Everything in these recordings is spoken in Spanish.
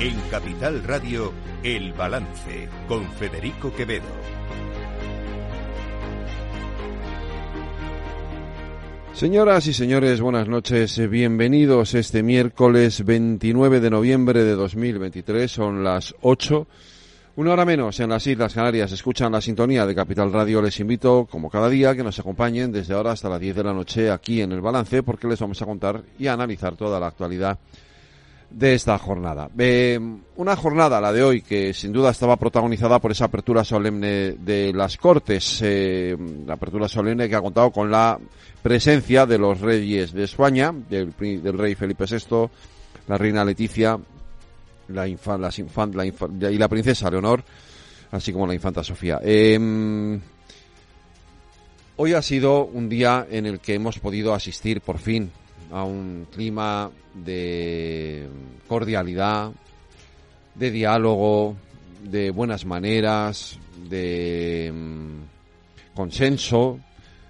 En Capital Radio, El Balance, con Federico Quevedo. Señoras y señores, buenas noches. Bienvenidos este miércoles 29 de noviembre de 2023. Son las 8. Una hora menos en las Islas Canarias. Escuchan la sintonía de Capital Radio. Les invito, como cada día, que nos acompañen desde ahora hasta las 10 de la noche aquí en el balance, porque les vamos a contar y a analizar toda la actualidad de esta jornada. Una jornada, la de hoy, que sin duda estaba protagonizada por esa apertura solemne de las Cortes, eh, la apertura solemne que ha contado con la presencia de los reyes de España, del, rey Felipe VI, la reina Leticia, la, infan, la y la princesa Leonor, así como la infanta Sofía. Em, hoy ha sido un día en el que hemos podido asistir por fin a un clima de cordialidad, de diálogo, de buenas maneras, de mm, consenso,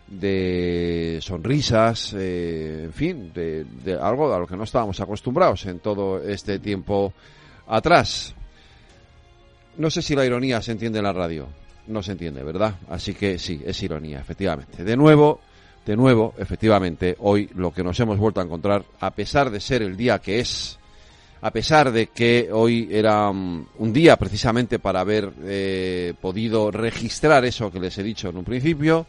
de sonrisas, eh, en fin, de, algo a lo que no estábamos acostumbrados en todo este tiempo atrás. No sé si la ironía se entiende en la radio. No se entiende, ¿verdad? Así que sí, es ironía, efectivamente. De nuevo, de nuevo, efectivamente, hoy lo que nos hemos vuelto a encontrar, a pesar de ser el día que es, a pesar de que hoy era mm, un día precisamente para haber eh, podido registrar eso que les he dicho en un principio,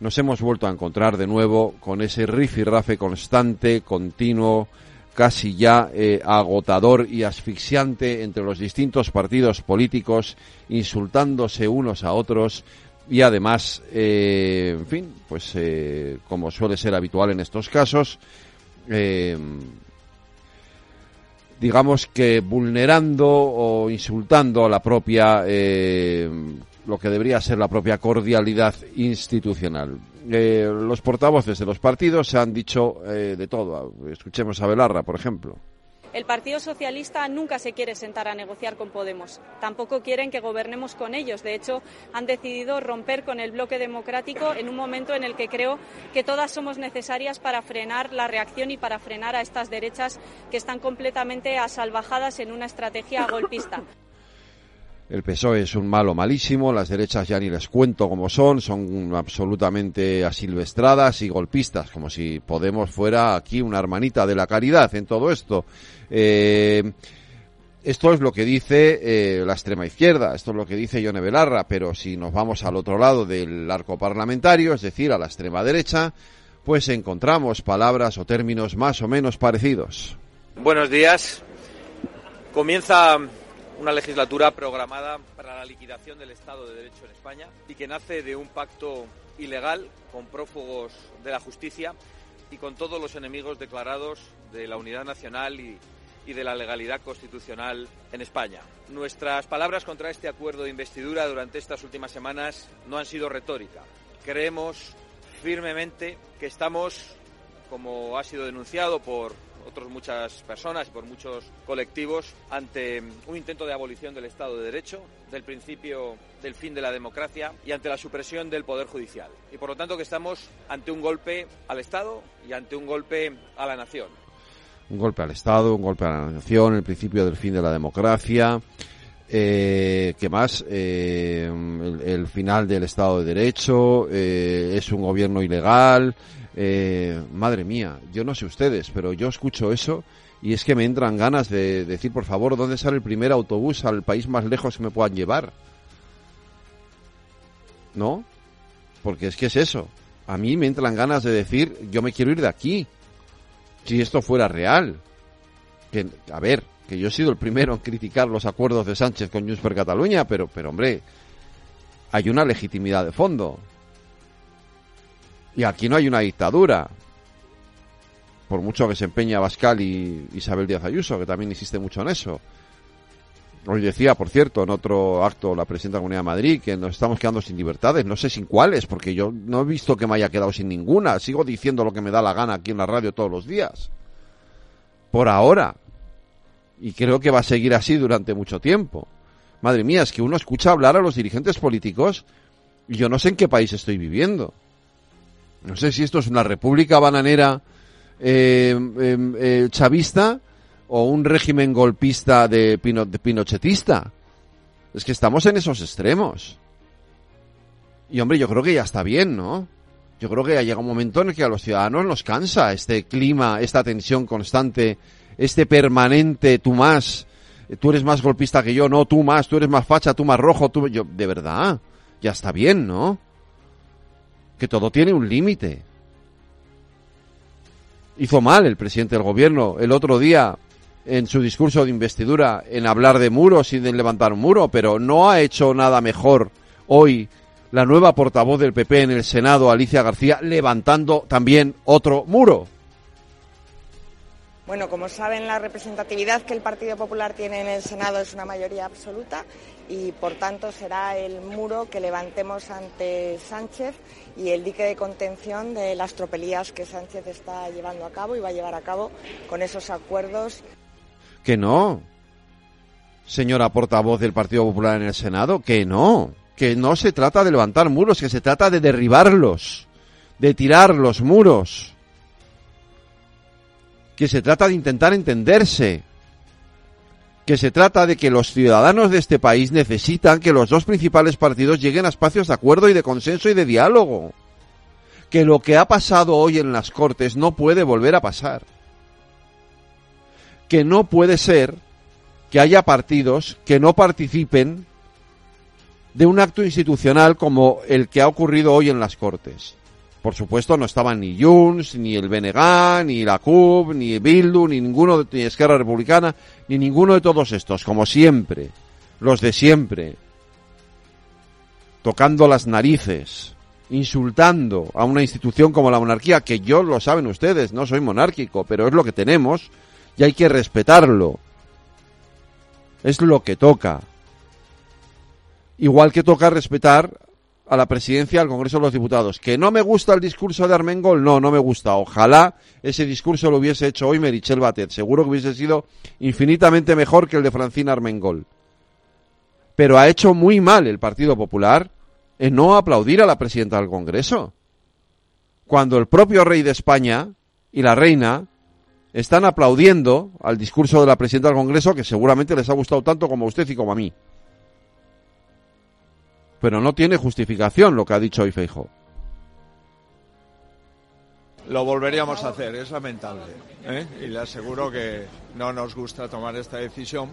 nos hemos vuelto a encontrar de nuevo con ese rifirrafe constante, continuo, casi ya eh, agotador y asfixiante entre los distintos partidos políticos, insultándose unos a otros, y además, eh, en fin, pues eh, como suele ser habitual en estos casos, eh, digamos que vulnerando o insultando a la propia, lo que debería ser la propia cordialidad institucional. los portavoces de los partidos se han dicho de todo. Escuchemos a Belarra, por ejemplo. El Partido Socialista nunca se quiere sentar a negociar con Podemos. Tampoco quieren que gobernemos con ellos. De hecho, han decidido romper con el bloque democrático en un momento en el que creo que todas somos necesarias para frenar la reacción y para frenar a estas derechas que están completamente asalvajadas en una estrategia golpista. El PSOE es un malo malísimo, las derechas ya ni les cuento cómo son, son absolutamente asilvestradas y golpistas, como si Podemos fuera aquí una hermanita de la caridad en todo esto. Eh, esto es lo que dice eh, la extrema izquierda, esto es lo que dice Yone Belarra, pero si nos vamos al otro lado del arco parlamentario, es decir, a la extrema derecha, pues encontramos palabras o términos más o menos parecidos. Buenos días. Comienza una legislatura programada para la liquidación del Estado de Derecho en España y que nace de un pacto ilegal con prófugos de la justicia y con todos los enemigos declarados de la unidad nacional y, de la legalidad constitucional en España. Nuestras palabras contra este acuerdo de investidura durante estas últimas semanas no han sido retórica. Creemos firmemente que estamos, como ha sido denunciado por otras muchas personas y por muchos colectivos ante un intento de abolición del Estado de Derecho, del principio del fin de la democracia y ante la supresión del Poder Judicial. Y por lo tanto que estamos ante un golpe al Estado y ante un golpe a la nación. Un golpe al Estado, un golpe a la nación, el principio del fin de la democracia. Eh, ¿Qué más? Eh, el, final del Estado de Derecho, eh, es un gobierno ilegal, eh, madre mía, yo no sé ustedes, pero yo escucho eso y es que me entran ganas de decir, por favor, ¿dónde sale el primer autobús al país más lejos que me puedan llevar? ¿No? Porque es que es eso. A mí me entran ganas de decir, yo me quiero ir de aquí. Si esto fuera real. Que, a ver, que yo he sido el primero en criticar los acuerdos de Sánchez con Junts per Cataluña, pero, pero hombre, hay una legitimidad de fondo. Y aquí no hay una dictadura. Por mucho que se empeña Bascal y Isabel Díaz Ayuso, que también insiste mucho en eso. Hoy decía, por cierto, en otro acto la presidenta de la Comunidad de Madrid que nos estamos quedando sin libertades. No sé sin cuáles, porque yo no he visto que me haya quedado sin ninguna. Sigo diciendo lo que me da la gana aquí en la radio todos los días. Por ahora. Y creo que va a seguir así durante mucho tiempo. Madre mía, es que uno escucha hablar a los dirigentes políticos y yo no sé en qué país estoy viviendo. No sé si esto es una república bananera eh, em, eh, chavista o un régimen golpista de, de pinochetista. Es que estamos en esos extremos. Y hombre, yo creo que ya está bien, ¿no? Yo creo que ha llegado un momento en el que a los ciudadanos nos cansa este clima, esta tensión constante, este permanente tú más, tú eres más golpista que yo, no, tú más, tú eres más facha, tú más rojo, tú... Yo, de verdad, ya está bien, ¿no? Que todo tiene un límite. Hizo mal el presidente del gobierno el otro día en su discurso de investidura en hablar de muros y de levantar un muro, pero no ha hecho nada mejor hoy la nueva portavoz del PP en el Senado, Alicia García, levantando también otro muro. Bueno, como saben, la representatividad que el Partido Popular tiene en el Senado es una mayoría absoluta y, por tanto, será el muro que levantemos ante Sánchez y el dique de contención de las tropelías que Sánchez está llevando a cabo y va a llevar a cabo con esos acuerdos. Que no, señora portavoz del Partido Popular en el Senado, que no, que no se trata de levantar muros, que se trata de derribarlos, de tirar los muros. Que se trata de intentar entenderse, que se trata de que los ciudadanos de este país necesitan que los dos principales partidos lleguen a espacios de acuerdo y de consenso y de diálogo, que lo que ha pasado hoy en las Cortes no puede volver a pasar, que no puede ser que haya partidos que no participen de un acto institucional como el que ha ocurrido hoy en las Cortes. Por supuesto, no estaban ni Junts, ni el BNG, ni la CUP, ni Bildu, ni ninguno de ni Esquerra Republicana, ni ninguno de todos estos, como siempre, los de siempre, tocando las narices, insultando a una institución como la monarquía, que yo lo saben ustedes, no soy monárquico, pero es lo que tenemos y hay que respetarlo. Es lo que toca. Igual que toca respetar a la presidencia del Congreso de los Diputados. ¿Que no me gusta el discurso de Armengol? No, no me gusta. Ojalá ese discurso lo hubiese hecho hoy Merichel Batet. Seguro que hubiese sido infinitamente mejor que el de Francina Armengol. Pero ha hecho muy mal el Partido Popular en no aplaudir a la presidenta del Congreso. Cuando el propio rey de España y la reina están aplaudiendo al discurso de la presidenta del Congreso que seguramente les ha gustado tanto como a usted y como a mí pero no tiene justificación lo que ha dicho hoy Feijo. Lo volveríamos a hacer, es lamentable. ¿eh? Y le aseguro que no nos gusta tomar esta decisión,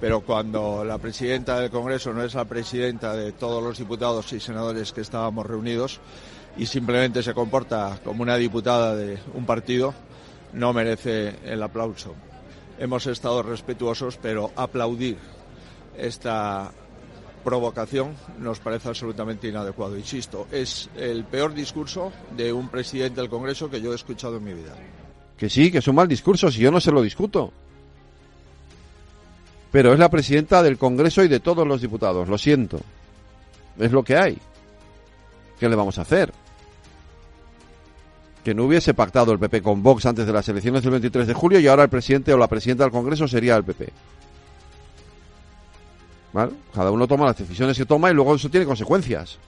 pero cuando la presidenta del Congreso no es la presidenta de todos los diputados y senadores que estábamos reunidos y simplemente se comporta como una diputada de un partido, no merece el aplauso. Hemos estado respetuosos, pero aplaudir esta provocación nos parece absolutamente inadecuado. Insisto, es el peor discurso de un presidente del Congreso que yo he escuchado en mi vida. Que sí, que es un mal discurso, si yo no se lo discuto. Pero es la presidenta del Congreso y de todos los diputados, lo siento. Es lo que hay. ¿Qué le vamos a hacer? Que no hubiese pactado el PP con Vox antes de las elecciones del 23 de julio y ahora el presidente o la presidenta del Congreso sería el PP. Cada uno toma las decisiones que toma y luego eso tiene consecuencias.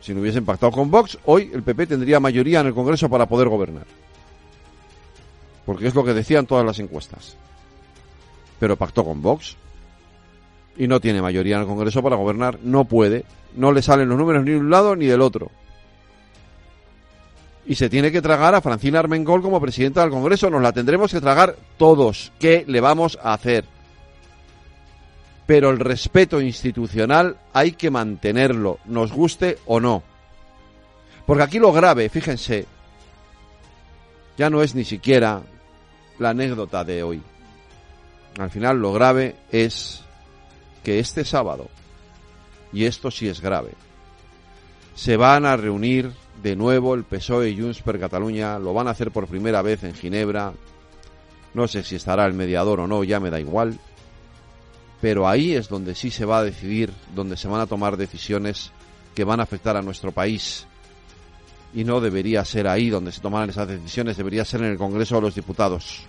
Si no hubiesen pactado con Vox, hoy el PP tendría mayoría en el Congreso para poder gobernar. Porque es lo que decían todas las encuestas. Pero pactó con Vox. Y no tiene mayoría en el Congreso para gobernar. No puede. No le salen los números ni de un lado ni del otro. Y se tiene que tragar a Francina Armengol como presidenta del Congreso. Nos la tendremos que tragar todos. ¿Qué le vamos a hacer? Pero el respeto institucional hay que mantenerlo, nos guste o no. Porque aquí lo grave, fíjense, ya no es ni siquiera la anécdota de hoy. Al final lo grave es que este sábado, y esto sí es grave, se van a reunir de nuevo el PSOE y Junts per Cataluña, lo van a hacer por primera vez en Ginebra, no sé si estará el mediador o no, ya me da igual, pero ahí es donde sí se va a decidir, donde se van a tomar decisiones que van a afectar a nuestro país. Y no debería ser ahí donde se tomaran esas decisiones, debería ser en el Congreso de los Diputados,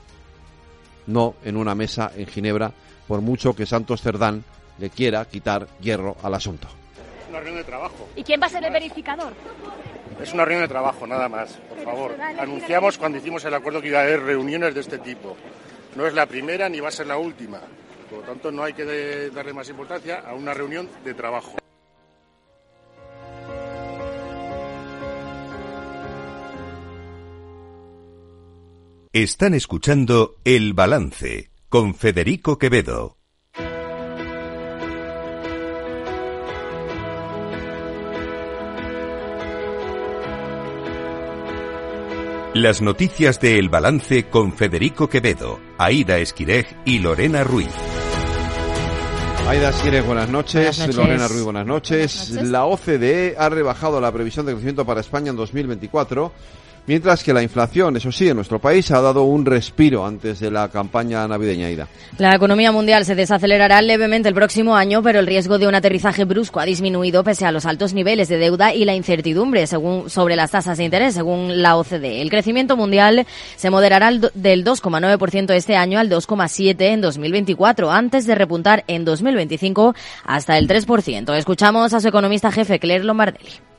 no en una mesa en Ginebra, por mucho que Santos Cerdán le quiera quitar hierro al asunto. Una reunión de trabajo. ¿Y quién va a ser el verificador? Es una reunión de trabajo, nada más. Por favor, anunciamos cuando hicimos el acuerdo que iba a haber reuniones de este tipo. No es la primera ni va a ser la última. Por lo tanto, no hay que darle más importancia a una reunión de trabajo. Están escuchando El Balance con Federico Quevedo. Las noticias de El Balance con Federico Quevedo, Aida Esquirej y Lorena Ruiz. Aida Esquirej, buenas noches. Lorena Ruiz, buenas noches. La OCDE ha rebajado la previsión de crecimiento para España en 2024 Mientras que la inflación, eso sí, en nuestro país ha dado un respiro antes de la campaña navideña ida. La economía mundial se desacelerará levemente el próximo año, pero el riesgo de un aterrizaje brusco ha disminuido pese a los altos niveles de deuda y la incertidumbre según, sobre las tasas de interés, según la OCDE. El crecimiento mundial se moderará del 2,9% este año al 2,7% en 2024, antes de repuntar en 2025 hasta el 3%. Escuchamos a su economista jefe, Claire Lombardelli.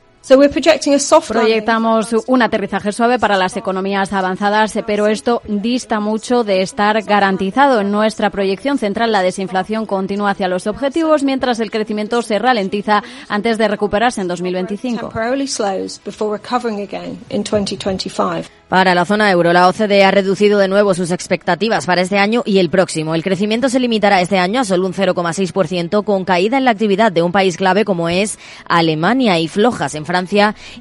Proyectamos un aterrizaje suave para las economías avanzadas, pero esto dista mucho de estar garantizado. En nuestra proyección central, la desinflación continúa hacia los objetivos, mientras el crecimiento se ralentiza antes de recuperarse en 2025. Para la zona euro, la OCDE ha reducido de nuevo sus expectativas para este año y el próximo. El crecimiento se limitará este año a solo un 0,6%, con caída en la actividad de un país clave como es Alemania y flojas en Francia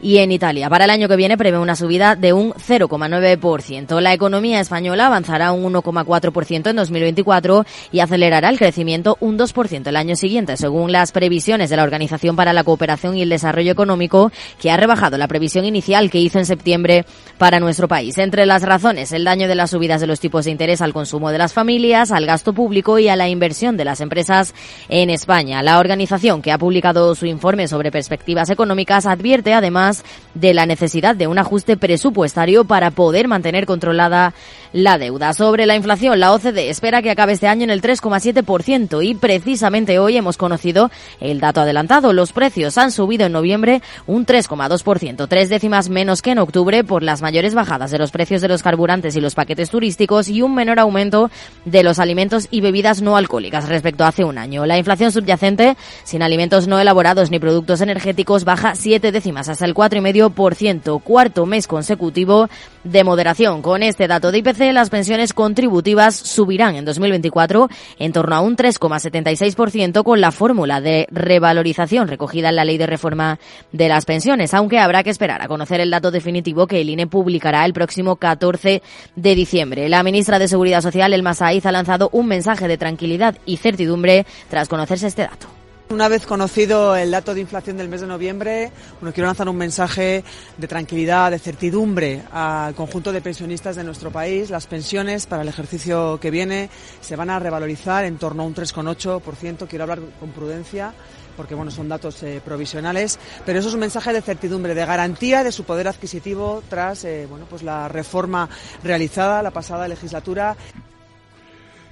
y en Italia. Para el año que viene prevé una subida de un 0,9%. La economía española avanzará un 1,4% en 2024 y acelerará el crecimiento un 2% el año siguiente, según las previsiones de la Organización para la Cooperación y el Desarrollo Económico, que ha rebajado la previsión inicial que hizo en septiembre para nuestro país. Entre las razones, el daño de las subidas de los tipos de interés al consumo de las familias, al gasto público y a la inversión de las empresas en España. La organización que ha publicado su informe sobre perspectivas económicas advierte además de la necesidad de un ajuste presupuestario para poder mantener controlada la deuda. Sobre la inflación, la OCDE espera que acabe este año en el 3,7% y precisamente hoy hemos conocido el dato adelantado. Los precios han subido en noviembre un 3,2%, tres décimas menos que en octubre por las mayores bajas de los precios de los carburantes y los paquetes turísticos y un menor aumento de los alimentos y bebidas no alcohólicas respecto a hace un año. La inflación subyacente, sin alimentos no elaborados ni productos energéticos, baja décimas hasta el 4,5%, cuarto mes consecutivo de moderación. Con este dato de IPC, las pensiones contributivas subirán en 2024 en torno a un 3,76% con la fórmula de revalorización recogida en la Ley de Reforma de las Pensiones, aunque habrá que esperar a conocer el dato definitivo que el INE publicará el próximo 14 de diciembre. La ministra de Seguridad Social, Elma Saiz, ha lanzado un mensaje de tranquilidad y certidumbre tras conocerse este dato. Una vez conocido el dato de inflación del mes de noviembre, bueno, quiero lanzar un mensaje de tranquilidad, de certidumbre al conjunto de pensionistas de nuestro país. Las pensiones para el ejercicio que viene se van a revalorizar en torno a un 3,8%. Quiero hablar con prudencia porque bueno, son datos eh, provisionales, pero eso es un mensaje de certidumbre, de garantía de su poder adquisitivo tras eh, bueno, pues la reforma realizada la pasada legislatura.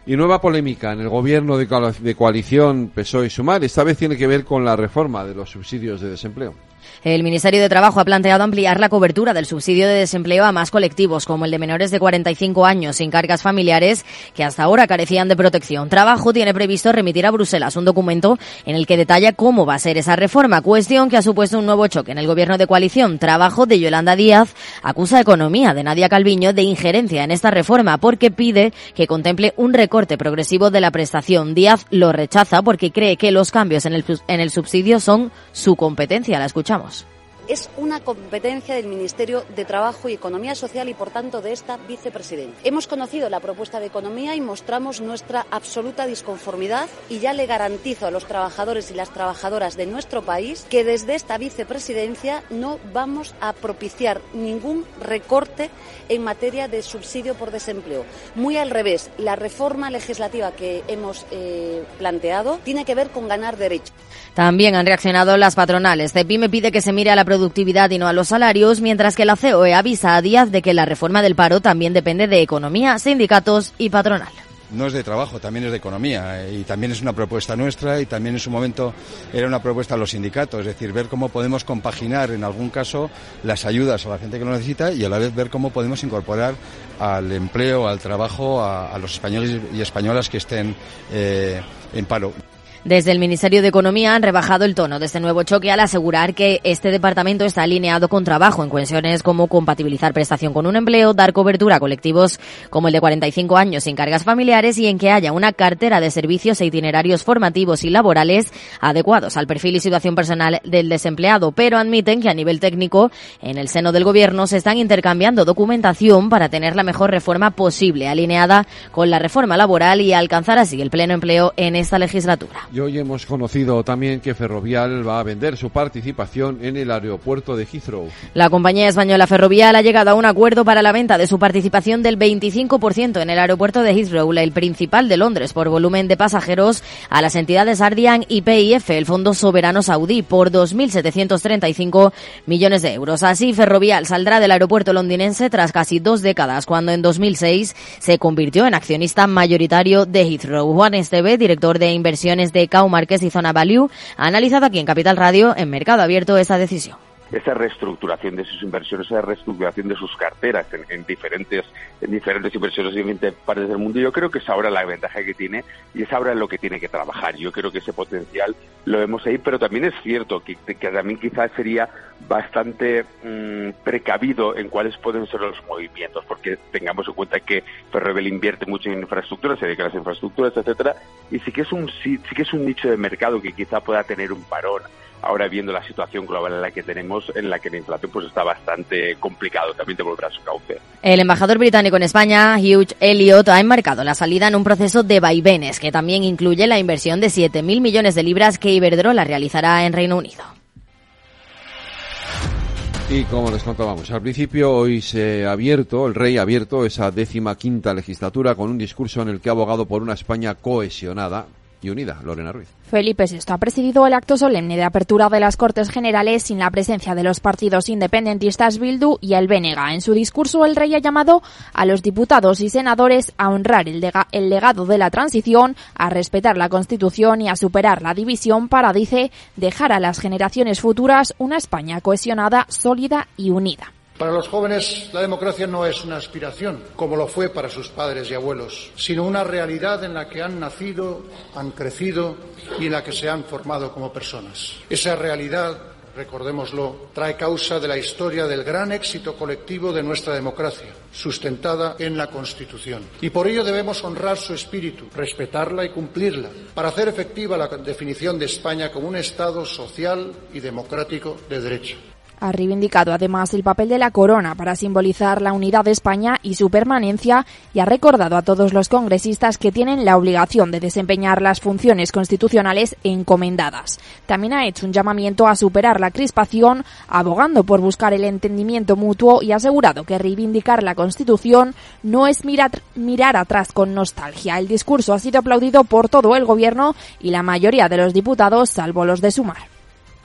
Y nueva polémica en el gobierno de coalición PSOE y Sumar. Esta vez tiene que ver con la reforma de los subsidios de desempleo. El Ministerio de Trabajo ha planteado ampliar la cobertura del subsidio de desempleo a más colectivos, como el de menores de 45 años sin cargas familiares, que hasta ahora carecían de protección. Trabajo tiene previsto remitir a Bruselas un documento en el que detalla cómo va a ser esa reforma, cuestión que ha supuesto un nuevo choque en el gobierno de coalición. Trabajo de Yolanda Díaz acusa a Economía de Nadia Calviño de injerencia en esta reforma porque pide que contemple un recorte progresivo de la prestación. Díaz lo rechaza porque cree que los cambios en el, subsidio son su competencia. La escuchamos es una competencia del Ministerio de Trabajo y Economía Social y, por tanto, de esta vicepresidenta. Hemos conocido la propuesta de Economía y mostramos nuestra absoluta disconformidad y ya le garantizo a los trabajadores y las trabajadoras de nuestro país que desde esta vicepresidencia no vamos a propiciar ningún recorte en materia de subsidio por desempleo. Muy al revés, la reforma legislativa que hemos eh, planteado tiene que ver con ganar derechos. También han reaccionado las patronales. CEPIME pide que se mire a la productividad y no a los salarios, mientras que la COE avisa a Díaz de que la reforma del paro también depende de economía, sindicatos y patronal. no es de trabajo, también es de economía y también es una propuesta nuestra y también en su momento era una propuesta a los sindicatos, es decir, ver cómo podemos compaginar en algún caso las ayudas a la gente que lo necesita y a la vez ver cómo podemos incorporar al empleo, al trabajo, a, los españoles y españolas que estén eh, en paro. Desde el Ministerio de Economía han rebajado el tono de este nuevo choque al asegurar que este departamento está alineado con trabajo en cuestiones como compatibilizar prestación con un empleo, dar cobertura a colectivos como el de 45 años sin cargas familiares y en que haya una cartera de servicios e itinerarios formativos y laborales adecuados al perfil y situación personal del desempleado, pero admiten que a nivel técnico en el seno del Gobierno se están intercambiando documentación para tener la mejor reforma posible, alineada con la reforma laboral y alcanzar así el pleno empleo en esta legislatura. Y hoy hemos conocido también que Ferrovial va a vender su participación en el aeropuerto de Heathrow. La compañía española Ferrovial ha llegado a un acuerdo para la venta de su participación del 25% en el aeropuerto de Heathrow, el principal de Londres por volumen de pasajeros, a las entidades Ardian y PIF, el Fondo Soberano Saudí, por 2.735 millones de euros. Así, Ferrovial saldrá del aeropuerto londinense tras casi dos décadas, cuando en 2006 se convirtió en accionista mayoritario de Heathrow. Juan Esteve, director de inversiones de Marqués y Zona Value, ha analizado aquí en Capital Radio, en Mercado Abierto, esta decisión esa reestructuración de sus inversiones, esa reestructuración de sus carteras en, diferentes en diferentes inversiones en diferentes partes del mundo. Yo creo que es ahora la ventaja que tiene y es ahora lo que tiene que trabajar. Yo creo que ese potencial lo vemos ahí, pero también es cierto que, también quizás sería bastante mm, precavido en cuáles pueden ser los movimientos, porque tengamos en cuenta que Ferrovial invierte mucho en infraestructuras, se dedica a las infraestructuras, etcétera, y sí que es un sí que es un nicho de mercado que quizá pueda tener un parón ahora viendo la situación global en la que tenemos, en la que la inflación pues está bastante complicado también de volver a su cauce. El embajador británico en España, Hugh Elliot, ha enmarcado la salida en un proceso de vaivenes que también incluye la inversión de 7.000 millones de libras que Iberdrola realizará en Reino Unido. Y como les contábamos al principio, hoy se ha abierto, el rey ha abierto esa décima quinta legislatura con un discurso en el que ha abogado por una España cohesionada, unida. Lorena Ruiz. Felipe VI ha presidido el acto solemne de apertura de las Cortes Generales sin la presencia de los partidos independentistas Bildu y el Bénega. En su discurso, el rey ha llamado a los diputados y senadores a honrar el, el legado de la transición, a respetar la Constitución y a superar la división para, dice, dejar a las generaciones futuras una España cohesionada, sólida y unida. Para los jóvenes la democracia no es una aspiración, como lo fue para sus padres y abuelos, sino una realidad en la que han nacido, han crecido y en la que se han formado como personas. Esa realidad, recordémoslo, trae causa de la historia del gran éxito colectivo de nuestra democracia, sustentada en la Constitución. Y por ello debemos honrar su espíritu, respetarla y cumplirla, para hacer efectiva la definición de España como un Estado social y democrático de derecho. Ha reivindicado además el papel de la corona para simbolizar la unidad de España y su permanencia y ha recordado a todos los congresistas que tienen la obligación de desempeñar las funciones constitucionales encomendadas. También ha hecho un llamamiento a superar la crispación, abogando por buscar el entendimiento mutuo y asegurado que reivindicar la Constitución no es mirar, mirar atrás con nostalgia. El discurso ha sido aplaudido por todo el Gobierno y la mayoría de los diputados, salvo los de Sumar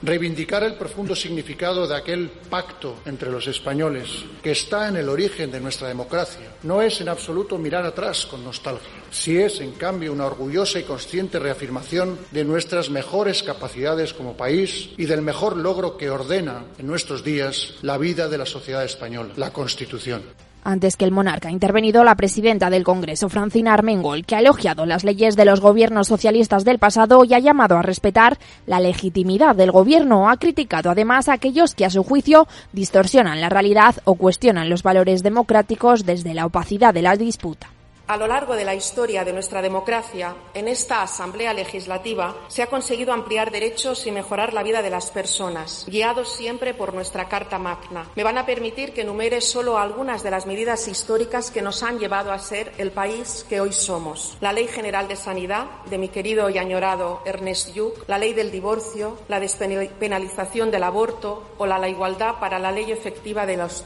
reivindicar el profundo significado de aquel pacto entre los españoles que está en el origen de nuestra democracia. No es en absoluto mirar atrás con nostalgia, si es en cambio una orgullosa y consciente reafirmación de nuestras mejores capacidades como país y del mejor logro que ordena en nuestros días la vida de la sociedad española, la Constitución. Antes que el monarca ha intervenido la presidenta del Congreso, Francina Armengol, que ha elogiado las leyes de los gobiernos socialistas del pasado y ha llamado a respetar la legitimidad del gobierno. Ha criticado además a aquellos que, a su juicio, distorsionan la realidad o cuestionan los valores democráticos desde la opacidad de la disputa. A lo largo de la historia de nuestra democracia, en esta Asamblea Legislativa se ha conseguido ampliar derechos y mejorar la vida de las personas, guiados siempre por nuestra Carta Magna. Me van a permitir que enumere solo algunas de las medidas históricas que nos han llevado a ser el país que hoy somos. La Ley General de Sanidad de mi querido y añorado Ernest Lluch, la Ley del Divorcio, la despenalización del aborto o la, igualdad para la ley efectiva de los,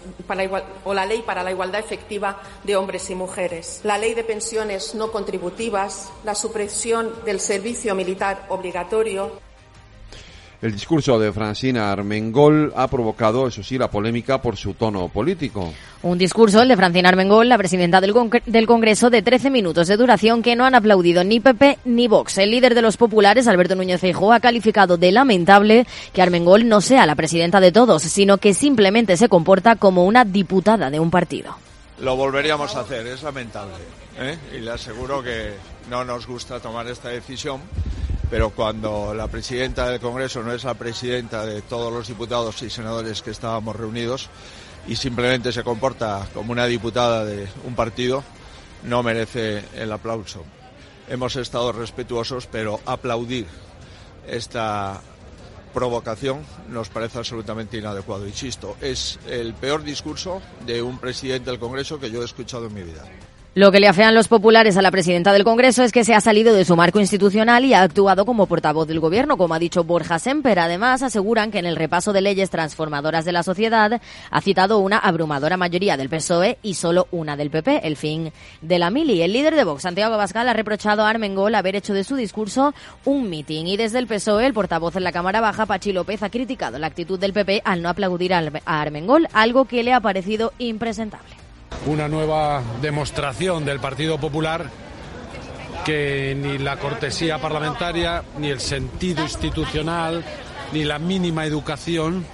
o la Ley para la igualdad efectiva de hombres y mujeres. La Ley de pensiones no contributivas, la supresión del servicio militar obligatorio. El discurso de Francina Armengol ha provocado, eso sí, la polémica por su tono político. Un discurso, el de Francina Armengol, la presidenta del, del, Congreso, de 13 minutos de duración que no han aplaudido ni PP ni Vox. El líder de los populares, Alberto Núñez Feijóo, ha calificado de lamentable que Armengol no sea la presidenta de todos, sino que simplemente se comporta como una diputada de un partido. Lo volveríamos a hacer, es lamentable. ¿Eh? Y le aseguro que no nos gusta tomar esta decisión pero cuando la presidenta del Congreso no es la presidenta de todos los diputados y senadores que estábamos reunidos y simplemente se comporta como una diputada de un partido, no merece el aplauso. Hemos estado respetuosos, pero aplaudir esta provocación nos parece absolutamente inadecuado. Insisto, es el peor discurso de un presidente del Congreso que yo he escuchado en mi vida. Lo que le afean los populares a la presidenta del Congreso es que se ha salido de su marco institucional y ha actuado como portavoz del gobierno, como ha dicho Borja Semper. Además, aseguran que en el repaso de leyes transformadoras de la sociedad ha citado una abrumadora mayoría del PSOE y solo una del PP, el fin de la mili. El líder de Vox, Santiago Bascal, ha reprochado a Armengol haber hecho de su discurso un mitin y desde el PSOE, el portavoz en la Cámara Baja, Pachi López, ha criticado la actitud del PP al no aplaudir a Armengol, algo que le ha parecido impresentable una nueva demostración del Partido Popular que ni la cortesía parlamentaria, ni el sentido institucional, ni la mínima educación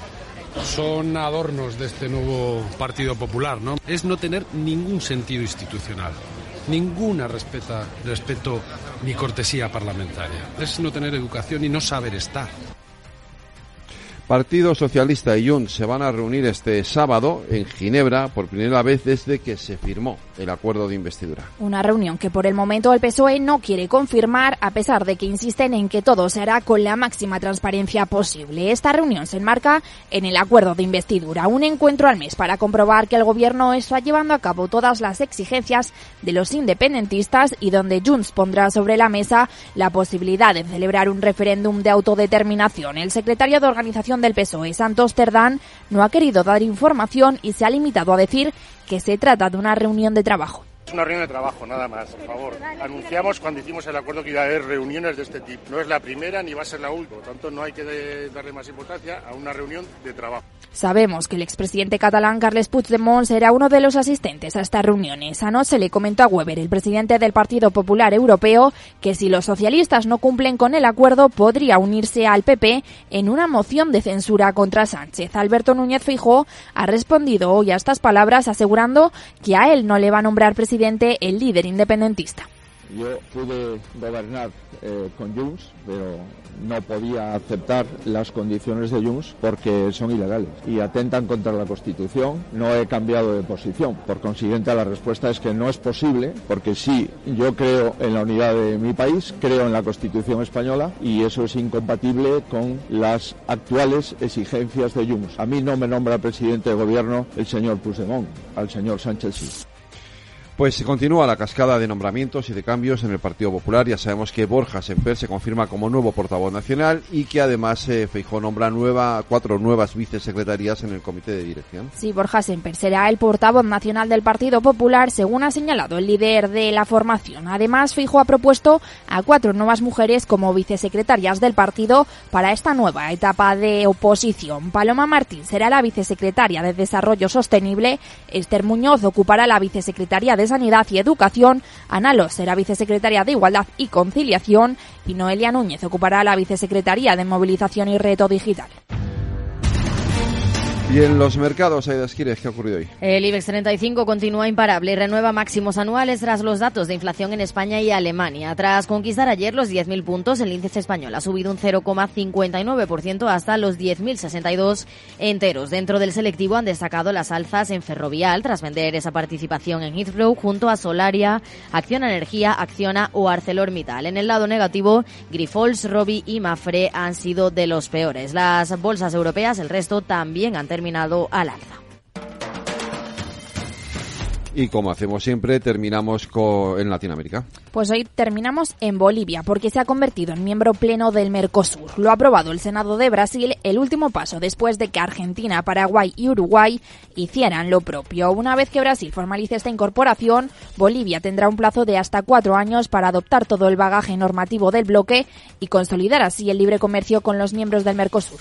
son adornos de este nuevo Partido Popular, ¿no? Es no tener ningún sentido institucional, ninguna respeta, respeto ni cortesía parlamentaria. Es no tener educación y no saber estar. Partido Socialista y Junts se van a reunir este sábado en Ginebra por primera vez desde que se firmó el acuerdo de investidura. Una reunión que por el momento el PSOE no quiere confirmar a pesar de que insisten en que todo se hará con la máxima transparencia posible. Esta reunión se enmarca en el acuerdo de investidura, un encuentro al mes para comprobar que el gobierno está llevando a cabo todas las exigencias de los independentistas y donde Junts pondrá sobre la mesa la posibilidad de celebrar un referéndum de autodeterminación. El secretario de organización del PSOE, Santos Terdán, no ha querido dar información y se ha limitado a decir que se trata de una reunión de trabajo. Es una reunión de trabajo, nada más, por favor. Anunciamos cuando hicimos el acuerdo que iba a haber reuniones de este tipo. No es la primera ni va a ser la última, por tanto no hay que darle más importancia a una reunión de trabajo. Sabemos que el expresidente catalán Carles Puigdemont será uno de los asistentes a estas reuniones. Anoche le comentó a Weber, el presidente del Partido Popular Europeo, que si los socialistas no cumplen con el acuerdo podría unirse al PP en una moción de censura contra Sánchez. Alberto Núñez Fijó ha respondido hoy a estas palabras asegurando que a él no le va a nombrar presidente el líder independentista. Yo pude gobernar eh, con Junts, pero no podía aceptar las condiciones de Junts porque son ilegales y atentan contra la Constitución. No he cambiado de posición. Por consiguiente, la respuesta es que no es posible porque sí, yo creo en la unidad de mi país, creo en la Constitución española y eso es incompatible con las actuales exigencias de Junts. A mí no me nombra presidente de gobierno el señor Puigdemont, al señor Sánchez sí. Pues se continúa la cascada de nombramientos y de cambios en el Partido Popular. Ya sabemos que Borja Semper se confirma como nuevo portavoz nacional y que además eh, Feijó nombra nueva, cuatro nuevas vicesecretarías en el comité de dirección. Sí, Borja Semper será el portavoz nacional del Partido Popular, según ha señalado el líder de la formación. Además, Feijó ha propuesto a cuatro nuevas mujeres como vicesecretarias del partido para esta nueva etapa de oposición. Paloma Martín será la vicesecretaria de Desarrollo Sostenible, Esther Muñoz ocupará la vicesecretaria de Sanidad y Educación, Ana será vicesecretaria de Igualdad y Conciliación y Noelia Núñez ocupará la vicesecretaría de Movilización y Reto Digital. Y en los mercados, Aida Esquires, ¿qué ha ocurrido hoy? El IBEX 35 continúa imparable y renueva máximos anuales tras los datos de inflación en España y Alemania. Tras conquistar ayer los 10.000 puntos, el índice español ha subido un 0,59% hasta los 10.062 enteros. Dentro del selectivo han destacado las alzas en Ferrovial tras vender esa participación en Heathrow junto a Solaria, Acciona Energía, Acciona o ArcelorMittal. En el lado negativo, Grifols, Robi y Mafre han sido de los peores. Las bolsas europeas, el resto también han terminado al alza. Y como hacemos siempre, terminamos con, en Latinoamérica. Pues hoy terminamos en Bolivia, porque se ha convertido en miembro pleno del Mercosur. Lo ha aprobado el Senado de Brasil, el último paso después de que Argentina, Paraguay y Uruguay hicieran lo propio. Una vez que Brasil formalice esta incorporación, Bolivia tendrá un plazo de hasta cuatro años para adoptar todo el bagaje normativo del bloque y consolidar así el libre comercio con los miembros del Mercosur.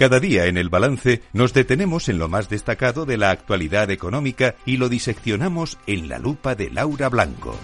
Cada día en el balance nos detenemos en lo más destacado de la actualidad económica y lo diseccionamos en la lupa de Laura Blanco.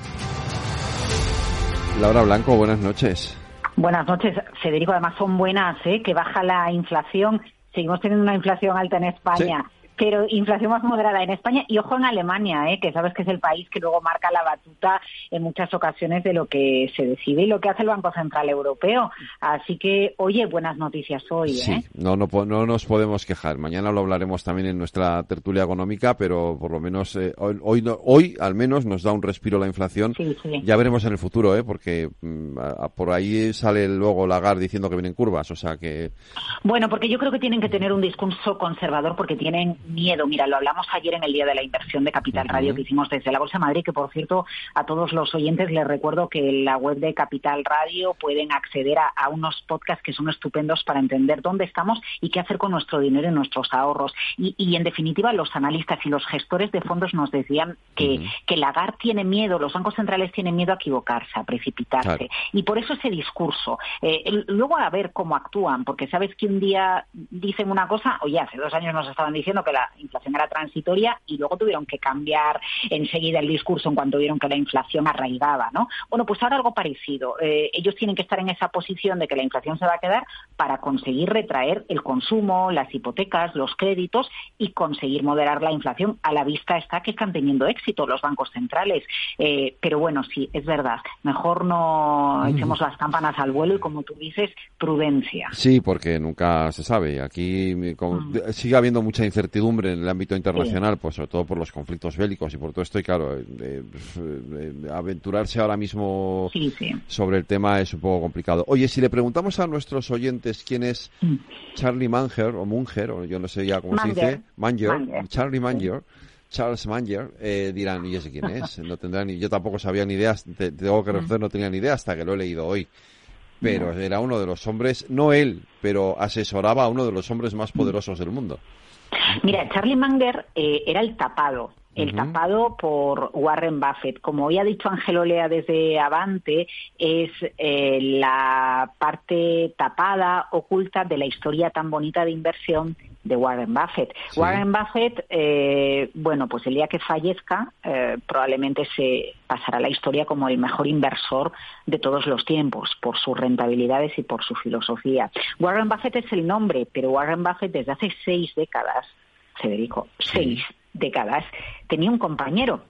Laura Blanco, buenas noches. Buenas noches, Federico. Además son buenas, ¿eh? que baja la inflación. Seguimos teniendo una inflación alta en España pero inflación más moderada en España y ojo en Alemania, ¿eh? que sabes que es el país que luego marca la batuta en muchas ocasiones de lo que se decide y lo que hace el Banco Central Europeo. Así que, oye, buenas noticias hoy. Sí, ¿eh? no, no, no nos podemos quejar. Mañana lo hablaremos también en nuestra tertulia económica, pero por lo menos eh, hoy, hoy, hoy, al menos nos da un respiro la inflación. Sí, sí. Ya veremos en el futuro, ¿eh? porque mm, a- por ahí sale luego Lagarde diciendo que vienen curvas, o sea que Bueno, porque yo creo que tienen que tener un discurso conservador porque tienen miedo. Mira, lo hablamos ayer en el Día de la Inversión de Capital Radio que hicimos desde la Bolsa de Madrid, que por cierto a todos los oyentes les recuerdo que en la web de Capital Radio pueden acceder a, a unos podcasts que son estupendos para entender dónde estamos y qué hacer con nuestro dinero y nuestros ahorros. Y, y, en definitiva, los analistas y los gestores de fondos nos decían que, que Lagarde tiene miedo, los bancos centrales tienen miedo a equivocarse, a precipitarse. Claro. Y por eso ese discurso. Eh, luego a ver cómo actúan, porque sabes que un día dicen una cosa, oye, hace dos años nos estaban diciendo que la inflación era transitoria y luego tuvieron que cambiar enseguida el discurso en cuanto vieron que la inflación arraigaba, ¿no? Bueno, pues ahora algo parecido. Eh, ellos tienen que estar en esa posición de que la inflación se va a quedar para conseguir retraer el consumo, las hipotecas, los créditos y conseguir moderar la inflación. A la vista está que están teniendo éxito los bancos centrales. Eh, pero bueno, sí, es verdad. Mejor no Mm. echemos las campanas al vuelo y, como tú dices, prudencia. sí, porque nunca se sabe. Aquí Mm. sigue habiendo mucha incertidumbre en el ámbito internacional, pues sobre todo por los conflictos bélicos y por todo esto. Y claro, eh, eh, eh, aventurarse ahora mismo Sí, sí. sobre el tema es un poco complicado. Oye, si le preguntamos a nuestros oyentes quién es Mm. Charlie Manger o Munger, o yo no sé ya cómo se dice, Manger. Charlie Manger, Charles Manger, eh, dirán, ¿y ese quién es? No tendrán ni, yo tampoco sabía ni idea, te, te tengo que reconocer, no tenía ni idea hasta que lo he leído hoy. Pero era uno de los hombres, no él, pero asesoraba a uno de los hombres más poderosos del mundo. Mira, Charlie Munger eh, era el tapado. El tapado por Warren Buffett. Como hoy ha dicho Ángel Olea desde Avante, es eh, la parte tapada, oculta de la historia tan bonita de inversión de Warren Buffett. Sí. Warren Buffett, eh, bueno, pues el día que fallezca, eh, probablemente se pasará a la historia como el mejor inversor de todos los tiempos, por sus rentabilidades y por su filosofía. Warren Buffett es el nombre, pero Warren Buffett desde hace seis décadas, Federico, seis décadas, tenía un compañero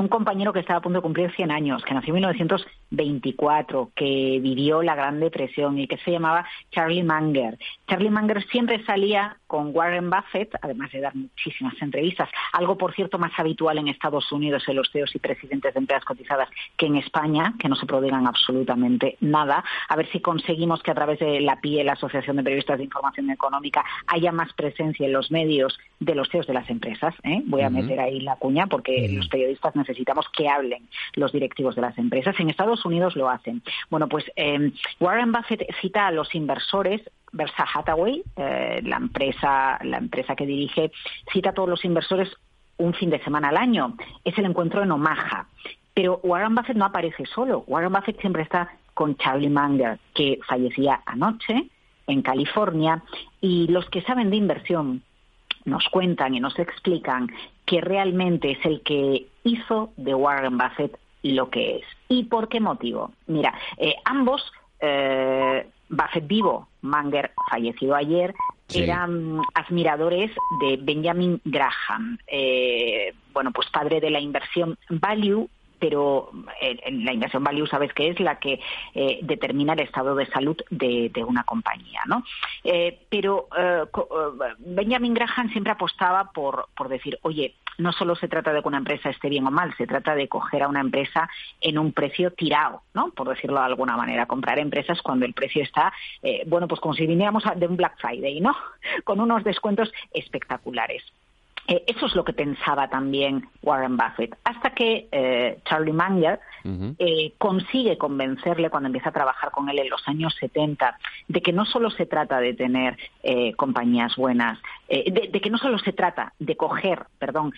un compañero que estaba a punto de cumplir 100 años, que nació en 1924, que vivió la Gran Depresión y que se llamaba Charlie Munger. Charlie Munger siempre salía con Warren Buffett, además de dar muchísimas entrevistas, algo por cierto más habitual en Estados Unidos en los CEOs y presidentes de empresas cotizadas que en España, que no se prodigan absolutamente nada. A ver si conseguimos que a través de la PIE, la Asociación de Periodistas de Información Económica, haya más presencia en los medios de los CEOs de las empresas. ¿eh? Voy a meter ahí la cuña porque los periodistas necesitamos que hablen los directivos de las empresas. En Estados Unidos lo hacen. Bueno, pues eh, Warren Buffett cita a los inversores Berkshire Hathaway, eh, la empresa, la empresa que dirige, cita a todos los inversores un fin de semana al año. Es el encuentro en Omaha. Pero Warren Buffett no aparece solo. Warren Buffett siempre está con Charlie Munger, que fallecía anoche en California. Y los que saben de inversión nos cuentan y nos explican que realmente es el que hizo de Warren Buffett lo que es. ¿Y por qué motivo? Mira, eh, ambos, eh, Buffett vivo, Munger fallecido ayer, eran admiradores de Benjamin Graham, eh, bueno, pues padre de la inversión Value pero en la inversión value sabes que es la que eh, determina el estado de salud de, una compañía, ¿no? Eh, pero eh, Benjamin Graham siempre apostaba por, por decir, oye, no solo se trata de que una empresa esté bien o mal, se trata de coger a una empresa en un precio tirado, ¿no? Por decirlo de alguna manera, comprar empresas cuando el precio está, bueno, pues como si viniéramos de un Black Friday, ¿no? Con unos descuentos espectaculares. Eh, eso es lo que pensaba también Warren Buffett, hasta que eh, Charlie Munger eh, consigue convencerle cuando empieza a trabajar con él en los años 70 de que no solo se trata de tener compañías buenas, de, de, que no solo se trata de coger, perdón,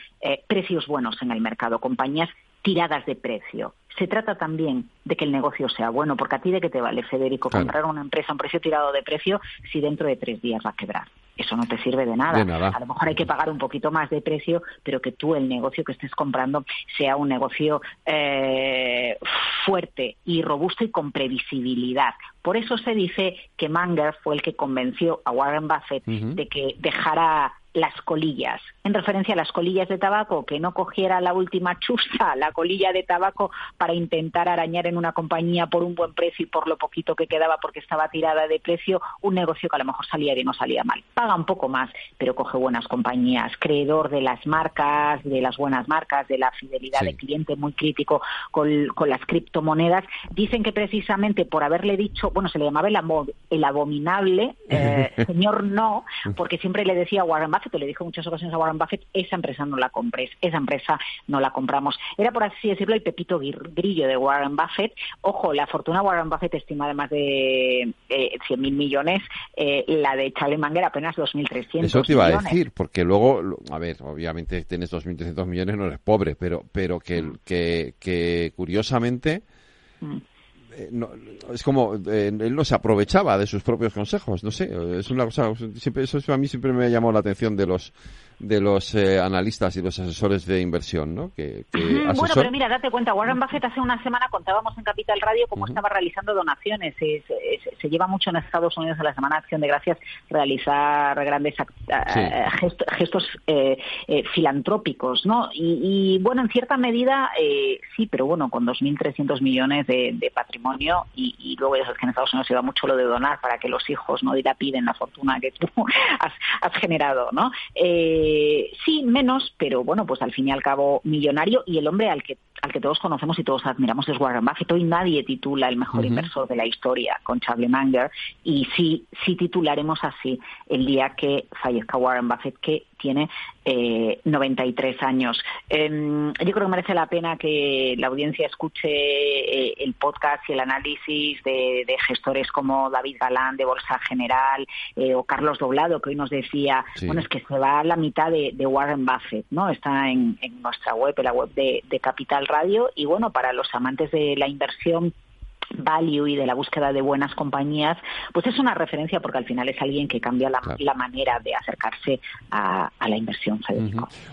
precios buenos en el mercado, compañías tiradas de precio. Se trata también de que el negocio sea bueno, porque a ti de qué te vale, Federico, comprar una empresa a un precio tirado de precio si dentro de tres días va a quebrar. Eso no te sirve de nada. A lo mejor hay que pagar un poquito más de precio, pero que tú el negocio que estés comprando sea un negocio eh, fuerte y robusto y con previsibilidad. Por eso se dice que Munger fue el que convenció a Warren Buffett de que dejara las colillas, en referencia a las colillas de tabaco, que no cogiera la última chusta, la colilla de tabaco, para intentar arañar en una compañía por un buen precio y por lo poquito que quedaba porque estaba tirada de precio, un negocio que a lo mejor salía bien o salía mal. Paga un poco más, pero coge buenas compañías, creedor de las marcas, de las buenas marcas, de la fidelidad del cliente, muy crítico con, las criptomonedas. Dicen que precisamente por haberle dicho, bueno, se le llamaba el, el abominable, eh, señor no, porque siempre le decía Warren Buffett, le dijo muchas ocasiones a Warren Buffett, esa empresa no la compres, esa empresa no la compramos. Era, por así decirlo, el pepito grillo de Warren Buffett. Ojo, la fortuna de Warren Buffett estima de más de eh, 100.000 millones, eh, la de Charlie Munger apenas 2.300 Eso te iba a decir, porque luego, a ver, obviamente tienes 2.300 millones, no eres pobre, pero, pero que, mm. que, que curiosamente... Mm. Eh, no, es como eh, él no se aprovechaba de sus propios consejos no sé es una cosa siempre eso a mí siempre me ha llamado la atención de los de los eh, analistas y los asesores de inversión, ¿no? Que, Bueno, pero mira, date cuenta, Warren Buffett hace una semana contábamos en Capital Radio cómo estaba realizando donaciones. Se, se, lleva mucho en Estados Unidos en la Semana de Acción de Gracias realizar grandes gestos, eh, eh, filantrópicos, ¿no? Y, bueno, en cierta medida sí, pero bueno, con 2.300 millones de, patrimonio y, luego ya sabes que en Estados Unidos se va mucho lo de donar para que los hijos no dilapiden la fortuna que tú has, has generado, ¿no? Eh, eh, sí, menos, pero bueno, pues al fin y al cabo millonario y el hombre al que al que todos conocemos y todos admiramos es Warren Buffett. Hoy nadie titula el mejor inversor de la historia con Charlie Munger y sí, sí titularemos así el día que fallezca Warren Buffett, que tiene eh, 93 años. Em, yo creo que merece la pena que la audiencia escuche eh, el podcast y el análisis de, gestores como David Galán de Bolsa General eh, o Carlos Doblado, que hoy nos decía, bueno, es que se va a la mitad de, Warren Buffett, ¿no? Está en, nuestra web, en la web de, de Capital Radio y bueno, para los amantes de la inversión value y de la búsqueda de buenas compañías, pues es una referencia porque al final es alguien que cambia la, manera de acercarse a, la inversión.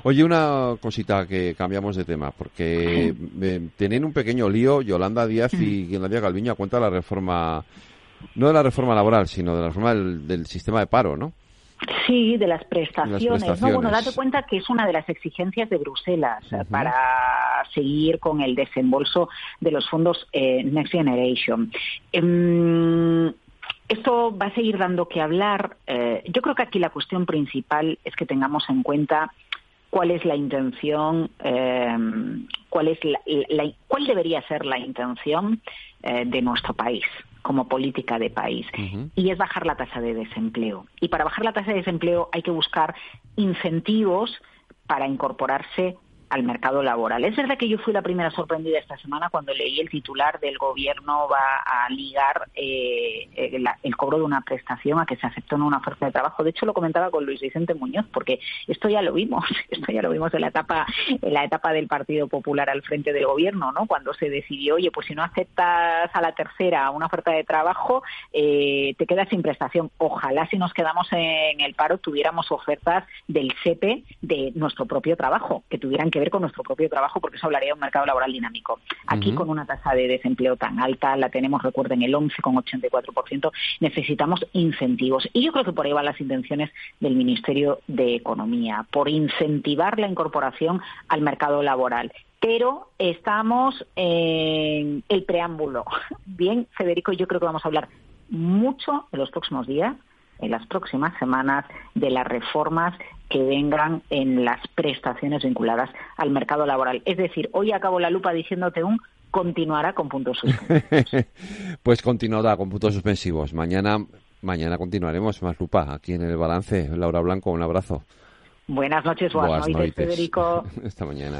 Oye, una cosita que cambiamos de tema, porque eh, tienen un pequeño lío Yolanda Díaz y Nadia Galviño a cuenta de la reforma, no de la reforma laboral, sino de la reforma del sistema de paro, ¿no? Sí, de las prestaciones. No, bueno, date cuenta que es una de las exigencias de Bruselas eh, para seguir con el desembolso de los fondos eh, Next Generation. Em, esto va a seguir dando que hablar. Eh, yo creo que aquí la cuestión principal es que tengamos en cuenta cuál es la intención, em, cuál es cuál debería ser la intención de nuestro país como política de país y es bajar la tasa de desempleo. Y para bajar la tasa de desempleo hay que buscar incentivos para incorporarse al mercado laboral. Es verdad que yo fui la primera sorprendida esta semana cuando leí el titular del gobierno va a ligar eh, el, cobro de una prestación a que se aceptó en una oferta de trabajo. De hecho, lo comentaba con Luis Vicente Muñoz, porque esto ya lo vimos, esto ya lo vimos en la etapa, en la etapa del Partido Popular al frente del gobierno, ¿no? Cuando se decidió, oye, pues si no aceptas a la tercera una oferta de trabajo, eh, te quedas sin prestación. Ojalá si nos quedamos en el paro tuviéramos ofertas del SEPE de nuestro propio trabajo, que tuvieran que ver con nuestro propio trabajo, porque eso hablaría de un mercado laboral dinámico. Aquí, con una tasa de desempleo tan alta, la tenemos, recuerden, el 11,84%, necesitamos incentivos. Y yo creo que por ahí van las intenciones del Ministerio de Economía, por incentivar la incorporación al mercado laboral pero estamos en el preámbulo. Bien, Federico, yo creo que vamos a hablar mucho en los próximos días en las próximas semanas de las reformas que vengan en las prestaciones vinculadas al mercado laboral. Es decir, hoy acabo la lupa diciéndote un continuará con puntos suspensivos. pues continuará con puntos suspensivos. Mañana, mañana continuaremos más lupa aquí en el balance. Laura Blanco, un abrazo. Buenas noches, buenas, noches, Federico. Esta mañana.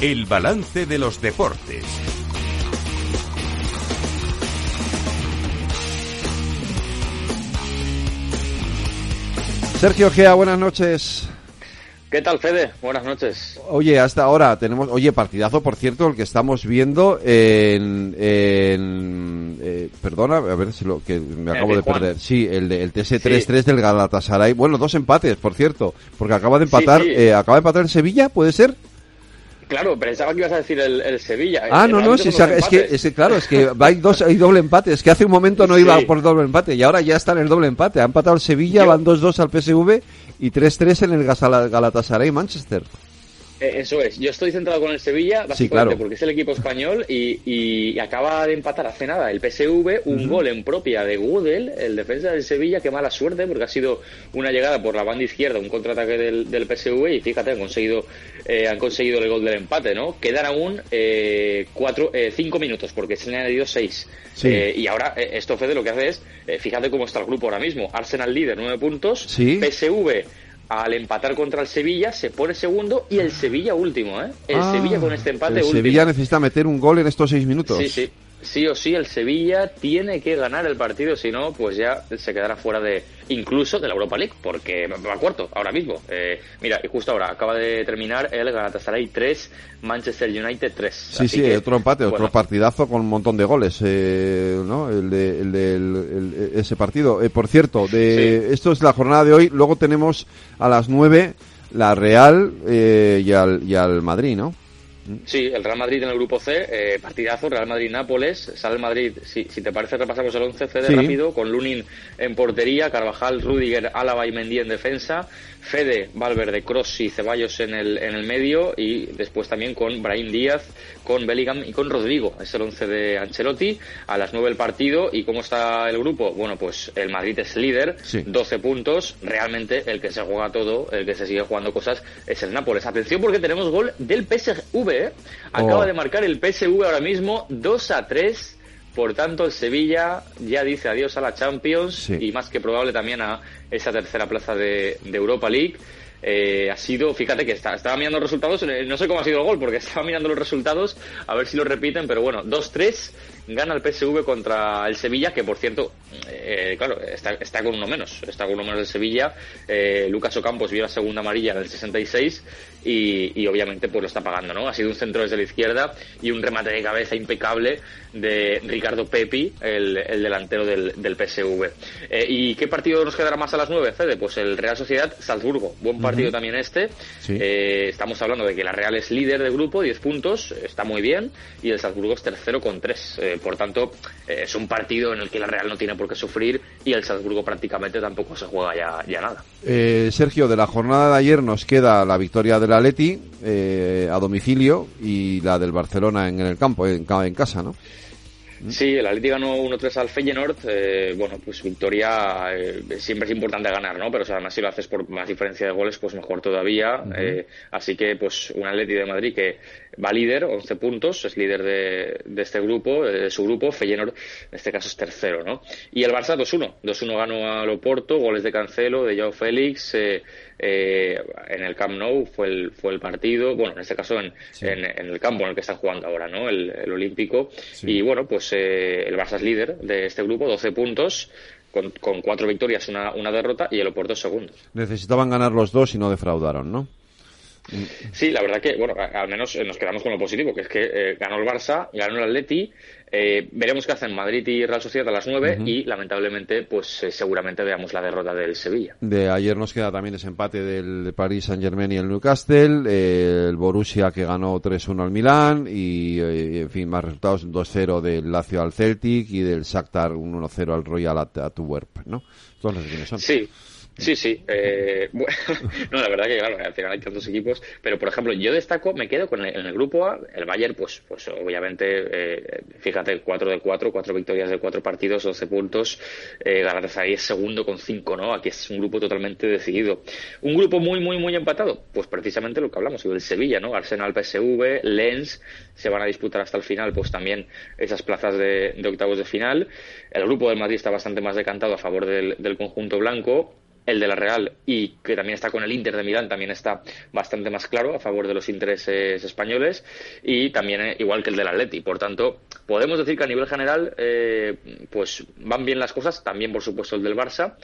El balance de los deportes. Sergio Gea, buenas noches. ¿Qué tal, Fede? Buenas noches. Oye, hasta ahora tenemos, oye, partidazo, por cierto, el que estamos viendo en, eh, perdona, a ver si lo que me acabo de perder. Sí, el, de, el TS3-3 del Galatasaray. Bueno, dos empates, por cierto, porque acaba de empatar, Eh, acaba de empatar en Sevilla, ¿puede ser? Claro, pensaba que ibas a decir el, Sevilla. Ah, no, no, es, que, es que, claro, es que hay, dos, hay doble empate. Es que hace un momento no iba por doble empate y ahora ya está en el doble empate. Ha empatado el Sevilla, van 2-2 al PSV y 3-3 en el Galatasaray Manchester. Eh, eso es, yo estoy centrado con el Sevilla, básicamente porque es el equipo español y, acaba de empatar hace nada el PSV, un gol en propia de Gudel, el defensa del Sevilla, qué mala suerte porque ha sido una llegada por la banda izquierda, un contraataque del, del PSV y fíjate, han conseguido, eh, han conseguido el gol del empate, ¿no? Quedan aún eh, cuatro, eh, cinco minutos porque se le han añadido seis. y ahora esto, Fede, lo que hace es, fíjate cómo está el grupo ahora mismo, Arsenal líder, nueve puntos, PSV al empatar contra el Sevilla se pone segundo y el Sevilla último, ¿eh? El ah, Sevilla con este empate el Sevilla necesita meter un gol en estos seis minutos. Sí, sí sí o sí el Sevilla tiene que ganar el partido, si no, pues ya se quedará fuera de incluso de la Europa League, porque va cuarto ahora mismo. Eh, mira, y justo ahora acaba de terminar el Galatasaray 3, Manchester United 3. Sí, sí, otro empate, otro partidazo con un montón de goles, eh, ¿no? El de, el ese partido. Eh, por cierto, de esto es la jornada de hoy. Luego tenemos a las 9 la Real y, al, y al Madrid, ¿no? Sí, el Real Madrid en el grupo C, eh, partidazo, Real Madrid-Nápoles, sale el Madrid, si, si te parece repasamos el 11 Fede rápido, con Lunin en portería, Carvajal, Rudiger, Álava y Mendy en defensa, Fede, Valverde, Cross y Ceballos en el, en el medio y después también con Brahim Díaz, con Bellingham y con Rodrigo, es el 11 de Ancelotti, a las 9 el partido y ¿cómo está el grupo? Bueno, pues el Madrid es líder, 12 puntos, realmente el que se juega todo, el que se sigue jugando cosas es el Nápoles. Atención porque tenemos gol del PSV ¿eh? Acaba oh. de marcar el PSV ahora mismo 2 a 3. Por tanto, el Sevilla ya dice adiós a la Champions y más que probable también a esa tercera plaza de, Europa League. Eh, ha sido, fíjate que está, estaba mirando los resultados, eh, no sé cómo ha sido el gol porque estaba mirando los resultados, a ver si lo repiten, pero bueno, 2-3 gana el PSV contra el Sevilla, que por cierto, eh, claro, está, está, con uno menos, está con uno menos del Sevilla. Eh, Lucas Ocampos vio la segunda amarilla en el 66 y, y, obviamente pues lo está pagando, ¿no? Ha sido un centro desde la izquierda y un remate de cabeza impecable de Ricardo Pepi, el, el delantero del, del PSV. Eh, ¿Y qué partido nos quedará más a las 9, Fede? Pues el Real Sociedad Salzburgo. Buen partido también este. Eh, estamos hablando de que la Real es líder de grupo, 10 puntos, está muy bien, y el Salzburgo es tercero con 3. Por tanto, es un partido en el que la Real no tiene por qué sufrir y el Salzburgo prácticamente tampoco se juega ya, ya nada. Sergio, de la jornada de ayer nos queda la victoria del Atleti a domicilio y la del Barcelona en, el campo, en, en casa, ¿no? Sí, el Atleti ganó 1-3 al Feyenoord. Eh, bueno, pues victoria eh, siempre es importante ganar, ¿no? Pero además si lo haces por más diferencia de goles, pues mejor todavía. eh, así que pues un Atleti de Madrid que va líder, 11 puntos, es líder de, de este grupo, de su grupo. Feyenoord en este caso es tercero, ¿no? Y el Barça 2-1. 2-1 ganó a Loporto, goles de Cancelo, de Joao Félix. Eh, eh, en el Camp Nou fue el, fue el partido, bueno, en este caso en, en, el campo en el que están jugando ahora, ¿no? El, el Olímpico. Y bueno, pues eh, el Barça es líder de este grupo, 12 puntos. Con, con cuatro victorias, una, una derrota y el Oporto segundo. Necesitaban ganar los dos y no defraudaron, ¿no? Sí, la verdad que, bueno, al menos nos quedamos con lo positivo, que es que eh, ganó el Barça, ganó el Atleti, eh, veremos qué hacen Madrid y Real Sociedad a las 9 y lamentablemente pues eh, seguramente veamos la derrota del Sevilla. De ayer nos queda también ese empate del Paris Saint Germain y el Newcastle, eh, el Borussia que ganó 3-1 al Milán y eh, en fin más resultados 2-0 del Lazio al Celtic y del Shakhtar 1-0 al Royal Antwerp, ¿no? Todos los son. Sí. Sí, sí. Eh, bueno, no, la verdad que claro, al final hay tantos equipos, pero por ejemplo, yo destaco, me quedo con el, en el grupo A, el Bayern, pues, pues obviamente, eh, fíjate, 4 de 4, 4 victorias de 4 partidos, 12 puntos, eh, Galatasaray es segundo con 5, ¿no? Aquí es un grupo totalmente decidido. Un grupo muy, muy, muy empatado, pues precisamente lo que hablamos, el Sevilla, ¿no? Arsenal, PSV, Lens, se van a disputar hasta el final, pues también esas plazas de, octavos de final. El grupo del Madrid está bastante más decantado a favor del conjunto blanco el de la Real y que también está con el Inter de Milán también está bastante más claro a favor de los intereses españoles y también eh, igual que el del Atleti. Por tanto podemos decir que a nivel general eh, pues van bien las cosas. También por supuesto el del Barça.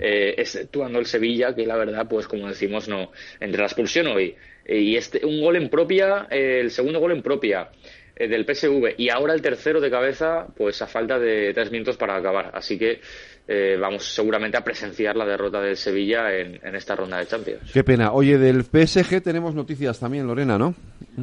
Eh, exceptuando el Sevilla que la verdad pues como decimos no entre la expulsión hoy y este un gol en propia el segundo gol en propia del PSV y ahora el tercero de cabeza pues a falta de tres minutos para acabar. Así que eh, vamos seguramente a presenciar la derrota del Sevilla en, en, esta ronda de Champions. Qué pena. Oye, del PSG tenemos noticias también, Lorena, ¿no?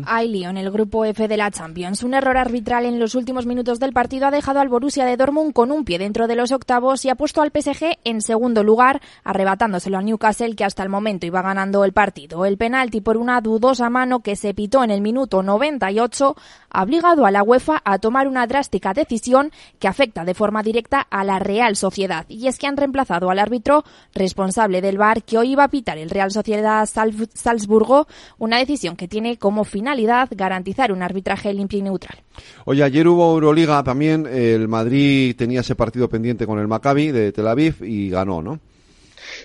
Hay lío en el grupo F de la Champions. Un error arbitral en los últimos minutos del partido ha dejado al Borussia de Dortmund con un pie dentro de los octavos y ha puesto al PSG en segundo lugar, arrebatándoselo al Newcastle que hasta el momento iba ganando el partido. El penalti por una dudosa mano que se pitó en el minuto 98 ha obligado a la UEFA a tomar una drástica decisión que afecta de forma directa a la Real Sociedad. Y es que han reemplazado al árbitro responsable del VAR que hoy iba a pitar el Real Sociedad Salzburgo, una decisión que tiene como finalidad garantizar un arbitraje limpio y neutral. Oye, ayer hubo Euroliga también, el Madrid tenía ese partido pendiente con el Maccabi de Tel Aviv y ganó, ¿no?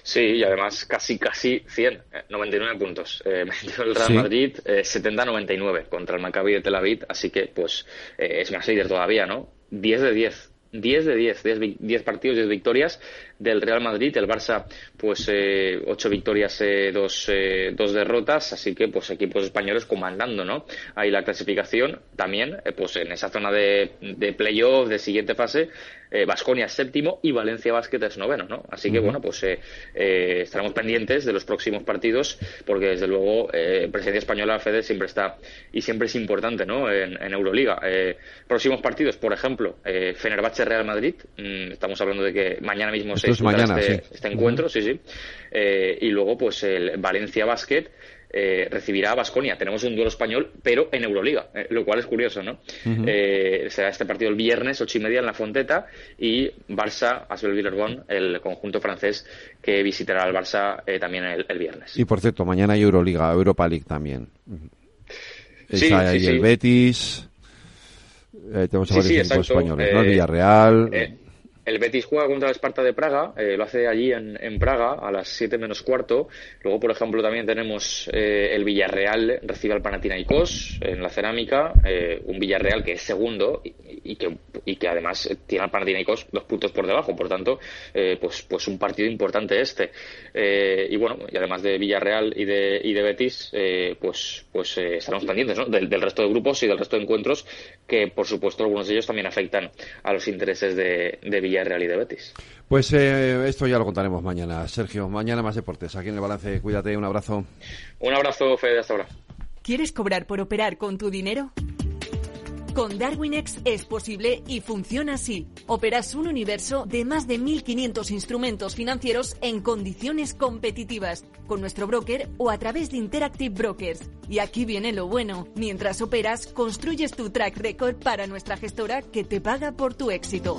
Sí, y además casi, casi 100, 99 puntos. Eh, metió el Real sí. Madrid eh, 70-99 contra el Maccabi de Tel Aviv, así que pues eh, es más líder todavía, ¿no? 10 de 10. 10 de 10, 10, 10 partidos, 10 victorias del Real Madrid, el Barça pues eh, 8 victorias, eh, 2, eh, dos derrotas, así que pues equipos españoles comandando, ¿no? Ahí la clasificación también, eh, pues en esa zona de, de playoff, de siguiente fase, Vasconia es séptimo y Valencia Basket es noveno, ¿no? Así que bueno, pues eh, estaremos pendientes de los próximos partidos porque desde luego eh, Presidencia Española Fede siempre está y siempre es importante, ¿no? En, en Euroliga. próximos partidos, por ejemplo, Fenerbahce Real Madrid, mm, estamos hablando de que mañana mismo Esto se mañana, este, sí. este encuentro, uh -huh. sí, sí. Eh, y luego, pues el Valencia Basket eh, recibirá a Basconia. Tenemos un duelo español, pero en Euroliga, eh, lo cual es curioso, ¿no? Uh -huh. eh, será este partido el viernes, ocho y media en la Fonteta, y Barça, Asbel Villergon, el conjunto francés que visitará al Barça eh, también el, el, viernes. Y por cierto, mañana hay Euroliga, Europa League también. Sí, sí, el. Betis. Tenemos a varios equipos españoles, ¿no? El Villarreal. El Betis juega contra el Esparta de Praga, eh, lo hace allí en, Praga a las 7 menos cuarto. Luego, por ejemplo, también tenemos eh, el Villarreal recibe al Panathinaikos en la cerámica, eh, un Villarreal que es segundo y, que, además tiene al Panathinaikos dos puntos por debajo. Por tanto, pues, pues un partido importante este. Y bueno, y además de Villarreal y de, y de Betis, pues, pues estaremos pendientes ¿no? del, resto de grupos y del resto de encuentros que, por supuesto, algunos de ellos también afectan a los intereses de Villarreal Villarreal y de Betis. Pues eh, esto ya lo contaremos mañana, Sergio. Mañana más deportes. Aquí en el balance, cuídate, un abrazo. Un abrazo, Fede, hasta ahora. ¿Quieres cobrar por operar con tu dinero? Con DarwinX es posible y funciona así. Operas un universo de más de 1.500 instrumentos financieros en condiciones competitivas, con nuestro broker o a través de Interactive Brokers. Y aquí viene lo bueno. Mientras operas, construyes tu track record para nuestra gestora que te paga por tu éxito.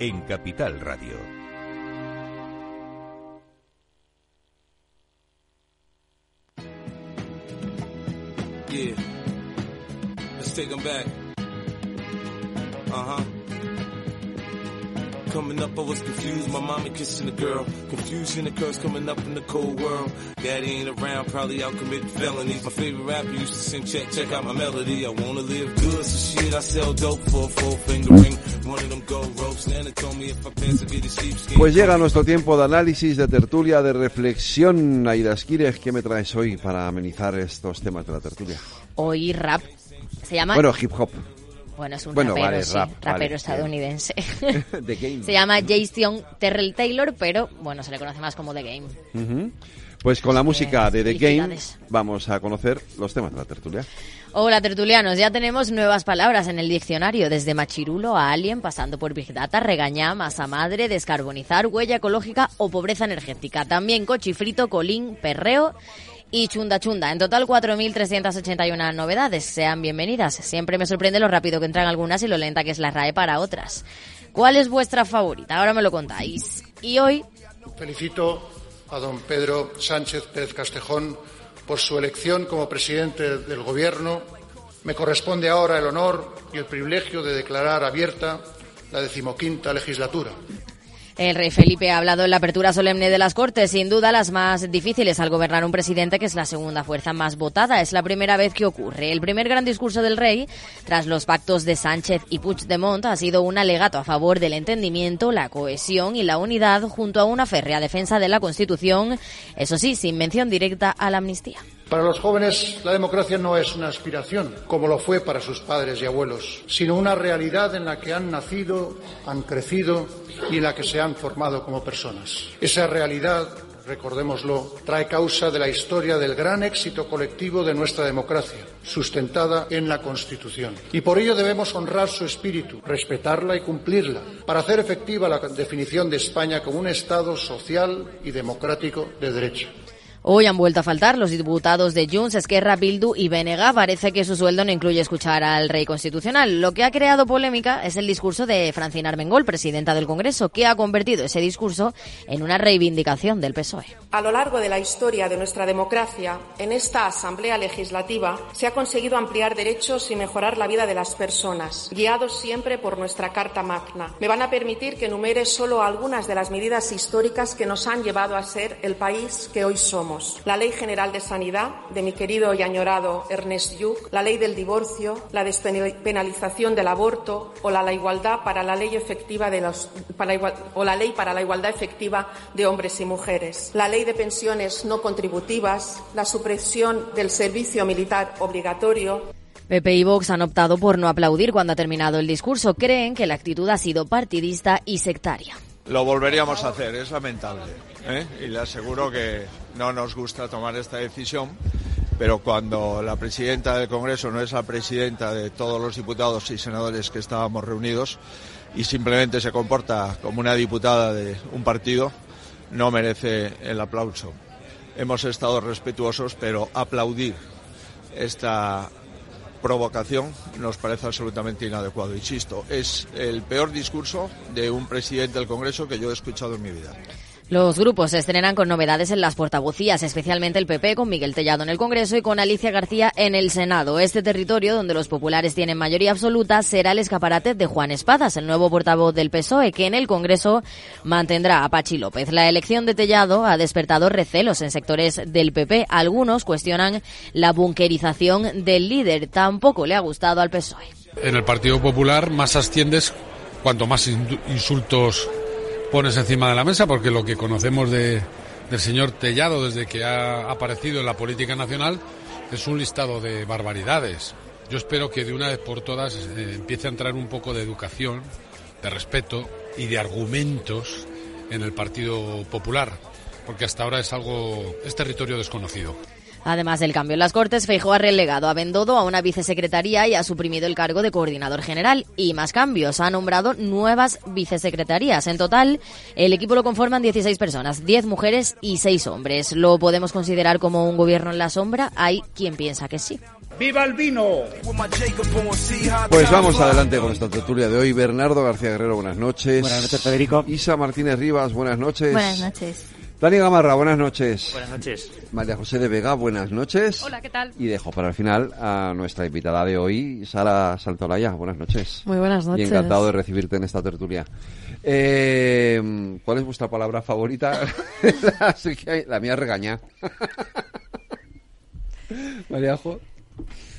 en Capital Radio. Yeah. Let's take them back. Uh huh. Coming up, I was confused. My mommy kissing the girl. Confusion occurs coming up in the cold world. Daddy ain't around, probably out committing felonies. My favorite rapper used to sing, check, check out my melody. I wanna live good, so shit, I sell dope for a four finger ring. One of them gold ropes. Nana told me if I pass, I get a sheepskin. Pues llega nuestro tiempo de análisis, de tertulia, de reflexión. Aida Esquires, ¿qué me traes hoy para amenizar estos temas de la tertulia? Hoy rap. Se llama... Bueno, hip hop. Bueno, es un Bueno, rapero, vale, sí, rap, rapero vale, estadounidense. The Game. Se llama Jason Terrell Taylor, pero bueno, se le conoce más como The Game. Pues con la música de The Game vamos a conocer los temas de la tertulia. Hola tertulianos, ya tenemos nuevas palabras en el diccionario, desde machirulo a alien, pasando por big data, regañá, masa madre, descarbonizar, huella ecológica o pobreza energética. También cochifrito, colín, perreo y chunda chunda. En total 4.381 novedades. Sean bienvenidas. Siempre me sorprende lo rápido que entran algunas y lo lenta que es la RAE para otras. ¿Cuál es vuestra favorita? Ahora me lo contáis. Y hoy Felicito a don Pedro Sánchez Pérez Castejón por su elección como presidente del Gobierno. Me corresponde ahora el honor y el privilegio de declarar abierta la decimoquinta legislatura. El rey Felipe ha hablado en la apertura solemne de las Cortes, sin duda las más difíciles al gobernar un presidente que es la segunda fuerza más votada. Es la primera vez que ocurre. El primer gran discurso del rey, tras los pactos de Sánchez y Puigdemont, ha sido un alegato a favor del entendimiento, la cohesión y la unidad junto a una férrea defensa de la Constitución, eso sí, sin mención directa a la amnistía. Para los jóvenes, la democracia no es una aspiración, como lo fue para sus padres y abuelos, sino una realidad en la que han nacido, han crecido y en la que se han formado como personas. Esa realidad, recordémoslo, trae causa de la historia del gran éxito colectivo de nuestra democracia, sustentada en la Constitución. Y por ello debemos honrar su espíritu, respetarla y cumplirla, para hacer efectiva la definición de España como un Estado social y democrático de derecho. Hoy han vuelto a faltar los diputados de Junts, Esquerra, Bildu y Benega. Parece que su sueldo no incluye escuchar al rey constitucional. Lo que ha creado polémica es el discurso de Francina Armengol, presidenta del Congreso, que ha convertido ese discurso en una reivindicación del PSOE. A lo largo de la historia de nuestra democracia, en esta Asamblea Legislativa se ha conseguido ampliar derechos y mejorar la vida de las personas, guiados siempre por nuestra Carta Magna. Me van a permitir que enumere solo algunas de las medidas históricas que nos han llevado a ser el país que hoy somos. La Ley General de Sanidad, de mi querido y añorado Ernest Lluch, la Ley del Divorcio, la despenalización del aborto o la, la igualdad para la ley efectiva de los, para igual- o la Ley para la igualdad efectiva de hombres y mujeres, la Ley de pensiones no contributivas, la supresión del servicio militar obligatorio, PP y Vox han optado por no aplaudir cuando ha terminado el discurso. Creen que la actitud ha sido partidista y sectaria. Lo volveríamos a hacer, es lamentable. ¿eh? Y le aseguro que no nos gusta tomar esta decisión, pero cuando la presidenta del Congreso no es la presidenta de todos los diputados y senadores que estábamos reunidos y simplemente se comporta como una diputada de un partido, no merece el aplauso. Hemos estado respetuosos, pero aplaudir esta provocación nos parece absolutamente inadecuado. Insisto, es el peor discurso de un presidente del Congreso que yo he escuchado en mi vida. Los grupos se estrenan con novedades en las portavocías, especialmente el PP con Miguel Tellado en el Congreso y con Alicia García en el Senado. Este territorio, donde los populares tienen mayoría absoluta, será el escaparate de Juan Espadas, el nuevo portavoz del PSOE, que en el Congreso mantendrá a Pachi López. La elección de Tellado ha despertado recelos en sectores del PP. Algunos cuestionan la bunkerización del líder. Tampoco le ha gustado al PSOE. En el Partido Popular más asciendes cuanto más insultos pones encima de la mesa, porque lo que conocemos de, del señor Tellado desde que ha aparecido en la política nacional es un listado de barbaridades. Yo espero que de una vez por todas eh, empiece a entrar un poco de educación, de respeto y de argumentos en el Partido Popular, porque hasta ahora es algo, es territorio desconocido. Además del cambio en las Cortes, Feijóo ha relegado a Bendodo a una vicesecretaría y ha suprimido el cargo de coordinador general. Y más cambios, ha nombrado nuevas vicesecretarías. En total, el equipo lo conforman 16 personas, 10 mujeres y 6 hombres. ¿Lo podemos considerar como un gobierno en la sombra? Hay quien piensa que sí. ¡Viva el vino! Pues vamos adelante con esta tertulia de hoy. Bernardo García Guerrero, buenas noches. Buenas noches, Federico. Isa Martínez Rivas, buenas noches. Buenas noches. Dani Gamarra, buenas noches. Buenas noches. María José de Vega, buenas noches. Hola, ¿qué tal? Y dejo para el final a nuestra invitada de hoy, Sara Santolaya. Buenas noches. Muy buenas noches. Y encantado de recibirte en esta tertulia. Eh, ¿Cuál es vuestra palabra favorita? la mía regaña. María Jo.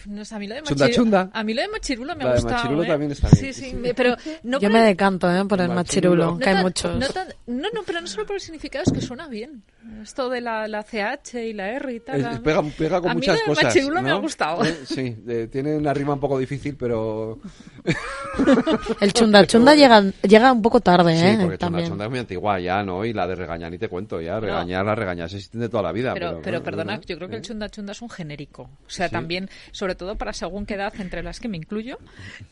No sé, a mí lo de Chunda, machirulo, chunda. a mí lo de machirulo me La ha gustado. machirulo ¿eh? también está bien, Sí, sí, sí. me- pero no Yo por me el- decanto ¿eh? por el machirulo, que hay tan- muchos. No, tan- no, no, pero no solo por el significado, es que suena bien. Esto de la, la CH y la R y tal. Es- pega, pega con a muchas mí cosas. machirulo me ¿no? ha gustado. Eh, Sí, eh, tiene una rima un poco difícil, pero. El chunda chunda llega, llega un poco tarde, Sí, ¿eh? porque chunda, También. chunda es muy antigua ya, ¿no? Y la de regañar, ni te cuento ya. Regañar, las regañas existen de toda la vida. Pero, Pero, perdona, ¿no? yo creo que el ¿Eh? chunda chunda es un genérico. O sea, Sí. también, sobre todo para según qué edad, entre las que me incluyo,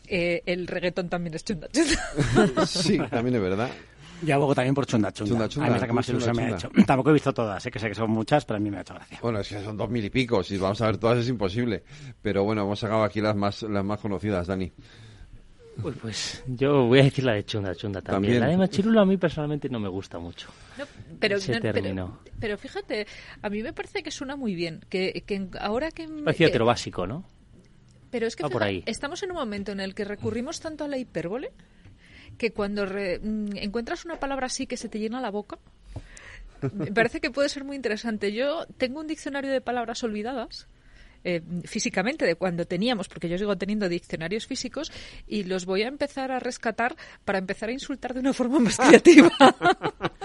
eh, el reggaetón también es chunda chunda. Sí, también es verdad. Yo abogo también por Chunda Chunda. Chunda, chunda, a mí es la que más ilusión me ha hecho. Tampoco he visto todas, sé que sé que son muchas, pero a mí me ha hecho gracia. Bueno, es que son dos mil y pico. Si vamos a ver todas es imposible. Pero bueno, hemos sacado aquí las más, las más conocidas, Dani. Uy, pues yo voy a decir la de Chunda Chunda también. También. La de Machirulo a mí personalmente no me gusta mucho. No, pero, Se no, pero- terminó. Pero, fíjate, a mí me parece que suena muy bien. Que, que ahora que. Parecía básico, ¿no? Pero es que por ahí. estamos en un momento en el que recurrimos tanto a la hipérbole que cuando re- mm, encuentras una palabra así que se te llena la boca, me parece que puede ser muy interesante. Yo tengo un diccionario de palabras olvidadas. Eh, físicamente de cuando teníamos, porque yo sigo teniendo diccionarios físicos y los voy a empezar a rescatar para empezar a insultar de una forma más creativa.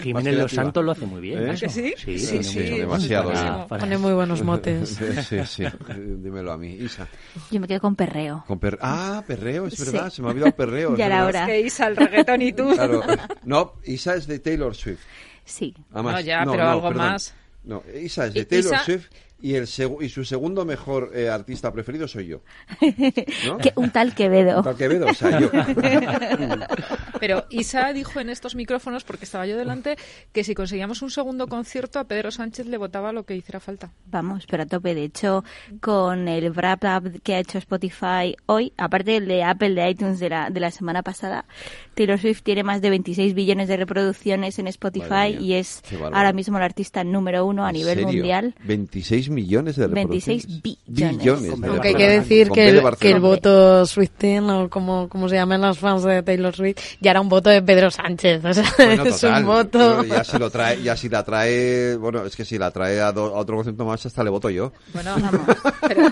Jiménez Los Santos lo hace muy bien. ¿Eh? ¿A que sí? Sí, Sí, sí. Demasiado para- Pone muy buenos motes. Sí, sí, sí. Eh, Dímelo a mí. Isa. Yo me quedo con perreo. Con per- Ah, perreo, es Sí. verdad. Se me ha olvidado perreo. es Ya verdad. hora. Que Isa, el reggaetón y tú. Claro. No, Isa es de Taylor Swift. Sí. Además- No, ya, pero algo más. No, Isa es de Taylor Isa- Swift y, el segu- y su segundo mejor eh, artista preferido soy yo. ¿No? Que- un tal Quevedo. Un tal Quevedo, o sea, yo. Pero Isa dijo en estos micrófonos, porque estaba yo delante, que si conseguíamos un segundo concierto a Pedro Sánchez le votaba lo que hiciera falta. Vamos, pero a tope. De hecho, con el wrap up que ha hecho Spotify hoy, aparte del de Apple de iTunes de la, de la semana pasada, Taylor Swift tiene más de 26 billones de reproducciones en Spotify y es ahora mismo la artista número uno a ¿En nivel serio? mundial. 26 millones de 26 reproducciones. billones. Billones de Lo que hay que decir que el, que el voto Swiftin, o como, como se llaman los fans de Taylor Swift, ya era un voto de Pedro Sánchez. O sea, Bueno, es total, un voto. Ya si lo trae, ya si la trae, bueno, es que si la trae a, do- a otro concierto más hasta le voto yo. Bueno, pero,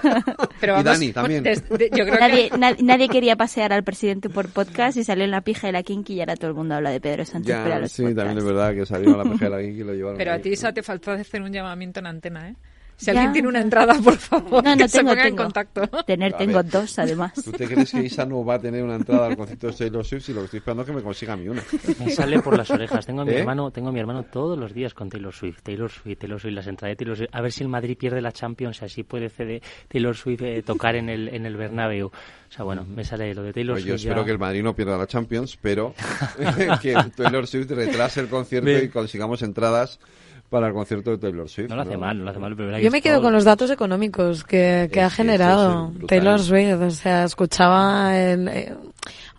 pero Y vamos, Dani también. des- de- yo creo Nadie, que... na- nadie quería pasear al presidente por podcast y salió en la pija la Kinky y ahora todo el mundo habla de Pedro Sánchez para Ya, los sí, podcasts. también es verdad que salió a la PG de la Geek y lo llevaron. Pero a ahí. ti, Isa, te faltó hacer un llamamiento en antena, ¿eh? Si Ya. alguien tiene una entrada, por favor, No, no que se tengo, ponga en tengo. contacto. Tener A tengo ver. dos, además. ¿Tú te crees que Isa no va a tener una entrada al concierto de Taylor Swift y lo que estoy esperando es que me consiga a mí una? Me sale por las orejas. Tengo a mi ¿Eh? hermano, tengo a mi hermano todos los días con Taylor Swift, Taylor Swift, Taylor Swift, las entradas de Taylor Swift. A ver si el Madrid pierde la Champions así puede ceder Taylor Swift eh, tocar en el en el Bernabéu. O sea, bueno, me sale lo de Taylor Pues yo Swift. espero ya. que el Madrid no pierda la Champions, pero que Taylor Swift retrase el concierto Bien. y consigamos entradas para el concierto de Taylor Swift. No lo hace mal, no lo hace mal. Pero Yo me quedo con los datos económicos que, que ha generado Taylor Swift. O sea, escuchaba en, eh,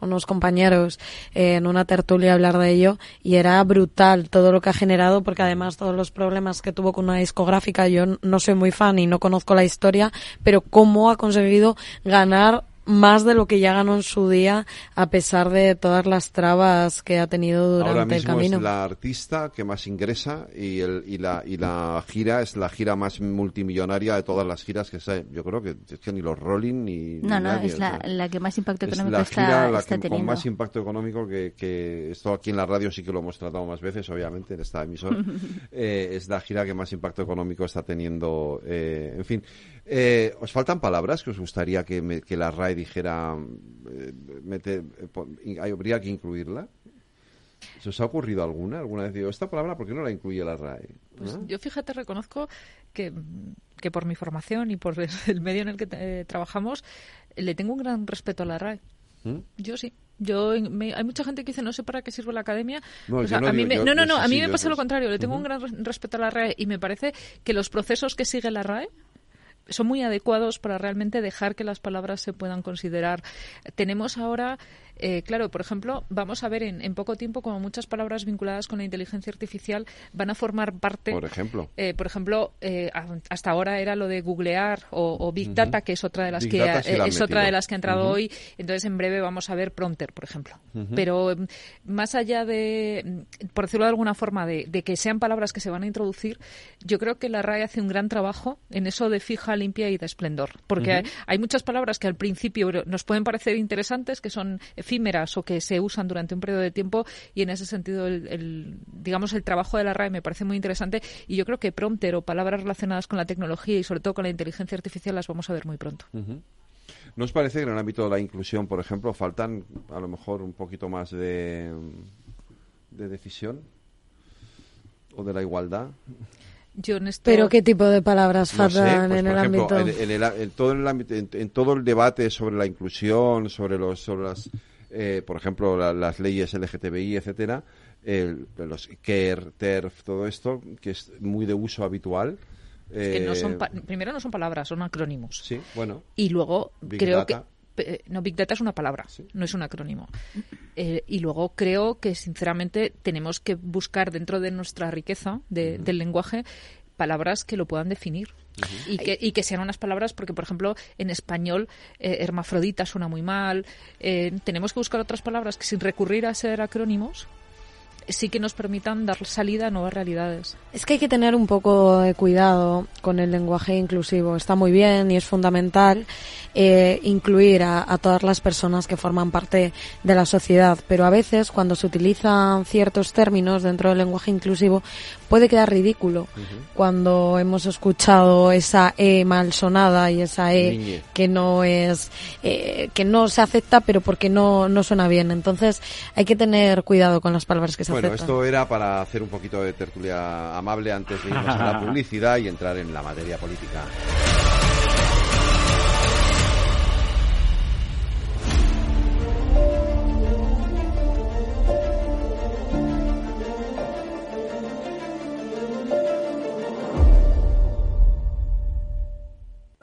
unos compañeros eh, en una tertulia hablar de ello y era brutal todo lo que ha generado porque además todos los problemas que tuvo con una discográfica, yo no soy muy fan y no conozco la historia, pero cómo ha conseguido ganar más de lo que ya ganó en su día a pesar de todas las trabas que ha tenido durante Ahora mismo el camino. es la artista que más ingresa y, el, y, la, y la gira es la gira más multimillonaria de todas las giras que se, yo creo que, es que ni los Rolling ni, no, ni no, nadie, es la, la que más impacto es económico la está, gira la está que- teniendo. con más impacto económico que, que esto aquí en la radio sí que lo hemos tratado más veces obviamente en esta emisora eh, es la gira que más impacto económico está teniendo eh, en fin eh, ¿os faltan palabras que os gustaría que, me- que la Dijera eh, mete- eh, habría que incluirla? ¿Se os ha ocurrido alguna? ¿Alguna vez digo, esta palabra por qué no la incluye la RAE? Pues ¿No? yo fíjate, reconozco que, que por mi formación y por el medio en el que eh, trabajamos, le tengo un gran respeto a la RAE. ¿Mm? Yo sí. Yo me- hay mucha gente que dice no sé para qué sirve la academia. No, O sea, no a mí digo- me- no, a mí sí, me pasa lo contrario. Le tengo un gran res- respeto a la RAE y me parece que los procesos que sigue la RAE son muy adecuados para realmente dejar que las palabras se puedan considerar. Tenemos ahora, eh, claro, por ejemplo, vamos a ver en, en poco tiempo como muchas palabras vinculadas con la inteligencia artificial van a formar parte. Por ejemplo. Eh, por ejemplo, eh, hasta ahora era lo de googlear o, o Big. Data, que es otra de las Big que sí eh, es otra de las que ha entrado hoy. Entonces, en breve vamos a ver Prompter, por ejemplo. Pero eh, más allá de, mm, por decirlo de alguna forma, de, de que sean palabras que se van a introducir, yo creo que la RAE hace un gran trabajo en eso de fija, limpia y de esplendor. Porque hay, hay muchas palabras que al principio nos pueden parecer interesantes, que son efímeras o que se usan durante un periodo de tiempo, y en ese sentido, el, el- digamos, el trabajo de la RAE me parece muy interesante. Y yo creo que Prompter o palabras relacionadas con la tecnología y sobre todo con la inteligencia artificial las vamos a ver muy pronto. Ujú. ¿No os parece que en el ámbito de la inclusión, por ejemplo, faltan a lo mejor un poquito más de, de decisión? ¿O de la igualdad? Yo en esto- Pero qué tipo de palabras No sé, faltan pues, en el ejemplo, ámbito. en- en el en todo el ámbito- en- en todo el debate sobre la inclusión, sobre los, sobre las, eh, por ejemplo, la- las leyes LGTBI, etcétera, el- los KER, TERF, todo esto, que es muy de uso habitual. que no son eh, pa- primero no son palabras, son acrónimos. Sí, bueno. Y luego Big creo Data. que no Big Data es una palabra, no es un acrónimo. Eh, y luego creo que sinceramente tenemos que buscar dentro de nuestra riqueza de- del lenguaje palabras que lo puedan definir. Y que, y que sean unas palabras, porque por ejemplo en español eh, hermafrodita suena muy mal. Eh, tenemos que buscar otras palabras que sin recurrir a ser acrónimos sí que nos permitan dar salida a nuevas realidades. Es que hay que tener un poco de cuidado con el lenguaje inclusivo. Está muy bien y es fundamental eh, incluir a, a todas las personas que forman parte de la sociedad, pero a veces cuando se utilizan ciertos términos dentro del lenguaje inclusivo puede quedar ridículo. Cuando hemos escuchado esa E mal sonada y esa E Niñe. que no es eh, que no se acepta pero porque no no suena bien. Entonces hay que tener cuidado con las palabras que se Bueno, aceptan. esto era para hacer un poquito de tertulia amable antes de irnos a la publicidad y entrar en la materia política.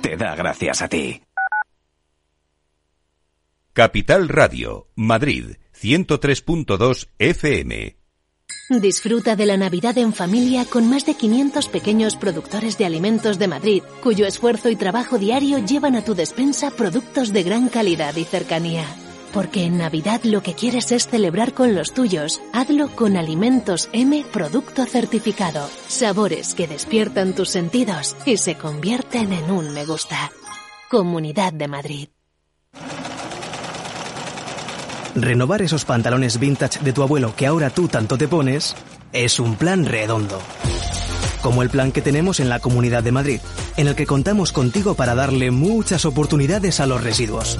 te da gracias a ti. Capital Radio, Madrid, 103.2 FM. Disfruta de la Navidad en familia con más de 500 pequeños productores de alimentos de Madrid, cuyo esfuerzo y trabajo diario llevan a tu despensa productos de gran calidad y cercanía. Porque en Navidad lo que quieres es celebrar con los tuyos. Hazlo con Alimentos M Producto Certificado. Sabores que despiertan tus sentidos y se convierten en un me gusta. Comunidad de Madrid. Renovar esos pantalones vintage de tu abuelo que ahora tú tanto te pones es un plan redondo. Como el plan que tenemos en la Comunidad de Madrid, en el que contamos contigo para darle muchas oportunidades a los residuos.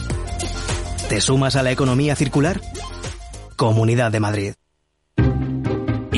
¿Te sumas a la economía circular? Comunidad de Madrid.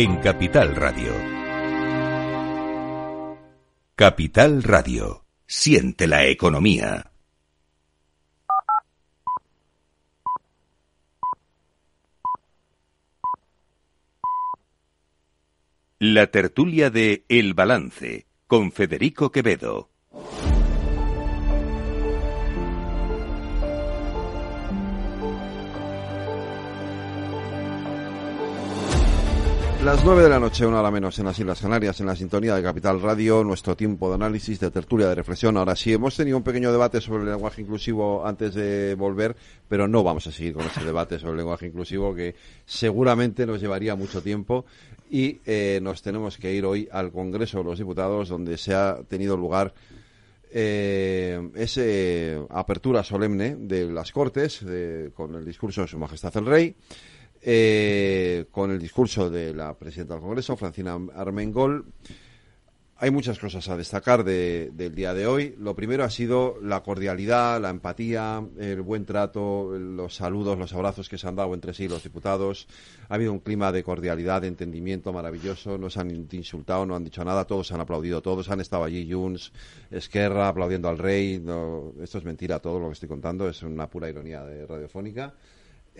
en Capital Radio. Capital Radio. Siente la economía. La tertulia de El Balance con Federico Quevedo. Las nueve de la noche, una hora menos en las Islas Canarias, en la sintonía de Capital Radio, nuestro tiempo de análisis, de tertulia, de reflexión. Ahora sí, hemos tenido un pequeño debate sobre el lenguaje inclusivo antes de volver, pero no vamos a seguir con ese debate sobre el lenguaje inclusivo que seguramente nos llevaría mucho tiempo y eh, nos tenemos que ir hoy al Congreso de los Diputados, donde se ha tenido lugar eh, esa apertura solemne de las Cortes con el discurso de Su Majestad el Rey eh, con el discurso de la presidenta del Congreso, Francina Armengol. Hay muchas cosas a destacar del día de hoy. Lo primero ha sido la cordialidad, la empatía, el buen trato, los saludos, los abrazos que se han dado entre sí los diputados. Ha habido un clima de cordialidad, de entendimiento maravilloso. No se han insultado, no han dicho nada. Todos han aplaudido, todos han estado allí. Junts, Esquerra, aplaudiendo al rey. esto es mentira, todo lo que estoy contando. Es una pura ironía de radiofónica.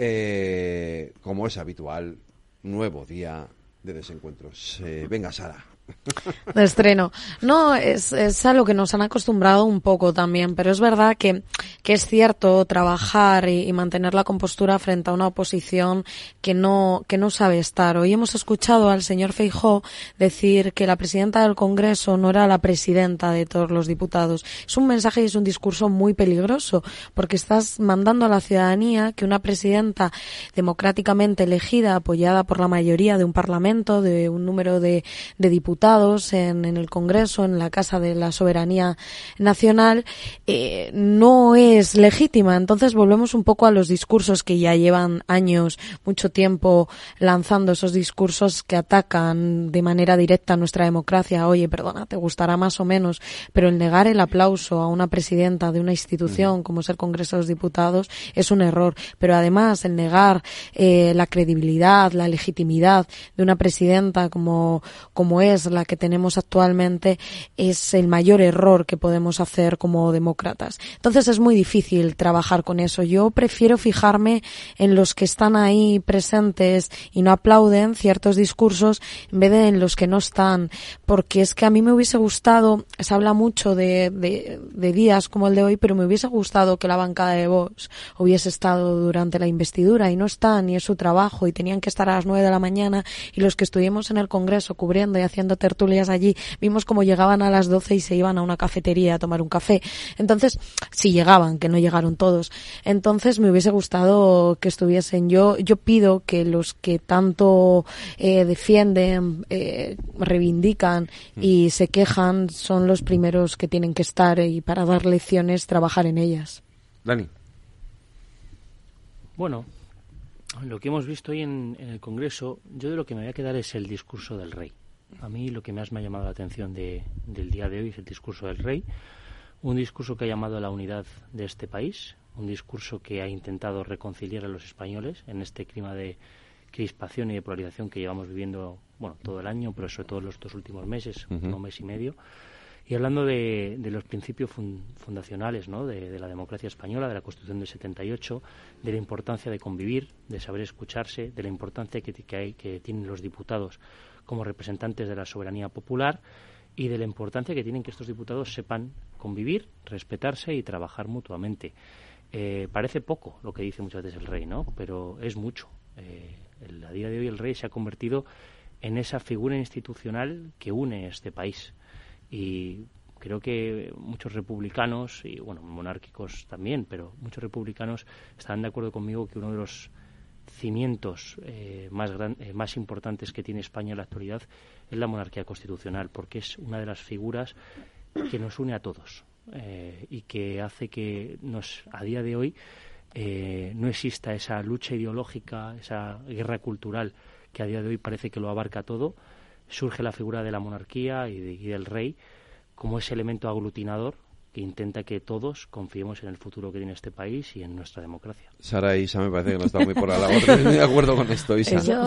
Eh, como es habitual, nuevo día de desencuentros. Eh, venga, Sara. De estreno. No, es, es a lo que nos han acostumbrado un poco también, pero es verdad que, que es cierto trabajar y, mantener la compostura frente a una oposición que no, que no sabe estar. Hoy hemos escuchado al señor Feijó decir que la presidenta del Congreso no era la presidenta de todos los diputados. Es un mensaje y es un discurso muy peligroso, porque estás mandando a la ciudadanía que una presidenta democráticamente elegida, apoyada por la mayoría de un parlamento, de un número de, de diputados, en, el Congreso, en la Casa de la Soberanía Nacional, eh, no es legítima. Entonces volvemos un poco a los discursos que ya llevan años, mucho tiempo lanzando esos discursos que atacan de manera directa nuestra democracia. Oye, perdona, te gustará más o menos, pero el negar el aplauso a una presidenta de una institución como es el Congreso de los Diputados es un error. Pero además el negar eh, la credibilidad, la legitimidad de una presidenta como, como es la que tenemos actualmente es el mayor error que podemos hacer como demócratas. Entonces es muy difícil trabajar con eso. Yo prefiero fijarme en los que están ahí presentes y no aplauden ciertos discursos en vez de en los que no están, porque es que a mí me hubiese gustado, se habla mucho de, de, días como el de hoy, pero me hubiese gustado que la bancada de Vox hubiese estado durante la investidura y no están y es su trabajo y tenían que estar a las nueve de la mañana y los que estuvimos en el Congreso cubriendo y haciendo tertulias allí, vimos cómo llegaban a las 12 y se iban a una cafetería a tomar un café. Entonces, si llegaban, que no llegaron todos. Entonces, me hubiese gustado que estuviesen. Yo, yo pido que los que tanto eh, defienden, eh, reivindican mm. y se quejan son los primeros que tienen que estar y para dar lecciones trabajar en ellas. Dani. Bueno, lo que hemos visto hoy en, el Congreso, yo de lo que me voy a quedar es el discurso del rey. A mí lo que más me ha llamado la atención de, del día de hoy es el discurso del rey, un discurso que ha llamado a la unidad de este país, un discurso que ha intentado reconciliar a los españoles en este clima de crispación y de polarización que llevamos viviendo bueno todo el año, pero sobre todo los dos últimos meses, un mes y medio. Y hablando de, los principios fundacionales ¿no? de, la democracia española, de la Constitución del 78, de la importancia de convivir, de saber escucharse, de la importancia que, que, hay, que tienen los diputados como representantes de la soberanía popular y de la importancia que tienen que estos diputados sepan convivir, respetarse y trabajar mutuamente. Eh, parece poco lo que dice muchas veces el rey, ¿no? Pero es mucho. Eh, a día de hoy el rey se ha convertido en esa figura institucional que une este país. Y creo que muchos republicanos, y bueno, monárquicos también, pero muchos republicanos están de acuerdo conmigo que uno de los cimientos eh, más, eh, más importantes que tiene España en la actualidad es la monarquía constitucional, porque es una de las figuras que nos une a todos eh, y que hace que nos, a día de hoy no exista esa lucha ideológica, esa guerra cultural que a día de hoy parece que lo abarca todo. Surge la figura de la monarquía y del rey como ese elemento aglutinador que intenta que todos confiemos en el futuro que tiene este país y en nuestra democracia. Sara y Isa me parece que no está muy por la labor. Estoy de acuerdo con esto, Isa. Yo...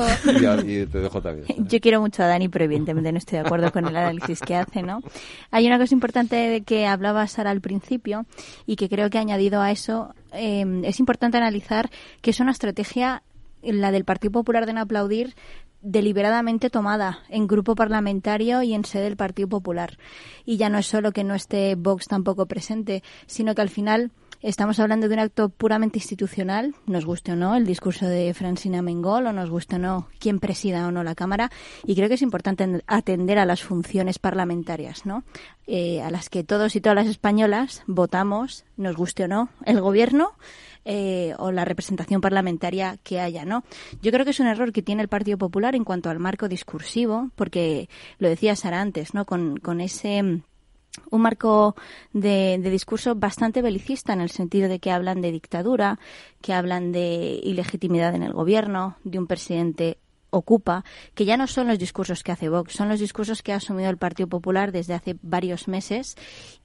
Y, te dejo también. Yo quiero mucho a Dani, pero evidentemente no estoy de acuerdo con el análisis que hace, ¿no? Hay una cosa importante de que hablaba Sara al principio y que creo que ha añadido a eso. Eh, es importante analizar que es una estrategia la del Partido Popular de no aplaudir deliberadamente tomada en grupo parlamentario y en sede del Partido Popular. Y ya no es solo que no esté Vox tampoco presente, sino que al final estamos hablando de un acto puramente institucional, nos guste o no el discurso de Francina Mengol o nos guste o no quién presida o no la Cámara, y creo que es importante atender a las funciones parlamentarias, ¿no? Eh, a las que todos y todas las españolas votamos, nos guste o no, el Gobierno eh, o la representación parlamentaria que haya, ¿no? Yo creo que es un error que tiene el Partido Popular en cuanto al marco discursivo, porque lo decía Sara antes, ¿no? Con, con ese mm, un marco de, de, discurso bastante belicista en el sentido de que hablan de dictadura, que hablan de ilegitimidad en el gobierno, de un presidente ocupa, que ya no son los discursos que hace Vox, son los discursos que ha asumido el Partido Popular desde hace varios meses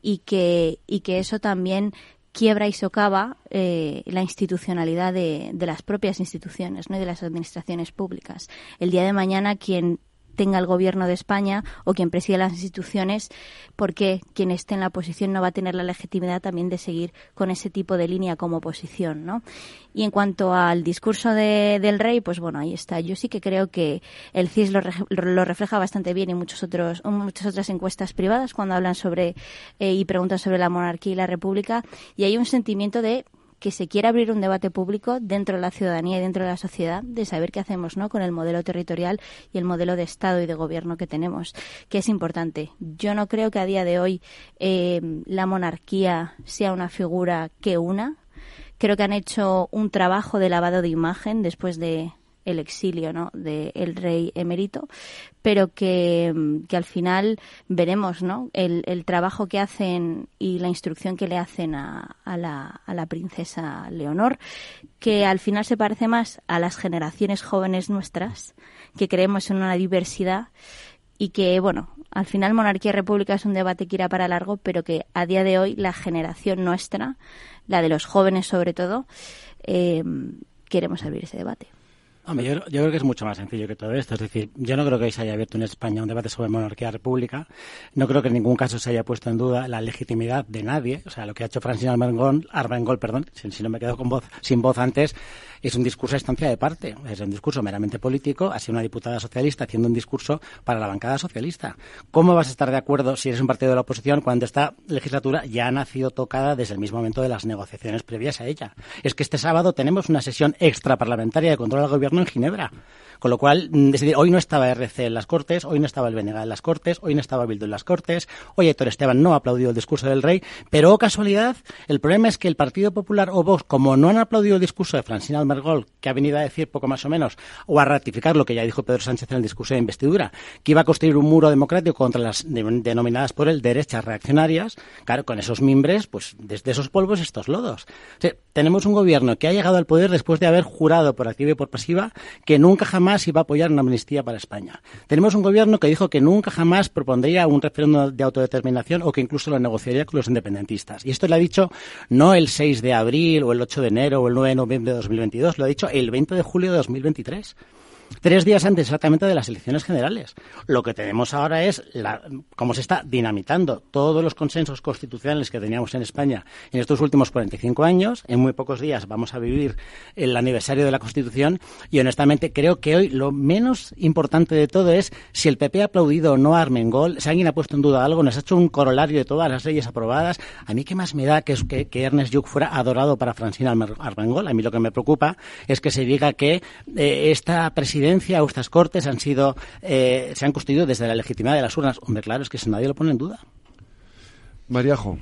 y que, y que eso también quiebra y socava eh, la institucionalidad de, de, las propias instituciones ¿no? y de las administraciones públicas. El día de mañana, quien tenga el gobierno de España o quien presida las instituciones, porque quien esté en la oposición no va a tener la legitimidad también de seguir con ese tipo de línea como oposición, ¿no? Y en cuanto al discurso de, del rey, pues bueno, ahí está. Yo sí que creo que el CIS lo, lo refleja bastante bien y muchos otros, muchas otras encuestas privadas cuando hablan sobre eh, y preguntan sobre la monarquía y la república. Y hay un sentimiento de que se quiera abrir un debate público dentro de la ciudadanía y dentro de la sociedad de saber qué hacemos ¿no? con el modelo territorial y el modelo de Estado y de gobierno que tenemos, que es importante. Yo no creo que a día de hoy eh, la monarquía sea una figura que una. Creo que han hecho un trabajo de lavado de imagen después de el exilio ¿no? del rey emérito, pero que, que, al final veremos ¿no? el, el, trabajo que hacen y la instrucción que le hacen a, a, la, a la princesa Leonor, que al final se parece más a las generaciones jóvenes nuestras, que creemos en una diversidad y que, bueno, al final monarquía y república es un debate que irá para largo, pero que a día de hoy la generación nuestra, la de los jóvenes sobre todo, eh, queremos abrir ese debate yo, creo que es mucho más sencillo que todo esto. Es decir, yo no creo que se haya abierto en España un debate sobre monarquía república. No creo que en ningún caso se haya puesto en duda la legitimidad de nadie. O sea, lo que ha hecho Francina Armengol, Armengol perdón, si, no me quedo con voz, sin voz antes, es un discurso a estancia de parte. Es un discurso meramente político. Ha sido una diputada socialista haciendo un discurso para la bancada socialista. ¿Cómo vas a estar de acuerdo si eres un partido de la oposición cuando esta legislatura ya ha nacido tocada desde el mismo momento de las negociaciones previas a ella? Es que este sábado tenemos una sesión extraparlamentaria de control al gobierno en Ginebra. Con lo cual, mm, decir, hoy no estaba RC en las Cortes, hoy no estaba el Benega en las Cortes, hoy no estaba Bildo en las Cortes, hoy Héctor Esteban no ha aplaudido el discurso del rey, pero oh casualidad, el problema es que el Partido Popular o Vox, como no han aplaudido el discurso de Francina Almergol, que ha venido a decir poco más o menos, o a ratificar lo que ya dijo Pedro Sánchez en el discurso de investidura, que iba a construir un muro democrático contra las denominadas por él derechas reaccionarias, claro, con esos mimbres, pues desde esos polvos estos lodos. tenemos un gobierno que ha llegado al poder después de haber jurado por activa y por pasiva que nunca jamás iba a apoyar una amnistía para España. Tenemos un gobierno que dijo que nunca jamás propondría un referéndum de autodeterminación o que incluso lo negociaría con los independentistas. Y esto lo ha dicho no el 6 de abril o el 8 de enero o el 9 de noviembre de 2022, lo ha dicho el 20 de julio de 2023 tres días antes exactamente de las elecciones generales. Lo que tenemos ahora es la, cómo se está dinamitando todos los consensos constitucionales que teníamos en España en estos últimos 45 años. En muy pocos días vamos a vivir el aniversario de la Constitución y honestamente creo que hoy lo menos importante de todo es si el PP ha aplaudido o no a Armengol, si alguien ha puesto en duda algo, nos ha hecho un corolario de todas las leyes aprobadas. A mí qué más me da que, es que, Ernest Lluch fuera adorado para Francina Armengol. A mí lo que me preocupa es que se diga que eh, esta presidencia presidencia o estas cortes han sido, eh, se han construido desde la legitimidad de las urnas. Hombre, claro, es que eso nadie lo pone en duda. Mariajo.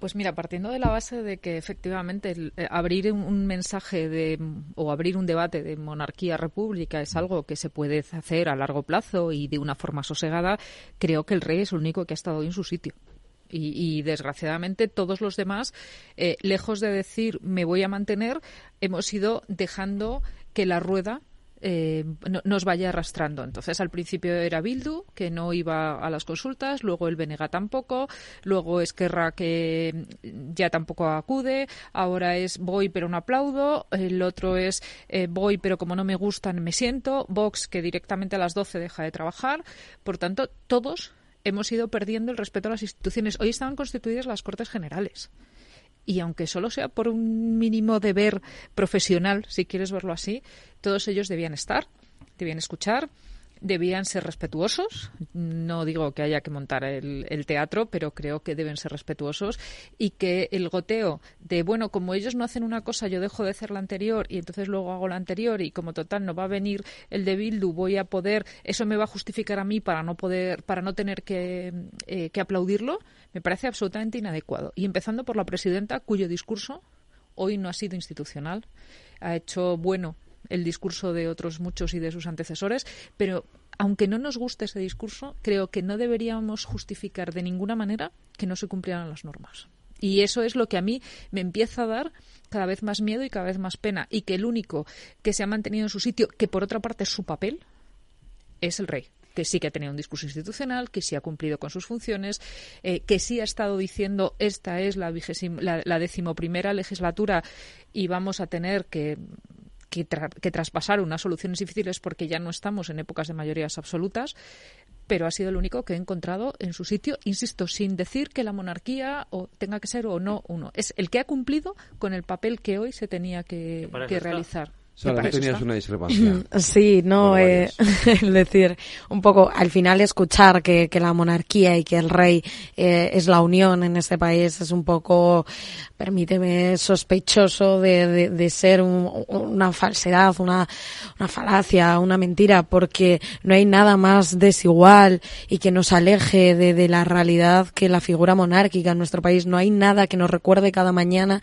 Pues mira, partiendo de la base de que efectivamente eh, abrir un, mensaje de, o abrir un debate de monarquía-república es algo que se puede hacer a largo plazo y de una forma sosegada, creo que el rey es el único que ha estado en su sitio. Y, desgraciadamente todos los demás, eh, lejos de decir me voy a mantener, hemos ido dejando que la rueda eh, nos vaya arrastrando. Entonces, al principio era Bildu, que no iba a las consultas, luego el Benega tampoco, luego Esquerra, que ya tampoco acude, ahora es voy pero no aplaudo, el otro es eh, voy pero como no me gustan me siento, Vox, que directamente a las 12 deja de trabajar. Por tanto, todos hemos ido perdiendo el respeto a las instituciones. Hoy estaban constituidas las Cortes Generales y aunque solo sea por un mínimo deber profesional, si quieres verlo así, todos ellos debían estar, debían escuchar, debían ser respetuosos. No digo que haya que montar el, teatro, pero creo que deben ser respetuosos y que el goteo de, bueno, como ellos no hacen una cosa, yo dejo de hacer la anterior y entonces luego hago la anterior y como total no va a venir el de Bildu, voy a poder, eso me va a justificar a mí para no poder, para no tener que, eh, que aplaudirlo, me parece absolutamente inadecuado. Y empezando por la presidenta, cuyo discurso hoy no ha sido institucional, ha hecho bueno el discurso de otros muchos y de sus antecesores, pero aunque no nos guste ese discurso, creo que no deberíamos justificar de ninguna manera que no se cumplieran las normas. Y eso es lo que a mí me empieza a dar cada vez más miedo y cada vez más pena. Y que el único que se ha mantenido en su sitio, que por otra parte es su papel, es el rey que sí que ha tenido un discurso institucional, que sí ha cumplido con sus funciones, eh, que sí ha estado diciendo esta es la, la, la decimoprimera legislatura y vamos a tener que que, traspasar unas soluciones difíciles porque ya no estamos en épocas de mayorías absolutas, pero ha sido el único que he encontrado en su sitio, insisto, sin decir que la monarquía o tenga que ser o no uno. Es el que ha cumplido con el papel que hoy se tenía que, que realizar. Sara, tenías una discrepancia. Sí, no, eh, es decir, un poco, al final escuchar que, que la monarquía y que el rey eh, es la unión en este país es un poco, permíteme, sospechoso de, de, ser una falsedad, una, una falacia, una mentira, porque no hay nada más desigual y que nos aleje de, de la realidad que la figura monárquica en nuestro país. No hay nada que nos recuerde cada mañana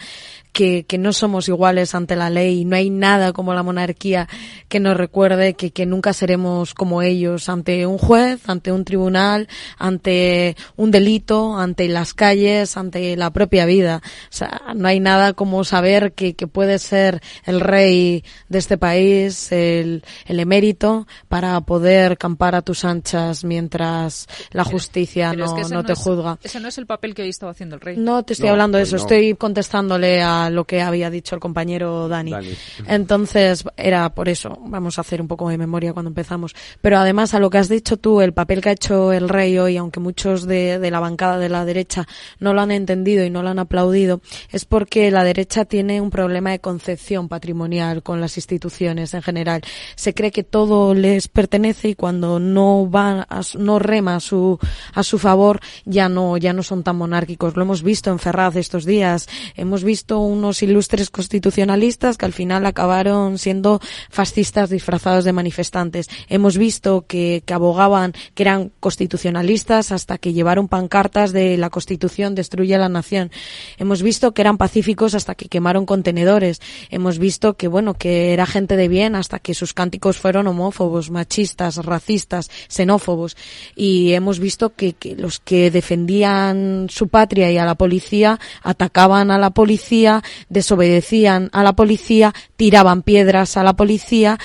que, que no somos iguales ante la ley, no hay nada como la monarquía que nos recuerde que, que nunca seremos como ellos ante un juez, ante un tribunal, ante un delito, ante las calles, ante la propia vida. O sea, no hay nada como saber que, que puede ser el rey de este país, el, el emérito, para poder campar a tus anchas mientras la justicia no, no, te juzga. ese no es el papel que hoy estaba haciendo el rey. No te estoy hablando de eso, estoy contestándole a lo que había dicho el compañero Dani. Entonces, era por eso, vamos a hacer un poco de memoria cuando empezamos. Pero además, a lo que has dicho tú, el papel que ha hecho el rey hoy, aunque muchos de, de la bancada de la derecha no lo han entendido y no lo han aplaudido, es porque la derecha tiene un problema de concepción patrimonial con las instituciones en general. Se cree que todo les pertenece y cuando no va, no rema a su, a su favor, ya no, ya no son tan monárquicos. Lo hemos visto en Ferraz estos días. Hemos visto un unos ilustres constitucionalistas que al final acabaron siendo fascistas disfrazados de manifestantes. Hemos visto que, abogaban que eran constitucionalistas hasta que llevaron pancartas de la Constitución destruye la nación. Hemos visto que eran pacíficos hasta que quemaron contenedores. Hemos visto que bueno que era gente de bien hasta que sus cánticos fueron homófobos, machistas, racistas, xenófobos. Y hemos visto que, que los que defendían su patria y a la policía atacaban a la policía desobedecían a la policía, tiraban piedras a la policía,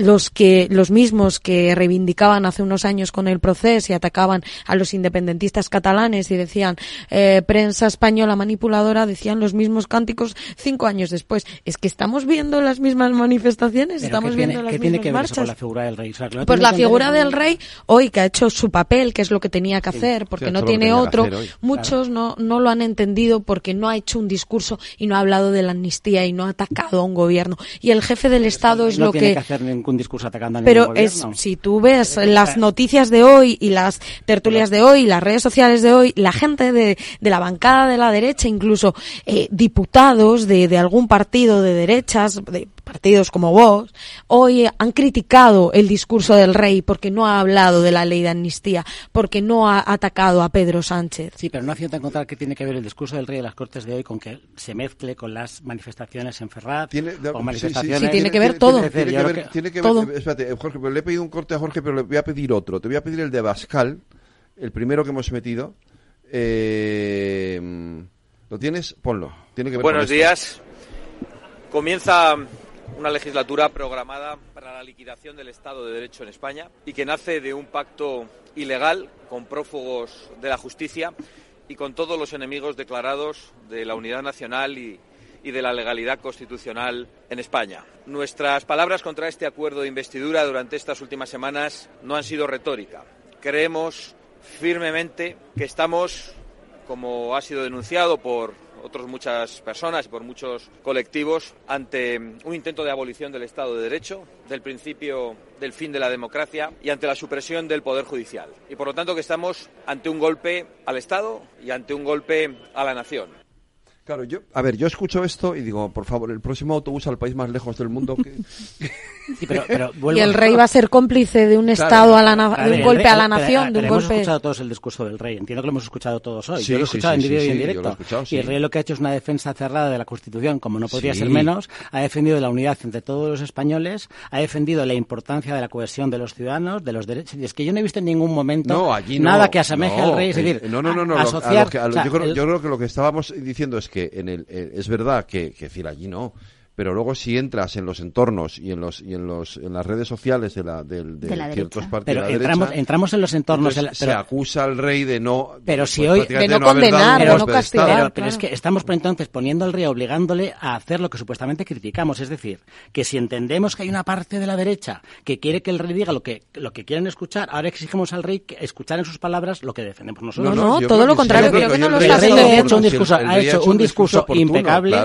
los que los mismos que reivindicaban hace unos años con el proceso y atacaban a los independentistas catalanes y decían eh, prensa española manipuladora decían los mismos cánticos cinco años después. Es que estamos viendo las mismas manifestaciones estamos viendo las mismas marchas. la figura del rey pues la figura del rey hoy que ha hecho su papel que es lo que tenía que hacer porque no tiene otro. muchos no no lo han entendido porque no ha hecho un discurso y no ha hablado de la amnistía y no ha atacado a un gobierno. Y el jefe del estado es lo que, que un discurso atacando Pero es, si tú ves las noticias de hoy y las tertulias de hoy, las redes sociales de hoy, la gente de, de la bancada de la derecha, incluso eh, diputados de, de, algún partido de derechas, de, partidos como vos, hoy han criticado el discurso del rey porque no ha hablado de la ley de amnistía, porque no ha atacado a Pedro Sánchez. Sí, pero no acierta encontrar qué tiene que ver el discurso del rey de las Cortes de hoy con que se mezcle con las manifestaciones en Ferrat o manifestaciones... Sí, tiene que ver todo. Tiene que ver, tiene espérate, Jorge, pero le he pedido un corte a Jorge, pero le voy a pedir otro. Te voy a pedir el de Bascal, el primero que hemos metido. Eh, ¿Lo tienes? Ponlo. Tiene que ver Buenos días. Comienza una legislatura programada para la liquidación del Estado de Derecho en España y que nace de un pacto ilegal con prófugos de la justicia y con todos los enemigos declarados de la unidad nacional y, y de la legalidad constitucional en España. Nuestras palabras contra este acuerdo de investidura durante estas últimas semanas no han sido retórica. Creemos firmemente que estamos, como ha sido denunciado por otras muchas personas y por muchos colectivos ante un intento de abolición del Estado de Derecho, del principio del fin de la democracia y ante la supresión del Poder Judicial. Y por lo tanto que estamos ante un golpe al Estado y ante un golpe a la nación. Claro, yo, a ver, yo escucho esto y digo, por favor, el próximo autobús al país más lejos del mundo que... y el rey va a ser cómplice de un estado a la de un golpe a la nación, de un hemos golpe. escuchado todos el discurso del rey. Entiendo que lo hemos escuchado todos hoy. yo lo he escuchado en vídeo y en directo. y el rey lo que ha hecho es una defensa cerrada de la Constitución, como no podría ser menos. Ha defendido la unidad entre todos los españoles. Ha defendido la importancia de la cohesión de los ciudadanos, de los derechos. Y es que yo no he visto en ningún momento nada que asemeje al rey. Es decir, no, no, no, yo, creo, que lo que estábamos diciendo es que en el, eh, es verdad que, que decir allí no pero luego si entras en los entornos y en los y en los en las redes sociales de la de, ciertos partidos pero entramos entramos en los entornos se acusa al rey de no pero si hoy de no, condenar o no castigar pero, es que estamos entonces poniendo al rey obligándole a hacer lo que supuestamente criticamos. Es decir que si entendemos que hay una parte de la derecha que quiere que el rey diga lo que lo que quieren escuchar ahora exigimos al rey escuchar en sus palabras lo que defendemos nosotros. No no, todo lo contrario creo, que, no lo está haciendo ha hecho un discurso ha hecho un discurso impecable.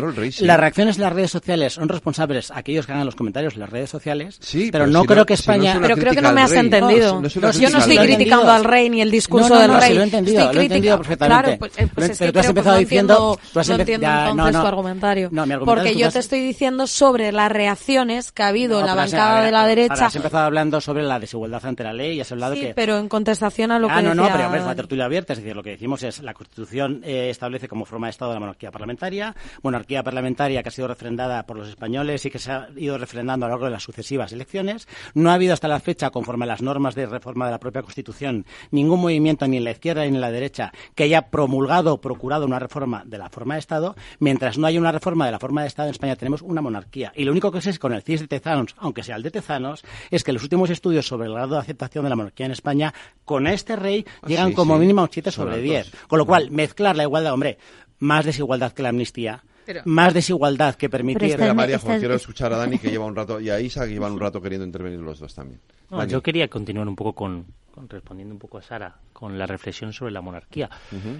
las reacciones en las redes sociales son responsables aquellos que hagan los comentarios en las redes sociales, sí, pero, no creo que España... pero creo que no me has entendido. yo no estoy criticando al rey ni el discurso del rey. lo he entendido, lo he entendido perfectamente. Claro, pues, eh, pues pero es tú has empezado diciendo... no entiendo entonces tu argumentario. porque yo te estoy diciendo sobre las reacciones que ha habido en la bancada de la derecha. Has empezado hablando sobre la desigualdad ante la ley y has hablado que... pero en contestación a lo que Ah, no, no, pero es la tertulia abierta. Es decir, lo que decimos es la Constitución eh, establece como forma de Estado la monarquía parlamentaria, monarquía parlamentaria que ha sido refrendada por los españoles y que se ha ido refrendando a lo largo de las sucesivas elecciones. No ha habido hasta la fecha, conforme a las normas de reforma de la propia Constitución, ningún movimiento ni en la izquierda ni en la derecha que haya promulgado o procurado una reforma de la forma de Estado. Mientras no haya una reforma de la forma de Estado en España tenemos una monarquía. Y lo único que sé es con el CIS de Tezanos, aunque sea el de Tezanos, es que los últimos estudios sobre el grado de aceptación de la monarquía en España con este rey Ah, llegan sí, como sí. mínimo a un 7 Son sobre altos. 10. Con lo cual, mezclar la igualdad, hombre, más desigualdad que la amnistía. Más desigualdad que permitir. Espera, María, Juan, quiero escuchar a Dani que lleva un rato y a Isa que llevan un rato queriendo intervenir los dos también. No, yo quería continuar un poco con, con- respondiendo un poco a Sara con la reflexión sobre la monarquía.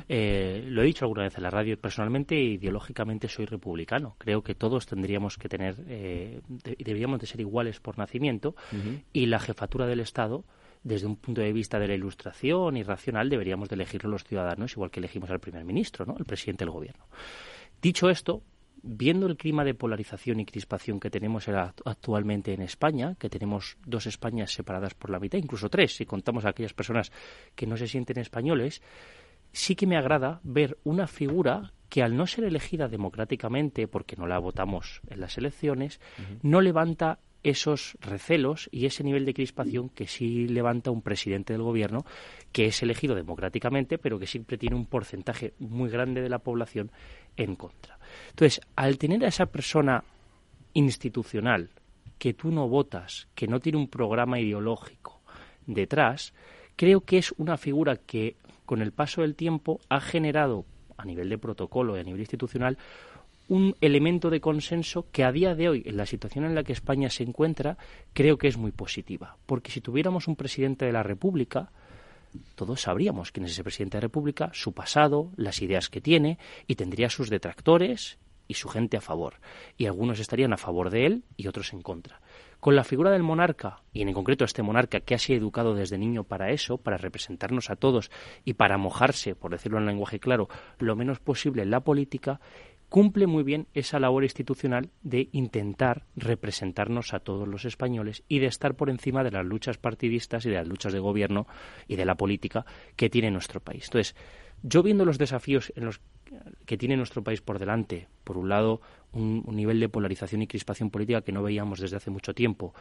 Eh, lo he dicho alguna vez en la radio. Personalmente, ideológicamente, soy republicano. Creo que todos tendríamos que tener, eh, de- deberíamos de ser iguales por nacimiento y la jefatura del Estado. Desde un punto de vista de la ilustración y racional, deberíamos de elegirlo los ciudadanos, igual que elegimos al primer ministro, ¿no? el presidente del gobierno. Dicho esto, viendo el clima de polarización y crispación que tenemos actualmente en España, que tenemos dos Españas separadas por la mitad, incluso tres, si contamos a aquellas personas que no se sienten españoles, sí que me agrada ver una figura que al no ser elegida democráticamente, porque no la votamos en las elecciones, no levanta esos recelos y ese nivel de crispación que sí levanta un presidente del gobierno que es elegido democráticamente, pero que siempre tiene un porcentaje muy grande de la población en contra. Entonces, al tener a esa persona institucional que tú no votas, que no tiene un programa ideológico detrás, creo que es una figura que con el paso del tiempo ha generado a nivel de protocolo y a nivel institucional un elemento de consenso que a día de hoy, en la situación en la que España se encuentra, creo que es muy positiva. Porque si tuviéramos un presidente de la República, todos sabríamos quién es ese presidente de la República, su pasado, las ideas que tiene, y tendría sus detractores y su gente a favor. Y algunos estarían a favor de él y otros en contra. Con la figura del monarca, y en concreto este monarca que ha sido educado desde niño para eso, para representarnos a todos y para mojarse, por decirlo en lenguaje claro, lo menos posible en la política, cumple muy bien esa labor institucional de intentar representarnos a todos los españoles y de estar por encima de las luchas partidistas y de las luchas de gobierno y de la política que tiene nuestro país. Entonces, yo viendo los desafíos en los que tiene nuestro país por delante, por un lado, un, nivel de polarización y crispación política que no veíamos desde hace mucho tiempo,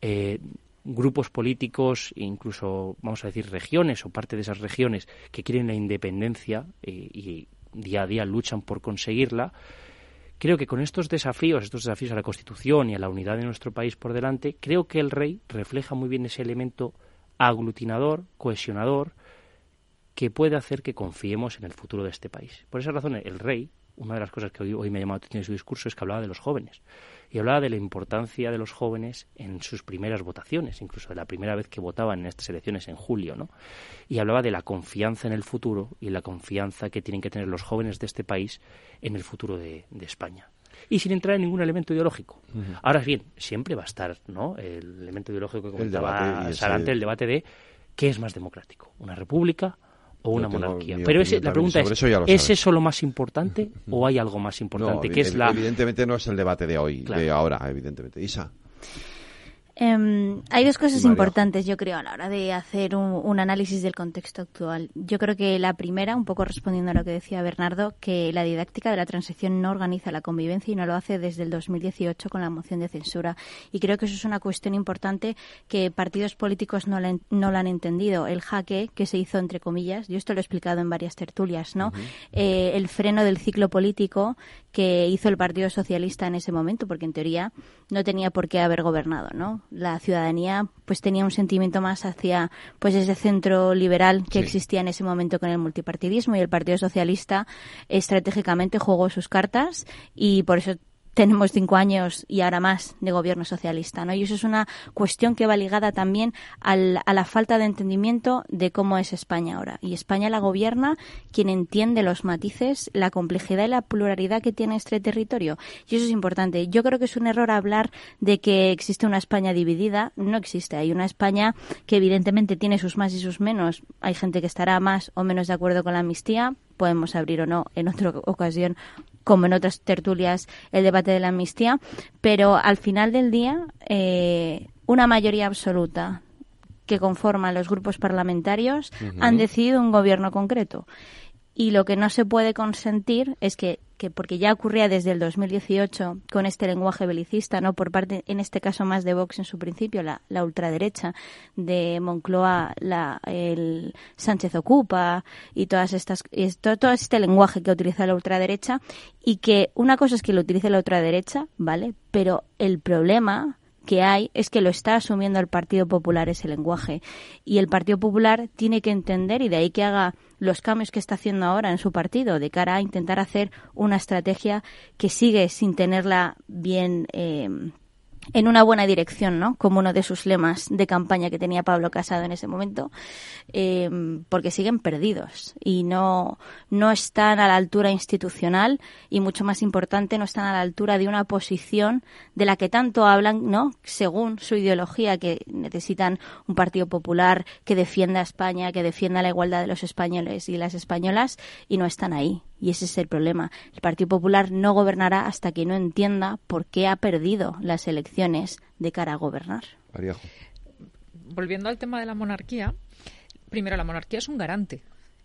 eh, grupos políticos, incluso, vamos a decir, regiones o parte de esas regiones que quieren la independencia eh, y día a día luchan por conseguirla, creo que con estos desafíos, estos desafíos a la Constitución y a la unidad de nuestro país por delante, creo que el rey refleja muy bien ese elemento aglutinador, cohesionador, que puede hacer que confiemos en el futuro de este país. Por esa razón, el rey, una de las cosas que hoy, hoy me ha llamado la atención en su discurso es que hablaba de los jóvenes y hablaba de la importancia de los jóvenes en sus primeras votaciones, incluso de la primera vez que votaban en estas elecciones en julio, ¿no? Y hablaba de la confianza en el futuro y la confianza que tienen que tener los jóvenes de este país en el futuro de, España y sin entrar en ningún elemento ideológico. Ahora bien, siempre va a estar ¿no? el elemento ideológico que comentaba Sarante, el debate de qué es más democrático, una república o una monarquía. Pero la pregunta es, ¿es eso lo más importante o hay algo más importante? que es la... Evidentemente no es el debate de hoy, de ahora, evidentemente. Isa. Em, hay dos cosas importantes, yo creo, a la hora de hacer un, análisis del contexto actual. Yo creo que la primera, un poco respondiendo a lo que decía Bernardo, que la didáctica de la transición no organiza la convivencia y no lo hace desde el 2018 con la moción de censura. Y creo que eso es una cuestión importante que partidos políticos no, la, no lo han entendido. El jaque que se hizo, entre comillas, yo esto lo he explicado en varias tertulias, ¿no? Eh, el freno del ciclo político que hizo el Partido Socialista en ese momento, porque en teoría no tenía por qué haber gobernado, ¿no? la ciudadanía pues tenía un sentimiento más hacia pues ese centro liberal que existía en ese momento con el multipartidismo y el Partido Socialista estratégicamente jugó sus cartas y por eso tenemos cinco años y ahora más de gobierno socialista, ¿no? Y eso es una cuestión que va ligada también al, a la falta de entendimiento de cómo es España ahora. Y España la gobierna quien entiende los matices, la complejidad y la pluralidad que tiene este territorio. Y eso es importante. Yo creo que es un error hablar de que existe una España dividida. No existe. Hay una España que evidentemente tiene sus más y sus menos. Hay gente que estará más o menos de acuerdo con la amnistía podemos abrir o no en otra ocasión, como en otras tertulias, el debate de la amnistía, pero al final del día, eh, una mayoría absoluta que conforma los grupos parlamentarios han decidido un gobierno concreto. Y lo que no se puede consentir es que que porque ya ocurría desde el 2018 con este lenguaje belicista, no por parte, en este caso más de Vox en su principio, la, ultraderecha de Moncloa, la, el Sánchez Ocupa y todas estas, todo, todo este lenguaje que utiliza la ultraderecha y que una cosa es que lo utilice la ultraderecha, ¿vale? Pero el problema que hay es que lo está asumiendo el Partido Popular ese lenguaje. Y el Partido Popular tiene que entender, y de ahí que haga los cambios que está haciendo ahora en su partido, de cara a intentar hacer una estrategia que sigue sin tenerla bien eh, en una buena dirección, ¿no? Como uno de sus lemas de campaña que tenía Pablo Casado en ese momento, eh, porque siguen perdidos y no, no están a la altura institucional y mucho más importante, no están a la altura de una posición de la que tanto hablan, ¿no? Según su ideología, que necesitan un partido popular que defienda a España, que defienda la igualdad de los españoles y las españolas y no están ahí. Y ese es el problema. El Partido Popular no gobernará hasta que no entienda por qué ha perdido las elecciones de cara a gobernar. Volviendo al tema de la monarquía, primero, la monarquía es un garante.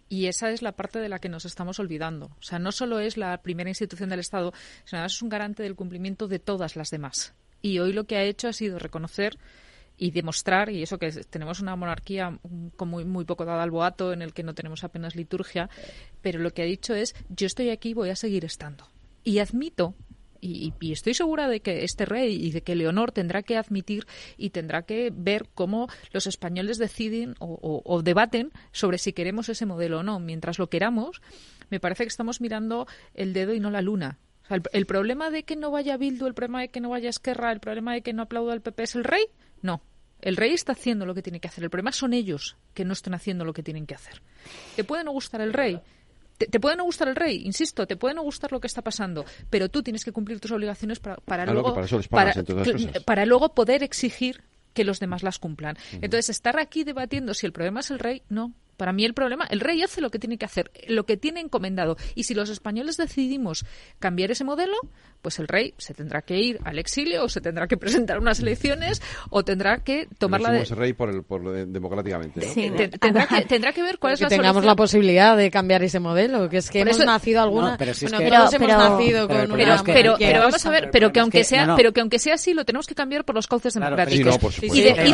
Y esa es la parte de la que nos estamos olvidando. O sea, no solo es la primera institución del Estado, sino es un garante del cumplimiento de todas las demás. Y hoy lo que ha hecho ha sido reconocer y demostrar, y eso que tenemos una monarquía con muy, muy poco dada al boato, en el que no tenemos apenas liturgia, pero lo que ha dicho es, yo estoy aquí, voy a seguir estando. Y admito y, estoy segura de que este rey y de que Leonor tendrá que admitir y tendrá que ver cómo los españoles deciden o, debaten sobre si queremos ese modelo o no. Mientras lo queramos, me parece que estamos mirando el dedo y no la luna. el, el, problema de que no vaya Bildu, el problema de que no vaya Esquerra, el problema de que no aplauda al PP es el rey. No, el rey está haciendo lo que tiene que hacer. El problema son ellos que no están haciendo lo que tienen que hacer. ¿Te puede no gustar el rey? Te, puede no gustar el rey, insisto, te puede no gustar lo que está pasando, pero tú tienes que cumplir tus obligaciones para, para luego para, luego poder exigir que los demás las cumplan. Entonces, estar aquí debatiendo si el problema es el rey, no. Para mí el problema, el rey hace lo que tiene que hacer, lo que tiene encomendado. Y si los españoles decidimos cambiar ese modelo, pues el rey se tendrá que ir al exilio o se tendrá que presentar unas elecciones o tendrá que tomar la decisión. rey por, el, por lo de, democráticamente. ¿no? Sí. Tendrá, que, tendrá, que, ver cuál es que la tengamos solución. la posibilidad de cambiar ese modelo, que es que eso, hemos nacido alguna. No, pero si bueno, que, pero, hemos pero, nacido pero, con una. Pero, pero, vamos a ver, pero que aunque sea, no, pero que aunque sea así, lo tenemos que cambiar por los cauces democráticos. Pues, pues y de, momento.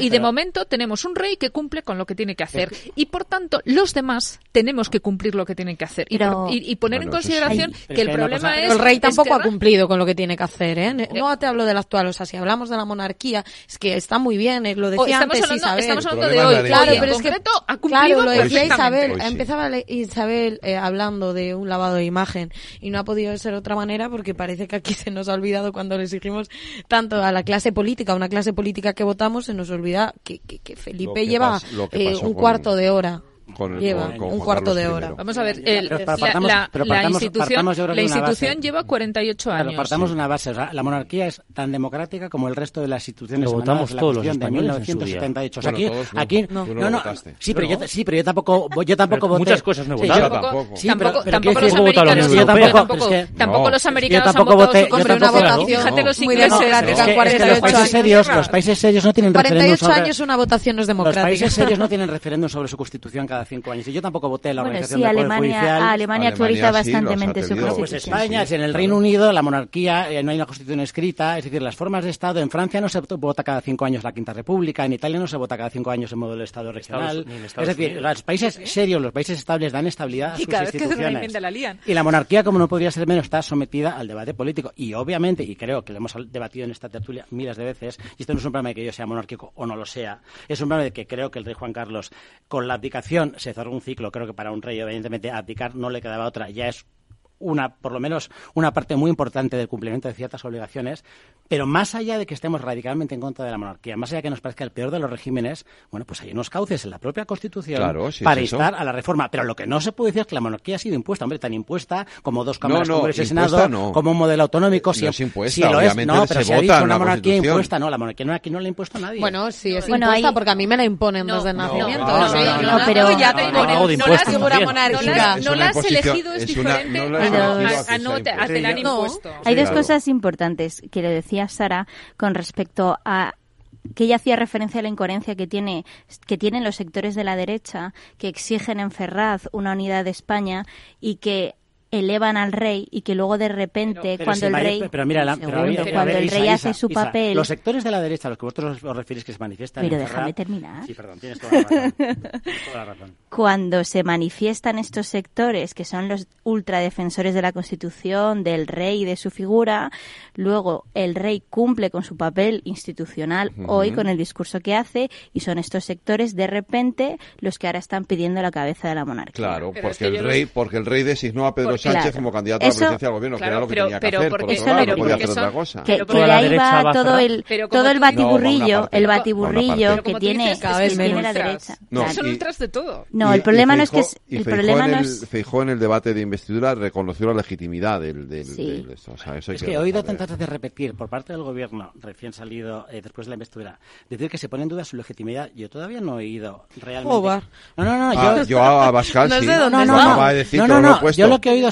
Y de momento tenemos un rey que cumple con lo que tiene que hacer. Y por tanto, los demás tenemos que cumplir lo que tienen que hacer. Y, poner en consideración que el problema es. Pero el rey tampoco ha cumplido con lo que tiene que hacer. ¿eh? ¿eh? No te hablo del actual. O sea, si hablamos de la monarquía, es que está muy bien. Eh, lo decía estamos antes hablando, Isabel. Estamos hablando de hoy. Claro, pero es que. Ha cumplido claro, lo decía Isabel. Empezaba Isabel eh, hablando de un lavado de imagen y no ha podido ser otra manera porque parece que aquí se nos ha olvidado cuando le exigimos tanto a la clase política, a una clase política que votamos, se nos olvida que Felipe lleva eh, un cuarto de hora lleva un cuarto de hora. Vamos a ver, la, institución, lleva 48 años. Partamos una base, la monarquía es tan democrática como el resto de las instituciones. Lo votamos todos los españoles de 1978. Aquí, aquí, no, no, sí, pero yo, sí, pero yo tampoco, yo tampoco. Muchas cosas no he votado. tampoco, tampoco, los americanos. Tampoco, tampoco los americanos países los países serios no tienen referéndum 48 años una votación no es democrática. Los países no tienen referéndum sobre su constitución cada cinco años. Y yo tampoco voté en la bueno, organización sí, del Alemania, Poder Alemania actualiza bastante su pues constitución. Pues España, es en el Reino Unido la monarquía, eh, no hay una constitución escrita, es decir, las formas de Estado. En Francia no se vota cada cinco años la Quinta República, en Italia no se vota cada cinco años el modo de Estado regional. Es decir, los países serios, los países estables dan estabilidad a sus instituciones. Y la monarquía, como no podría ser menos, está sometida al debate político. Y obviamente, y creo que lo hemos debatido en esta tertulia miles de veces, y esto no es un problema de que yo sea monárquico o no lo sea, es un problema de que creo que el rey Juan Carlos, con la abdicación se cerró un ciclo. Creo que para un rey, evidentemente, abdicar no le quedaba otra. Ya es una, por lo menos una parte muy importante del cumplimiento de ciertas obligaciones, pero más allá de que estemos radicalmente en contra de la monarquía, más allá de que nos parezca el peor de los regímenes, bueno, pues hay unos cauces en la propia Constitución para instar a la reforma. Pero lo que no se puede decir es que la monarquía ha sido impuesta, hombre, tan impuesta como dos cámaras, no, y Senado, como un modelo autonómico. No si, es impuesta, si lo es, no, pero se, ha dicho una monarquía impuesta, no, la monarquía no, aquí no la ha impuesto nadie. Bueno, sí, es impuesta porque a mí me la imponen desde el nacimiento. No, pero ya no la figura monárquica. No la has elegido, es diferente hay dos cosas importantes que le decía Sara con respecto a que ella hacía referencia a la incoherencia que tiene que tienen los sectores de la derecha que exigen en Ferraz una unidad de España y que elevan al rey y que luego de repente cuando el rey pero mira, la, segundo, cuando el rey hace su papel. los sectores de la derecha a los que vosotros os refieres que se manifiestan pero déjame terminar. Sí perdón tienes toda la, razón, toda la razón. Cuando se manifiestan estos sectores que son los ultradefensores de la Constitución del rey y de su figura luego el rey cumple con su papel institucional hoy con el discurso que hace y son estos sectores de repente los que ahora están pidiendo la cabeza de la monarquía. Claro porque el rey porque el rey designó a Pedro Sánchez claro. como candidato eso, a la presidencia del gobierno, claro, que era lo que pero, tenía que pero hacer, porque, por otro lado, no podía hacer otra cosa. Que, que de ahí va todo el, todo el batiburrillo, no, el batiburrillo que tiene, dices, que tiene la derecha. No, claro. Son ultras de todo. No, el problema no es que... El problema no es... Feijó en el debate de investidura reconoció la legitimidad del... Es que he oído tantas veces repetir por parte del gobierno recién salido después de la investidura, decir que se pone en duda su legitimidad. Yo todavía no he oído realmente... No, no, no. Yo a Bascal sí. No, no, no. Yo lo que he oído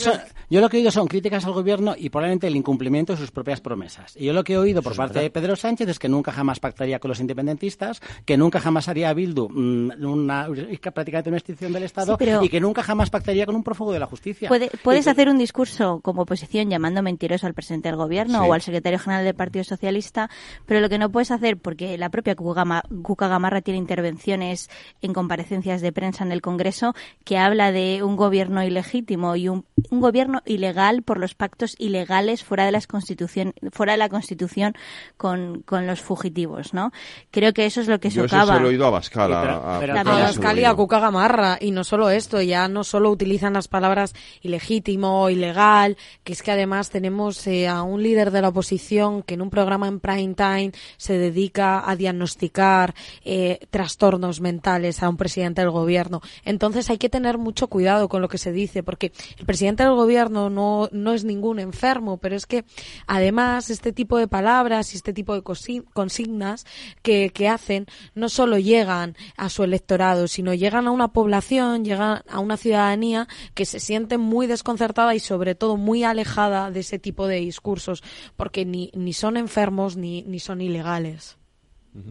yo lo que he oído son críticas al gobierno y probablemente el incumplimiento de sus propias promesas. Y yo lo que he oído por parte de Pedro Sánchez es que nunca jamás pactaría con los independentistas, que nunca jamás haría a Bildu mm, una, prácticamente una extinción del Estado y que nunca jamás pactaría con un prófugo de la justicia. Puedes hacer un discurso como oposición llamando mentiroso al presidente del gobierno o al secretario general del Partido Socialista, pero lo que no puedes hacer, porque la propia Cuca Gamarra tiene intervenciones en comparecencias de prensa en el Congreso que habla de un gobierno ilegítimo y un un gobierno ilegal por los pactos ilegales fuera de, las constitución, fuera de la Constitución con, con los fugitivos, ¿no? Creo que eso es lo que Yo se lo he oído a Bascal. A, a, a, Bascal y a Cuca Gamarra. Y no solo esto, ya no solo utilizan las palabras ilegítimo, ilegal, que es que además tenemos eh, a un líder de la oposición que en un programa en prime time se dedica a diagnosticar eh, trastornos mentales a un presidente del gobierno. Entonces hay que tener mucho cuidado con lo que se dice, porque el presidente presidente del gobierno no, no es ningún enfermo, pero es que además este tipo de palabras y este tipo de consignas que, que hacen no solo llegan a su electorado, sino llegan a una población, llegan a una ciudadanía que se siente muy desconcertada y sobre todo muy alejada de ese tipo de discursos, porque ni, ni son enfermos ni, ni son ilegales.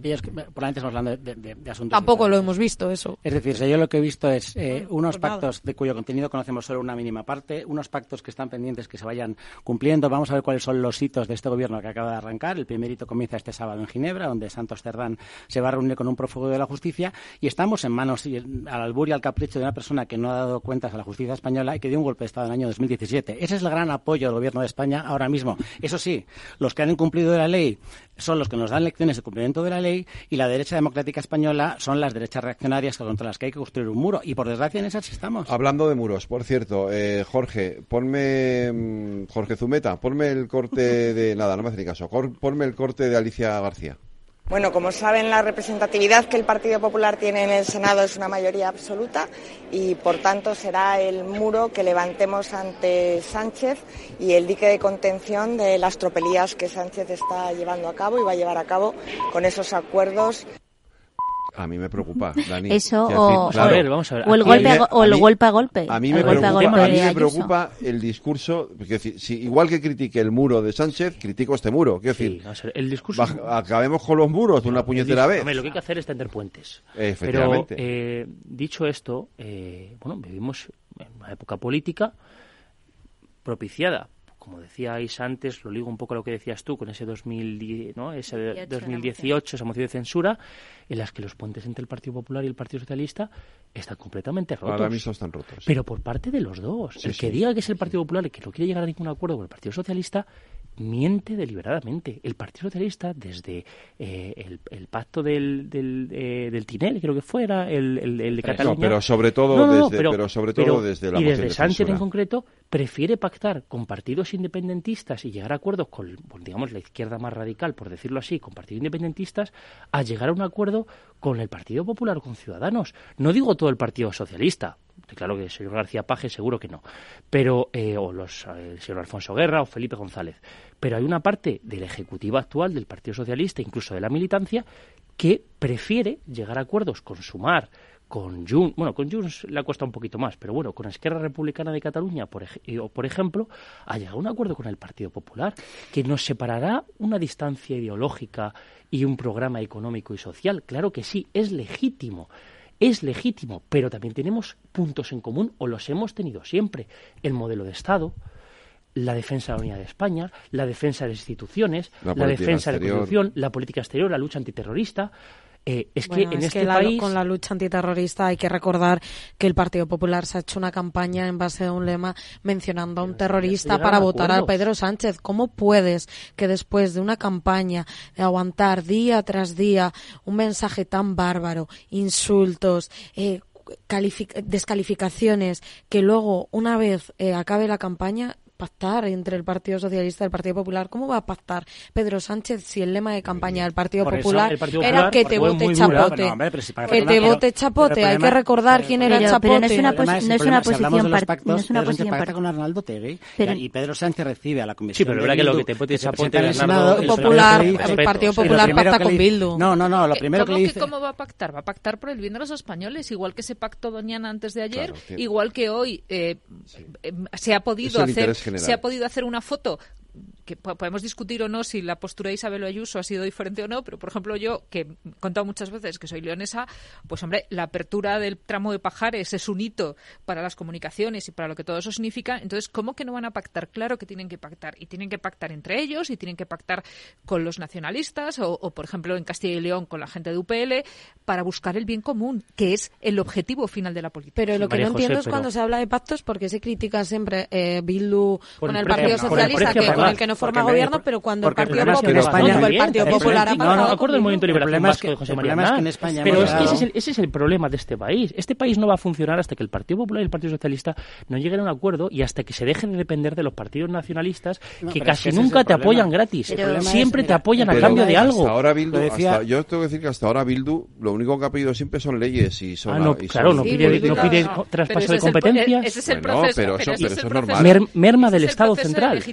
Y es que, probablemente estamos hablando de, de, de asuntos. Tampoco lo hemos visto eso. Es decir, yo lo que he visto es eh, unos pues pactos de cuyo contenido conocemos solo una mínima parte, unos pactos que están pendientes que se vayan cumpliendo. Vamos a ver cuáles son los hitos de este gobierno que acaba de arrancar. El primer hito comienza este sábado en Ginebra, donde Santos Cerdán se va a reunir con un prófugo de la justicia y estamos en manos al albur y al capricho de una persona que no ha dado cuentas a la justicia española y que dio un golpe de Estado en el año 2017. Ese es el gran apoyo del gobierno de España ahora mismo. Eso sí, los que han incumplido la ley son los que nos dan lecciones de cumplimiento de la ley y la derecha democrática española son las derechas reaccionarias contra las que hay que construir un muro. Y por desgracia en esas estamos. Hablando de muros, por cierto, eh, Jorge, ponme, mm, Jorge Zumeta, ponme el corte de, nada, no me hace ni caso, ponme el corte de Alicia García. Bueno, como saben, la representatividad que el Partido Popular tiene en el Senado es una mayoría absoluta y, por tanto, será el muro que levantemos ante Sánchez y el dique de contención de las tropelías que Sánchez está llevando a cabo y va a llevar a cabo con esos acuerdos a mí me preocupa, Dani. Eso o, el golpe a, o el golpe a golpe. A mí me preocupa, el discurso, porque si, igual que critique el muro de Sánchez, critico este muro. Quiero decir, el discurso acabemos con los muros de una puñetera vez. lo que hay que hacer es tender puentes. Efectivamente. Pero, eh, dicho esto, eh, bueno, vivimos en una época política propiciada como decíais antes, lo ligo un poco a lo que decías tú con ese, 2010, ¿no? ese 2018, esa moción de censura, en las que los puentes entre el Partido Popular y el Partido Socialista están completamente rotos. Ahora mismo están rotos. Pero por parte de los dos. el que diga que es el Partido Popular y que no quiere llegar a ningún acuerdo con el Partido Socialista miente deliberadamente. El Partido Socialista, desde eh, el, pacto del, del, eh, del, Tinel, creo que fuera, el, el, de Cataluña. pero sobre todo, desde, pero, sobre todo desde la Y desde Sánchez en concreto, prefiere pactar con partidos independentistas y llegar a acuerdos con, digamos, la izquierda más radical, por decirlo así, con partidos independentistas, a llegar a un acuerdo con el Partido Popular con Ciudadanos. No digo todo el Partido Socialista, claro que el señor García Paje seguro que no, pero eh, o los, el señor Alfonso Guerra o Felipe González. Pero hay una parte del Ejecutivo actual, del Partido Socialista, incluso de la militancia, que prefiere llegar a acuerdos con Sumar, con Junts, bueno, con Junts le cuesta un poquito más, pero bueno, con Esquerra Republicana de Cataluña, por, por ejemplo, ha llegado a un acuerdo con el Partido Popular que nos separará una distancia ideológica y un programa económico y social. Claro que sí, es legítimo es legítimo, pero también tenemos puntos en común o los hemos tenido siempre. El modelo de Estado, la defensa de la unidad de España, la defensa de las instituciones, la, defensa de la corrupción, la política exterior, la lucha antiterrorista. Eh, es que en este país... con la lucha antiterrorista hay que recordar que el Partido Popular se ha hecho una campaña en base a un lema mencionando a un terrorista para votar a Pedro Sánchez. ¿Cómo puedes que después de una campaña de aguantar día tras día un mensaje tan bárbaro, insultos, eh, descalificaciones, que luego, una vez eh, acabe la campaña, pactar entre el Partido Socialista y el Partido Popular. ¿Cómo va a pactar Pedro Sánchez si el lema de campaña del Partido, Popular, era que te vote chapote? que te vote chapote. Hay que recordar quién era chapote. Pero no es una, no es una posición no es una posición pacta con Arnaldo Tegui y Pedro Sánchez recibe a la comisión. Sí, pero verdad que lo que te puede chapote el Popular, el Partido Popular pacta con Bildu. No, no, no, lo primero que dice ¿Cómo va a pactar? Va a pactar por el bien de los españoles, igual que se pactó Doñana antes de ayer, igual que hoy eh, eh, se ha podido hacer se ha podido hacer una foto que podemos discutir o no si la postura de Isabel Ayuso ha sido diferente o no, pero por ejemplo yo, que he contado muchas veces que soy leonesa, pues hombre, la apertura del tramo de Pajares es un hito para las comunicaciones y para lo que todo eso significa, entonces, ¿cómo que no van a pactar? Claro que tienen que pactar, y tienen que pactar entre ellos, y tienen que pactar con los nacionalistas, o, por ejemplo en Castilla y León con la gente de UPL, para buscar el bien común, que es el objetivo final de la política. Pero lo que no entiendo es cuando se habla de pactos, porque se critica siempre eh, Bildu con el, Partido Socialista, que, con el que no forma gobierno, pero cuando el Partido Popular, es que España, el Partido Popular ha No, no, acuerdo Movimiento de Liberación Vasco de José María Aznar. Pero es que ese es, el, ese es el problema de este país. Este país no va a funcionar hasta que el Partido Popular y el Partido Socialista no lleguen a un acuerdo y hasta que se dejen de depender de los partidos nacionalistas que no, casi es que nunca te apoyan gratis. Siempre es, te apoyan a cambio de algo. Hasta ahora Bildu, decía... hasta, yo tengo que decir que hasta ahora Bildu lo único que ha pedido siempre son leyes y son... Ah, no, y son claro, no pide, no traspaso de competencias. Ese es el proceso. Pero eso es normal. Merma del Estado central.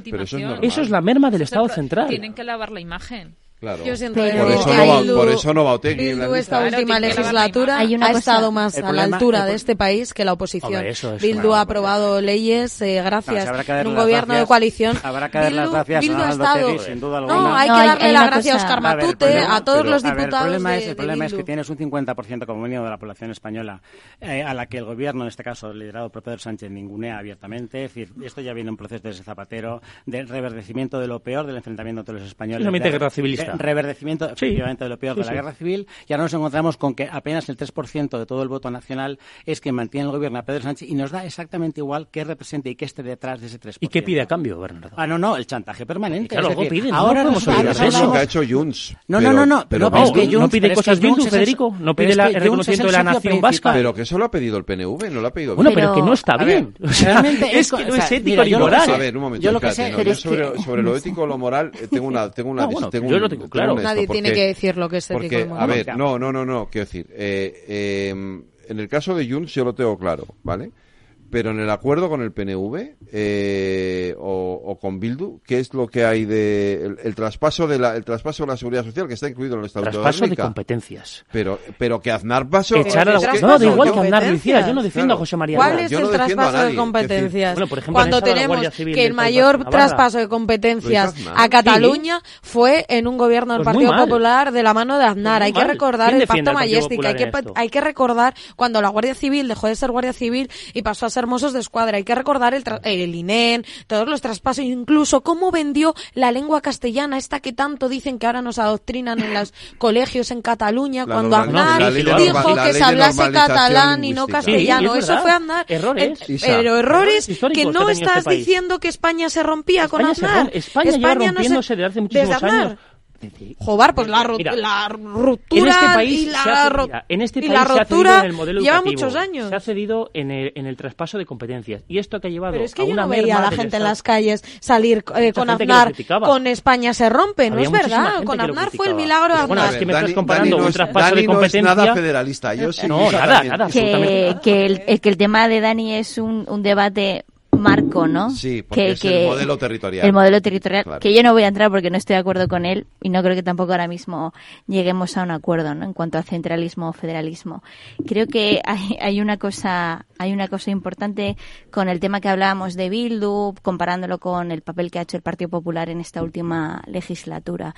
Eso es la merma del Estado central. Tienen que lavar la imagen. Claro. Por, eso no va, Bildu, por eso no va Otegui. esta última legislatura ha estado más a la altura de este país que la oposición. Hombre, Bildu ha aprobado leyes, eh, gracias, no, un gobierno de coalición. Habrá que dar las gracias Bildu, a Otegui, sin duda alguna. No, hay que darle las gracias a Oscar Matute, a, todos los diputados El problema, es, el problema es que tienes un 50% como mínimo de la población española eh, a la que el gobierno, en este caso liderado por Pedro Sánchez, ningunea abiertamente. Es decir, esto ya viene un proceso desde Zapatero, del reverdecimiento de lo peor del enfrentamiento entre los españoles reverdecimiento, efectivamente, sí, de lo peor sí, de la guerra civil. Y ahora nos encontramos con que apenas el 3% de todo el voto nacional es que mantiene el gobierno a Pedro Sánchez y nos da exactamente igual qué represente y qué esté detrás de ese 3%. ¿Y qué pide a cambio, Bernardo? Ah, no, no, el chantaje permanente. Claro, es decir, piden, ahora no podemos es lo que ha hecho Junts. No, no, no, no, pero, no, que Junts, no pide cosas bien, Federico. No pide el reconocimiento de la nación vasca. Pero que eso lo ha pedido el PNV, no lo ha pedido Bueno, pero que no está bien. Es que no es ético ni moral. A ver, un momento, sobre lo ético o lo moral eh, tengo una tengo una público, claro. Honesto, Nadie porque, tiene que decir lo que es ético porque, A ver, no, no, no, no, quiero decir, eh, eh, en el caso de Junts yo lo tengo claro, ¿vale? Pero en el acuerdo con el PNV eh, o, o, con Bildu, ¿qué es lo que hay de el, traspaso de la el traspaso de la seguridad social que está incluido en el estatuto traspaso de, de competencias. Pero pero que Aznar pasó. Echar a que... No, da igual que Aznar decía. Yo no defiendo a José María. ¿Cuál es el traspaso de competencias? Bueno, por ejemplo, Cuando tenemos que el mayor traspaso de competencias a Cataluña fue en un gobierno del pues Partido Popular de la mano de pues Aznar. Hay que recordar el Pacto Majestic. Hay que hay que recordar cuando la Guardia Civil dejó de ser Guardia Civil y pasó a ser hermosos de Escuadra. Hay que recordar el, el INEN, todos los traspasos, incluso cómo vendió la lengua castellana, esta que tanto dicen que ahora nos adoctrinan en los colegios en Cataluña, cuando Aznar dijo, que se hablase catalán y no castellano. Eso fue Aznar. Errores. Pero errores que no este estás diciendo que España se rompía con Aznar. España, España, rompiéndose no se... desde hace muchísimos años Jobar, pues la, mira, la ruptura en este país la, se ha, mira, en este país la rotura se ha el modelo lleva educativo, muchos años. Se ha cedido en el, en el traspaso de competencias. Y esto que ha llevado a no la gente en las calles salir eh, con Aznar, con España se rompe, no es verdad. Con Aznar fue el milagro que. No. No, el, que el tema de Dani es un debate marco, ¿no? Sí, porque que, es el modelo territorial. El modelo territorial, que yo no voy a entrar porque no estoy de acuerdo con él y no creo que tampoco ahora mismo lleguemos a un acuerdo, ¿no? En cuanto a centralismo o federalismo. Creo que hay, hay, una cosa, hay una cosa importante con el tema que hablábamos de Bildu, comparándolo con el papel que ha hecho el Partido Popular en esta última legislatura.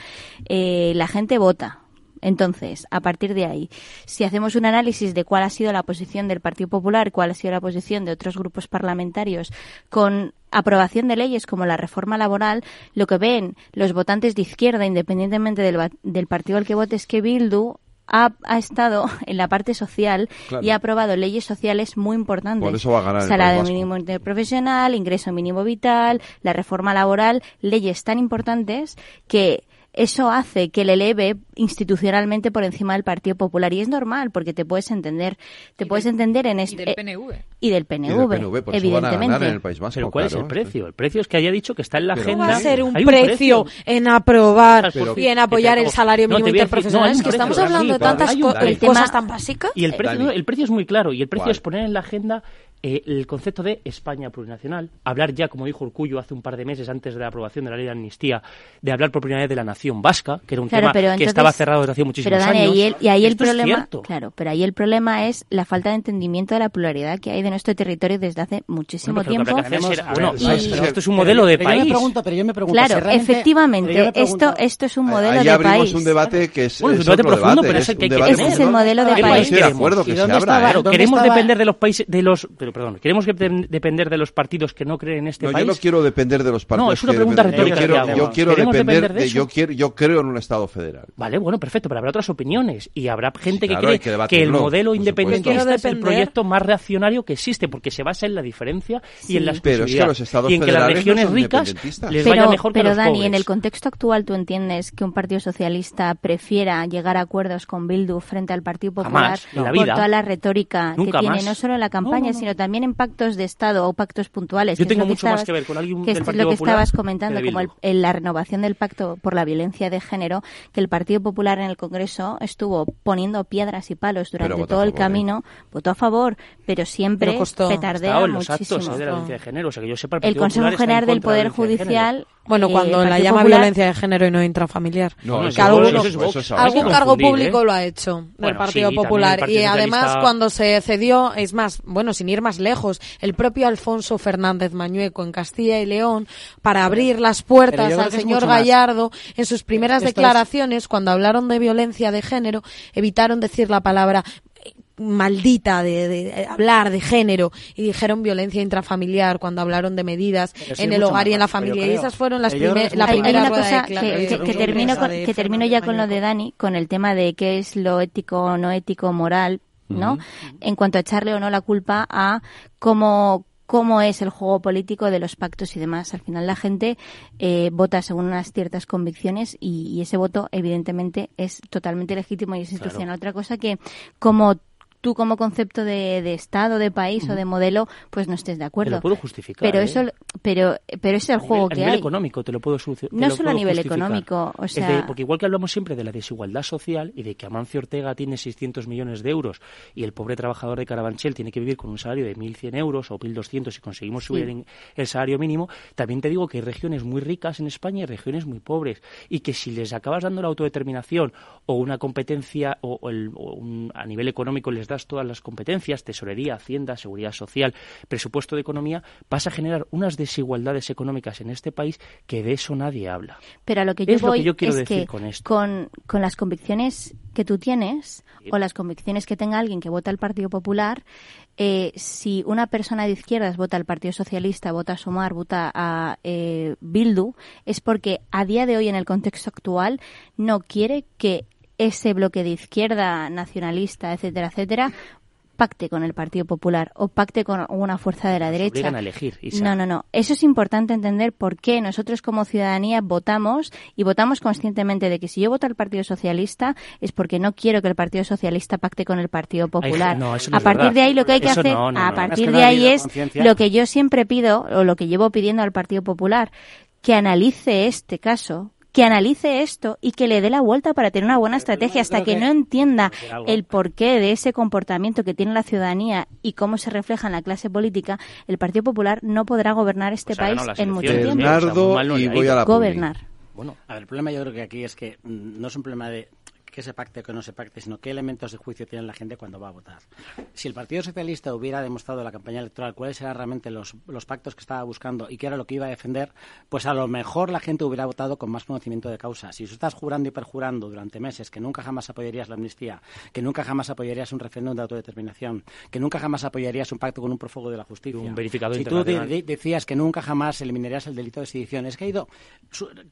Eh, la gente vota entonces, a partir de ahí, si hacemos un análisis de cuál ha sido la posición del Partido Popular, cuál ha sido la posición de otros grupos parlamentarios con aprobación de leyes como la reforma laboral, lo que ven los votantes de izquierda, independientemente del, del partido al que vote, es que Bildu ha, ha, estado en la parte social y ha aprobado leyes sociales muy importantes. Por eso va a ganar Salario mínimo interprofesional, ingreso mínimo vital, la reforma laboral, leyes tan importantes que eso hace que le eleve institucionalmente por encima del Partido Popular. Y es normal, porque te puedes entender, te y puedes del, entender en este. Eh, y del PNV. Y del PNV, y del PNV por evidentemente. Van a en el país Vasco, pero ¿cuál claro, es el precio? El precio es que haya dicho que está en la agenda. va a ser un, un precio, precio, en aprobar pero, y en apoyar el salario mínimo no, interprofesional? No, es que estamos hablando de tantas co cosas tan básicas. Y el precio, el precio es muy claro, y el precio ¿Cuál? es poner en la agenda eh, el concepto de España plurinacional, hablar ya, como dijo Urcullo hace un par de meses antes de la aprobación de la ley de amnistía, de hablar por primera vez de la nación vasca, que era un tema que estaba cerrado desde hace muchísimos pero, años. Y, ahí el problema, claro, pero ahí el problema es la falta de entendimiento de la pluralidad que hay de nuestro territorio desde hace muchísimo tiempo. Pero esto es un modelo de país. Claro, efectivamente, esto esto es un modelo ahí de abrimos un debate que es, bueno, un debate profundo, pero es el que, hay es el modelo de país. Queremos depender de los países de los pero perdón, ¿queremos depender de los partidos que no creen en este no, país? Yo no quiero depender de los partidos. No, es una pregunta retórica. Yo quiero, yo quiero depender, de, yo quiero, yo creo en un Estado federal. Vale, bueno, perfecto, pero habrá otras opiniones y habrá gente que cree que, el modelo independiente es el proyecto más reaccionario que existe porque se basa en la diferencia y en la exclusividad. y en que las regiones ricas les vaya mejor que pero, los Dani, en el contexto actual tú entiendes que un partido socialista prefiera llegar a acuerdos con Bildu frente al Partido Popular por toda la retórica que tiene, no solo en la campaña, sino también en pactos de Estado o pactos puntuales. Yo tengo mucho más que ver con alguien que es lo que estabas comentando, como el, la renovación del pacto por la violencia de género, que el Partido Popular en el Congreso estuvo poniendo piedras y palos durante todo el ¿eh? camino, votó a favor, pero siempre petardea muchísimo. el, Consejo General del Poder Judicial bueno, eh, cuando la llama violencia de género y no intrafamiliar. No, algún cargo público ¿eh? lo ha hecho del Partido Popular. y además, cuando se cedió, es más, bueno, sin ir más lejos, el propio Alfonso Fernández Mañueco en Castilla y León, para abrir las puertas al señor Gallardo, en sus primeras declaraciones, cuando hablaron de violencia de género, evitaron decir la palabra maldita de, hablar de género y dijeron violencia intrafamiliar cuando hablaron de medidas en el hogar y en la familia. Y esas fueron las primeras la primera cosa que, termino, que termino ya con lo de Dani, con el tema de qué es lo ético, no ético, moral, ¿no? En cuanto a echarle o no la culpa a cómo cómo es el juego político de los pactos y demás. Al final la gente eh, vota según unas ciertas convicciones y, ese voto evidentemente es totalmente legítimo y es institucional. Otra cosa que como tú como concepto de, de Estado, de país o de modelo, pues no estés de acuerdo. Te lo puedo justificar. Pero ¿eh? eso, pero, pero es el juego que hay. A nivel económico te lo puedo No solo a nivel económico, o sea... porque igual que hablamos siempre de la desigualdad social y de que Amancio Ortega tiene 600 millones de euros y el pobre trabajador de Carabanchel tiene que vivir con un salario de 1.100 euros o 1.200 si conseguimos subir el salario mínimo, también te digo que hay regiones muy ricas en España y regiones muy pobres y que si les acabas dando la autodeterminación o una competencia o, el, a nivel económico les das todas las competencias, tesorería, hacienda, seguridad social, presupuesto de economía, vas a generar unas desigualdades económicas en este país que de eso nadie habla. Pero a lo que yo voy es que con, con las convicciones que tú tienes o las convicciones que tenga alguien que vota al Partido Popular, eh, si una persona de izquierdas vota al Partido Socialista, vota a Somar, vota a eh, Bildu, es porque a día de hoy, en el contexto actual, no quiere que ese bloque de izquierda nacionalista, etcétera, etcétera, pacte con el Partido Popular o pacte con una fuerza de la derecha. a elegir, No, no, no. Eso es importante entender por qué nosotros como ciudadanía votamos y votamos conscientemente de que si yo voto al Partido Socialista es porque no quiero que el Partido Socialista pacte con el Partido Popular. a partir de ahí lo que hay que hacer, a partir de ahí es lo que yo siempre pido o lo que llevo pidiendo al Partido Popular, que analice este caso que analice esto y que le dé la vuelta para tener una buena estrategia hasta que, no entienda el porqué de ese comportamiento que tiene la ciudadanía y cómo se refleja en la clase política, el Partido Popular no podrá gobernar este país en mucho tiempo. y voy a la gobernar. Bueno, a ver, el problema yo creo que aquí es que mm, no es un problema de que se pacte o que no se pacte, sino qué elementos de juicio tiene la gente cuando va a votar. Si el Partido Socialista hubiera demostrado en la campaña electoral cuáles eran realmente los, los pactos que estaba buscando y qué era lo que iba a defender, pues a lo mejor la gente hubiera votado con más conocimiento de causa. Si tú estás jurando y perjurando durante meses que nunca jamás apoyarías la amnistía, que nunca jamás apoyarías un referéndum de autodeterminación, que nunca jamás apoyarías un pacto con un prófugo de la justicia, un verificador si tú decías que nunca jamás eliminarías el delito de sedición, es que ha ido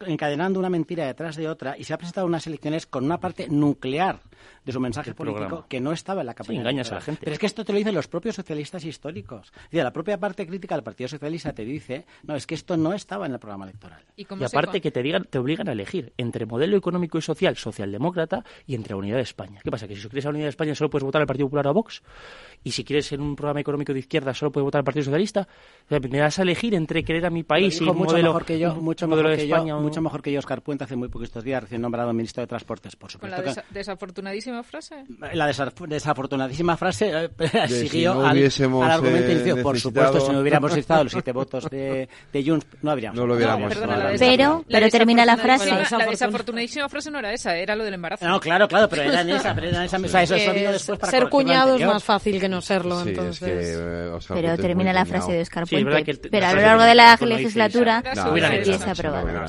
encadenando una mentira detrás de otra y se ha presentado unas elecciones con una parte nuclear de su mensaje político que no estaba en la campaña. engañas a la gente. Pero es que esto te lo dicen los propios socialistas históricos. la propia parte crítica del Partido Socialista te dice, no, es que esto no estaba en el programa electoral. Y, aparte que te digan, te obligan a elegir entre modelo económico y social, socialdemócrata, y entre Unidad de España. ¿Qué pasa? Que si quieres a Unidad de España solo puedes votar al Partido Popular o a Vox, y si quieres en un programa económico de izquierda solo puedes votar al Partido Socialista, me vas a elegir entre querer a mi país y mucho modelo, mejor que yo, mucho mejor que yo, mucho mejor que yo, Oscar Puente, hace muy poquitos días, recién nombrado ministro de Transportes, por supuesto. La desafortunadísima frase. La desafortunadísima frase eh, siguió al, argumento eh, Por supuesto, si no hubiéramos estado los siete votos de, de Junts, no habríamos. No lo hubiéramos. pero, pero termina la frase. La, desafortunadísima frase no era esa, era lo del embarazo. No, claro, claro, pero era en esa, pero era en esa mesa. Eso, eso después para Ser cuñado es más fácil que no serlo, sí, entonces. Eh, pero termina la frase de Oscar Puente. pero a lo largo de la legislatura se empieza a aprobar.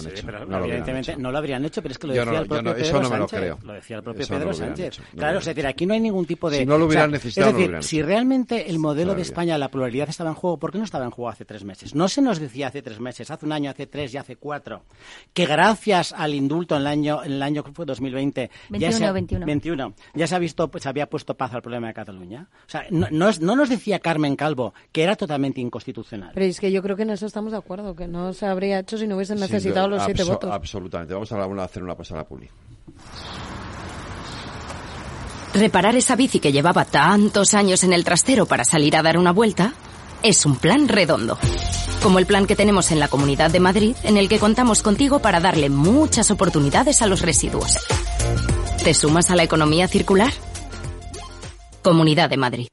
Evidentemente no lo habrían hecho, pero es que lo decía el propio Eso no me lo creo. Decía el propio Pedro Sánchez. claro, es decir, aquí no hay ningún tipo de... Si no lo hubieran necesitado, Es decir, si realmente el modelo de España, la pluralidad estaba en juego, ¿por qué no estaba en juego hace tres meses? No se nos decía hace tres meses, hace un año, hace tres y hace cuatro, que gracias al indulto en el año, en el año que fue 2020... 21, ya se, 21. 21. Ya se ha visto, se había puesto paz al problema de Cataluña. O sea, no, no, no nos decía Carmen Calvo que era totalmente inconstitucional. Pero es que yo creo que en eso estamos de acuerdo, que no se habría hecho si no hubiesen necesitado los siete votos. Absolutamente. Vamos a hacer una pasada puli. Reparar esa bici que llevaba tantos años en el trastero para salir a dar una vuelta es un plan redondo. Como el plan que tenemos en la Comunidad de Madrid, en el que contamos contigo para darle muchas oportunidades a los residuos. ¿Te sumas a la economía circular? Comunidad de Madrid.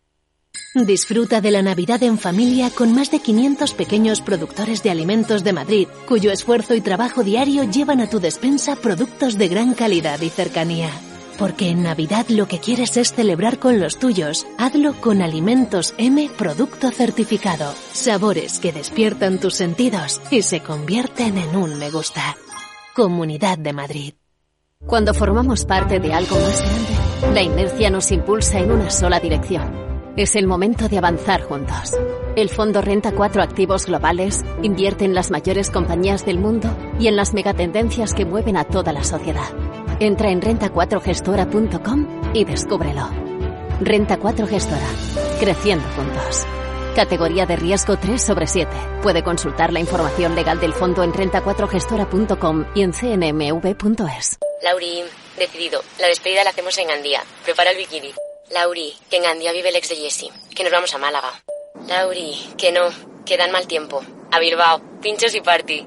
Disfruta de la Navidad en familia con más de 500 pequeños productores de alimentos de Madrid, cuyo esfuerzo y trabajo diario llevan a tu despensa productos de gran calidad y cercanía. Porque en Navidad lo que quieres es celebrar con los tuyos. Hazlo con Alimentos M Producto Certificado. Sabores que despiertan tus sentidos y se convierten en un me gusta. Comunidad de Madrid. Cuando formamos parte de algo más grande, la inercia nos impulsa en una sola dirección es el momento de avanzar juntos. El fondo renta cuatro activos globales, invierte en las mayores compañías del mundo y en las megatendencias que mueven a toda la sociedad. Entra en renta4gestora.com y descúbrelo. Renta 4 Gestora. Creciendo juntos. Categoría de riesgo 3 sobre 7. Puede consultar la información legal del fondo en renta4gestora.com y en cnmv.es. Lauri, decidido. La despedida la hacemos en Andía. Prepara el bikini. Lauri, que en Andía vive el ex de Jesse, que nos vamos a Málaga. Lauri, que no, que dan mal tiempo. A Bilbao, pinchos y party.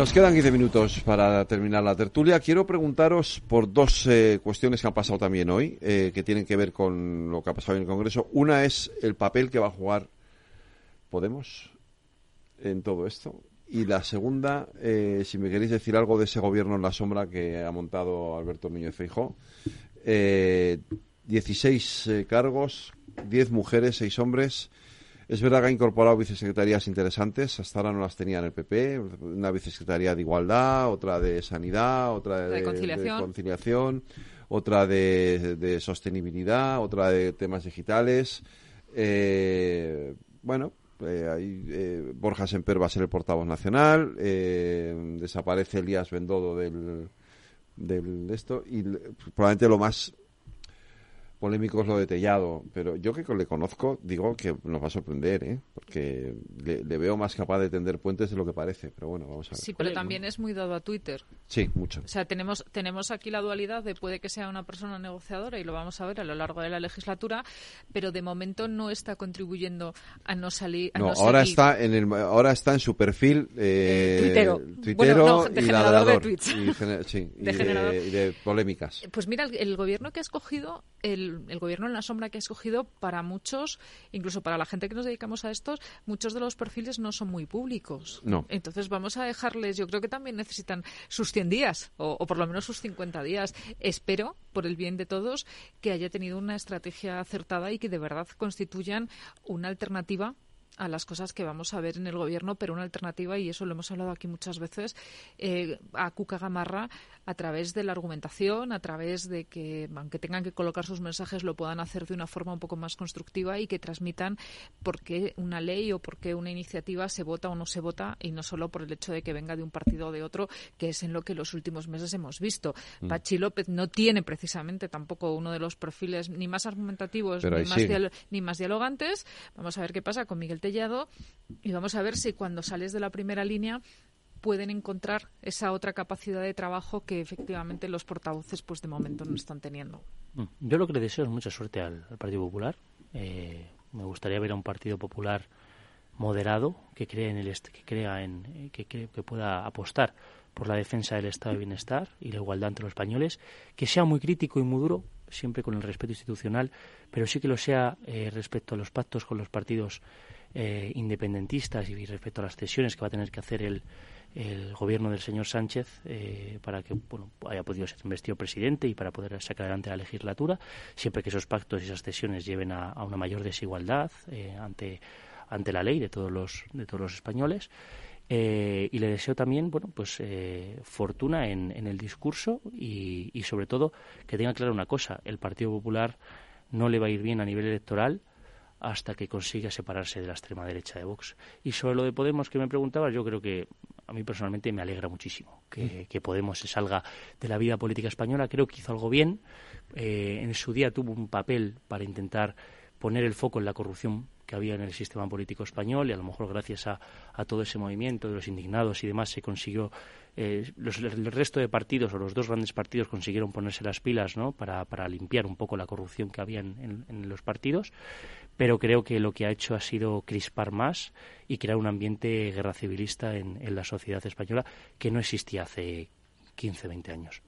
Nos quedan 15 minutos para terminar la tertulia. Quiero preguntaros por dos eh, cuestiones que han pasado también hoy, eh, que tienen que ver con lo que ha pasado en el Congreso. Una es el papel que va a jugar Podemos en todo esto. Y la segunda, eh, si me queréis decir algo de ese gobierno en la sombra que ha montado Alberto Núñez Feijó. 16 cargos, 10 mujeres, 6 hombres es verdad que ha incorporado vicesecretarías interesantes, hasta ahora no las tenía en el PP, una vicesecretaría de Igualdad, otra de Sanidad, otra de, conciliación. otra de, Sostenibilidad, otra de temas digitales. Eh, bueno, eh, ahí, eh, Borja Semper va a ser el portavoz nacional, eh, desaparece Elías Bendodo del, del esto y probablemente lo más polémicos lo de Tellado, pero yo que le conozco digo que nos va a sorprender, ¿eh? porque le, veo más capaz de tender puentes de lo que parece, pero bueno, vamos a ver. Sí, pero también es muy dado a Twitter. Sí, mucho. O sea, tenemos, tenemos aquí la dualidad de puede que sea una persona negociadora y lo vamos a ver a lo largo de la legislatura, pero de momento no está contribuyendo a no salir. no, ahora está en el, ahora está en su perfil eh, Twittero, y ladrador, de tweets. Y, sí, y de, polémicas. Pues mira, el, el gobierno que ha escogido el el, gobierno en la sombra que ha escogido para muchos, incluso para la gente que nos dedicamos a estos, muchos de los perfiles no son muy públicos. No. Entonces vamos a dejarles, yo creo que también necesitan sus 100 días o, o por lo menos sus 50 días. Espero, por el bien de todos, que haya tenido una estrategia acertada y que de verdad constituyan una alternativa a las cosas que vamos a ver en el gobierno, pero una alternativa, y eso lo hemos hablado aquí muchas veces, eh, a Cuca Gamarra a través de la argumentación, a través de que, aunque tengan que colocar sus mensajes, lo puedan hacer de una forma un poco más constructiva y que transmitan por qué una ley o por qué una iniciativa se vota o no se vota, y no solo por el hecho de que venga de un partido o de otro, que es en lo que los últimos meses hemos visto. Mm. Pachi López no tiene precisamente tampoco uno de los perfiles ni más argumentativos ni más, ni más dialogantes. Vamos a ver qué pasa con Miguel y vamos a ver si cuando sales de la primera línea pueden encontrar esa otra capacidad de trabajo que efectivamente los portavoces pues de momento no están teniendo. Mm. Yo lo que le deseo es mucha suerte al, Partido Popular. Eh, me gustaría ver a un Partido Popular moderado que cree en el que crea en eh, que, que, pueda apostar por la defensa del estado de bienestar y la igualdad entre los españoles, que sea muy crítico y muy duro, siempre con el respeto institucional, pero sí que lo sea eh, respecto a los pactos con los partidos eh, independentistas y respecto a las cesiones que va a tener que hacer el, el gobierno del señor Sánchez eh, para que bueno, haya podido ser investido presidente y para poder sacar adelante la legislatura, siempre que esos pactos y esas cesiones lleven a, una mayor desigualdad eh, ante, ante la ley de todos los, de todos los españoles. y le deseo también bueno pues fortuna en, en, el discurso y, y sobre todo que tenga clara una cosa el Partido Popular no le va a ir bien a nivel electoral hasta que consiga separarse de la extrema derecha de Vox. Y sobre lo de Podemos que me preguntabas, yo creo que a mí personalmente me alegra muchísimo que, mm. Podemos se salga de la vida política española. Creo que hizo algo bien. Eh, en su día tuvo un papel para intentar poner el foco en la corrupción que había en el sistema político español y a lo mejor gracias a, todo ese movimiento de los indignados y demás se consiguió eh, el resto de partidos o los dos grandes partidos consiguieron ponerse las pilas ¿no? para, limpiar un poco la corrupción que había en, en los partidos pero creo que lo que ha hecho ha sido crispar más y crear un ambiente guerra civilista en, la sociedad española que no existía hace 15, 20 años.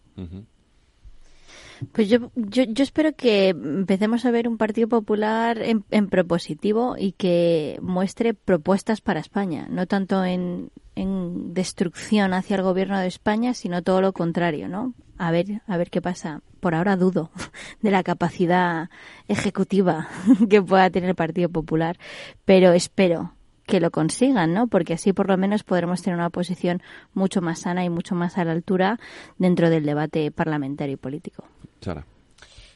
Pues yo, yo, espero que empecemos a ver un Partido Popular en, en, propositivo y que muestre propuestas para España, no tanto en, en destrucción hacia el gobierno de España, sino todo lo contrario, ¿no? A ver, a ver qué pasa. Por ahora dudo de la capacidad ejecutiva que pueda tener el Partido Popular, pero espero que lo consigan, ¿no? Porque así por lo menos podremos tener una posición mucho más sana y mucho más a la altura dentro del debate parlamentario y político. Sara.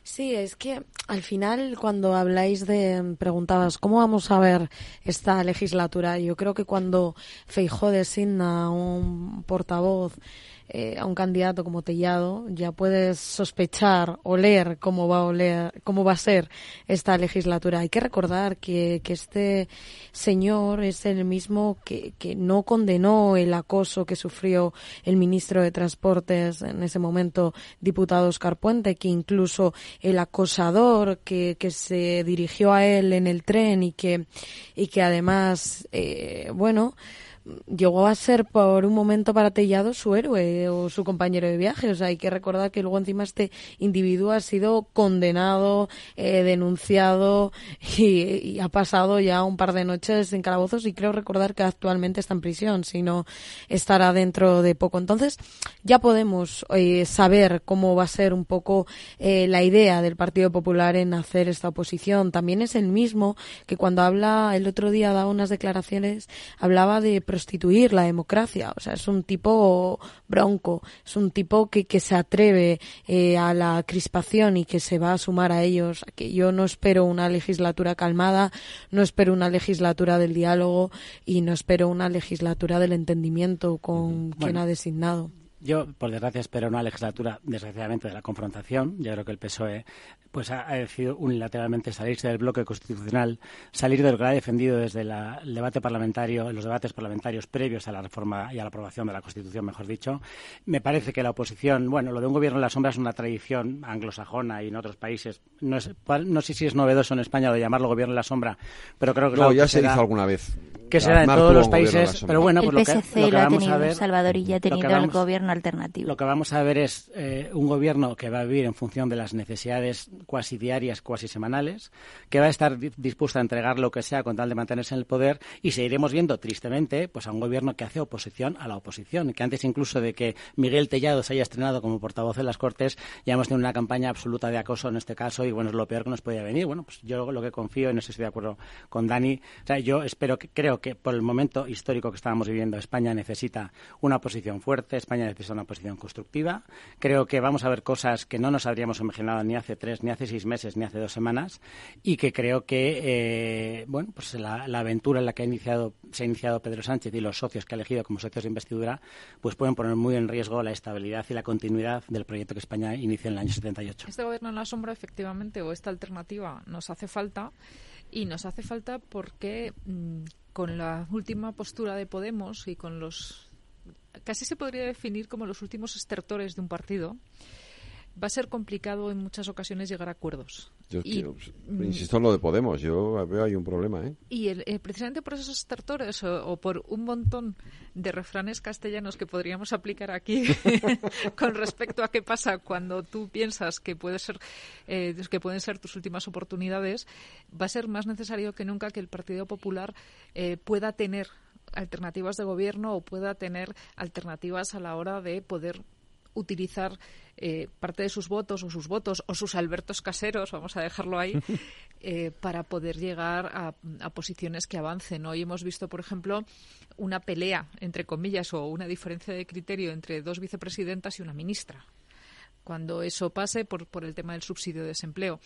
Sí, es que al final cuando habláis de, preguntabas, ¿cómo vamos a ver esta legislatura? Yo creo que cuando Feijó designa un portavoz eh, a un candidato como Tellado, ya puedes sospechar, o leer cómo va a oler, cómo va a ser esta legislatura. Hay que recordar que, que este señor es el mismo que, que no condenó el acoso que sufrió el ministro de Transportes en ese momento, diputado Oscar Puente, que incluso el acosador que, que se dirigió a él en el tren y que, y que además, eh, bueno, llegó a ser por un momento para Tellado su héroe o su compañero de viaje. O sea, hay que recordar que luego encima este individuo ha sido condenado, eh, denunciado y, ha pasado ya un par de noches en calabozos y creo recordar que actualmente está en prisión, si no estará dentro de poco. Entonces ya podemos eh, saber cómo va a ser un poco eh, la idea del Partido Popular en hacer esta oposición. También es el mismo que cuando habla, el otro día daba unas declaraciones, hablaba de prostituir la democracia. O sea, es un tipo bronco, es un tipo que, que se atreve eh, a la crispación y que se va a sumar a ellos. Que yo no espero una legislatura calmada, no espero una legislatura del diálogo y no espero una legislatura del entendimiento con quien ha designado. Yo, por desgracia, espero una legislatura, desgraciadamente, de la confrontación. Yo creo que el PSOE pues ha, decidido unilateralmente salirse del bloque constitucional, salir de lo que ha defendido desde el debate parlamentario, los debates parlamentarios previos a la reforma y a la aprobación de la Constitución, mejor dicho. Me parece que la oposición, bueno, lo de un gobierno en la sombra es una tradición anglosajona y en otros países. No, no sé si es novedoso en España de llamarlo gobierno en la sombra, pero creo que... No, ya se hizo alguna vez. Que será en todos los países, pero bueno, el pues PSC lo, que, lo, ha tenido, Salvador y ya ha tenido el gobierno alternativo. Lo que vamos a ver es eh, un gobierno que va a vivir en función de las necesidades cuasi diarias, cuasi semanales, que va a estar dispuesto a entregar lo que sea con tal de mantenerse en el poder y seguiremos viendo tristemente pues a un gobierno que hace oposición a la oposición, que antes incluso de que Miguel Tellado se haya estrenado como portavoz en las Cortes, ya hemos tenido una campaña absoluta de acoso en este caso y bueno, es lo peor que nos podía venir. Bueno, pues yo lo que confío, en eso estoy de acuerdo con Dani, o sea, yo espero que, creo que por el momento histórico que estábamos viviendo, España necesita una posición fuerte, España necesita una posición constructiva. Creo que vamos a ver cosas que no nos habríamos imaginado ni hace tres, ni hace seis meses, ni hace dos semanas y que creo que, eh, bueno, pues la, aventura en la que ha iniciado, se ha iniciado Pedro Sánchez y los socios que ha elegido como socios de investidura, pues pueden poner muy en riesgo la estabilidad y la continuidad del proyecto que España inició en el año 78. Este gobierno en la sombra, efectivamente, o esta alternativa nos hace falta y nos hace falta porque mm, con la última postura de Podemos y con los casi se podría definir como los últimos estertores de un partido va a ser complicado en muchas ocasiones llegar a acuerdos. Yo mm, insisto en lo de Podemos, yo veo ahí un problema. ¿eh? Y eh, precisamente por esos estertores o, por un montón de refranes castellanos que podríamos aplicar aquí con respecto a qué pasa cuando tú piensas que, puede ser, eh, que pueden ser tus últimas oportunidades, va a ser más necesario que nunca que el Partido Popular eh, pueda tener alternativas de gobierno o pueda tener alternativas a la hora de poder utilizar eh, parte de sus votos o sus votos o sus albertos caseros, vamos a dejarlo ahí, eh, para poder llegar a, a, posiciones que avancen. Hoy hemos visto, por ejemplo, una pelea, entre comillas, o una diferencia de criterio entre dos vicepresidentas y una ministra cuando eso pase por, por el tema del subsidio de desempleo.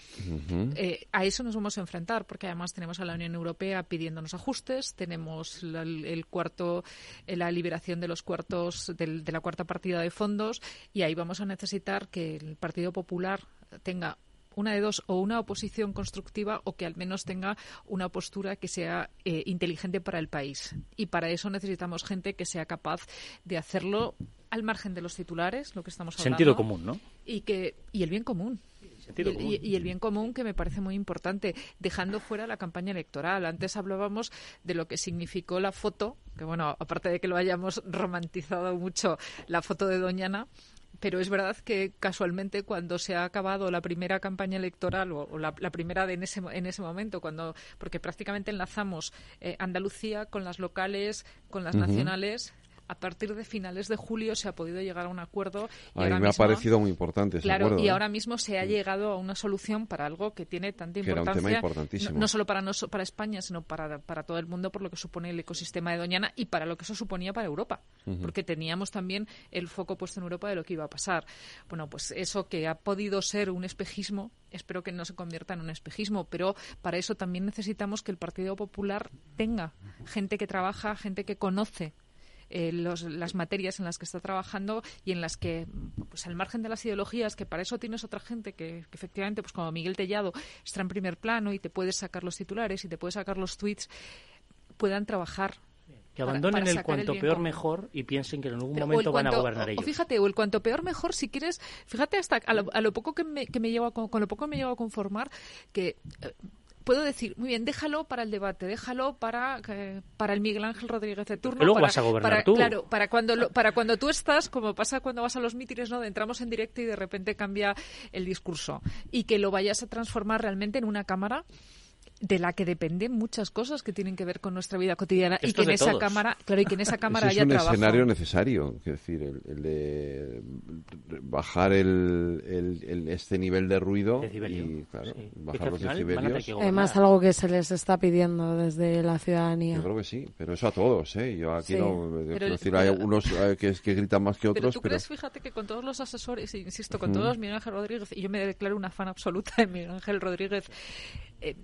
Eh, a eso nos vamos a enfrentar, porque además tenemos a la Unión Europea pidiéndonos ajustes, tenemos el cuarto, eh, la liberación de los cuartos, de la cuarta partida de fondos, y ahí vamos a necesitar que el Partido Popular tenga una de dos, o una oposición constructiva o que al menos tenga una postura que sea eh, inteligente para el país. Y para eso necesitamos gente que sea capaz de hacerlo al margen de los titulares, lo que estamos hablando. Sentido común, ¿no? Y, que, y el bien común. Y el, bien común que me parece muy importante, dejando fuera la campaña electoral. Antes hablábamos de lo que significó la foto, que bueno, aparte de que lo hayamos romantizado mucho, la foto de Doñana, pero es verdad que casualmente cuando se ha acabado la primera campaña electoral o, la, primera de en ese en ese momento cuando porque prácticamente enlazamos eh, Andalucía con las locales con las nacionales a partir de finales de julio se ha podido llegar a un acuerdo. Y me ha parecido muy importante ese claro, y ¿eh? ahora mismo se ha llegado a una solución para algo que tiene tanta importancia. No, solo para, no, para España, sino para, para todo el mundo, por lo que supone el ecosistema de Doñana y para lo que eso suponía para Europa. Porque teníamos también el foco puesto en Europa de lo que iba a pasar. Bueno, pues eso que ha podido ser un espejismo, espero que no se convierta en un espejismo, pero para eso también necesitamos que el Partido Popular tenga gente que trabaja, gente que conoce eh, las materias en las que está trabajando y en las que, pues al margen de las ideologías, que para eso tienes otra gente que, efectivamente, pues como Miguel Tellado, está en primer plano y te puedes sacar los titulares y te puedes sacar los tweets, pudan trabajar que abandonen el cuanto peor mejor y piensen que en algún momento van a gobernar ellos. O fíjate, o el cuanto peor mejor, si quieres, fíjate hasta a lo, poco que me, que me llevo a, con lo poco que me llevo a conformar, que eh, puedo decir, muy bien, déjalo para el debate, déjalo para, para el Miguel Ángel Rodríguez de turno. luego para, vas a gobernar para, tú. Claro, para cuando, para cuando tú estás, como pasa cuando vas a los mítines, ¿no? Entramos en directo y de repente cambia el discurso. Y que lo vayas a transformar realmente en una cámara de la que dependen muchas cosas que tienen que ver con nuestra vida cotidiana y que en esa cámara claro y que en esa cámara haya trabajo. es un escenario necesario es decir el, de bajar el, este nivel de ruido y claro, bajar los decibelios. además algo que se les está pidiendo desde la ciudadanía. Yo creo que sí pero eso a todos ¿eh? yo aquí no decir hay algunos eh, que, que, gritan más que otros pero tú crees fíjate que con todos los asesores insisto con todos Miguel Ángel Rodríguez y yo me declaro una fan absoluta de Miguel Ángel Rodríguez eh,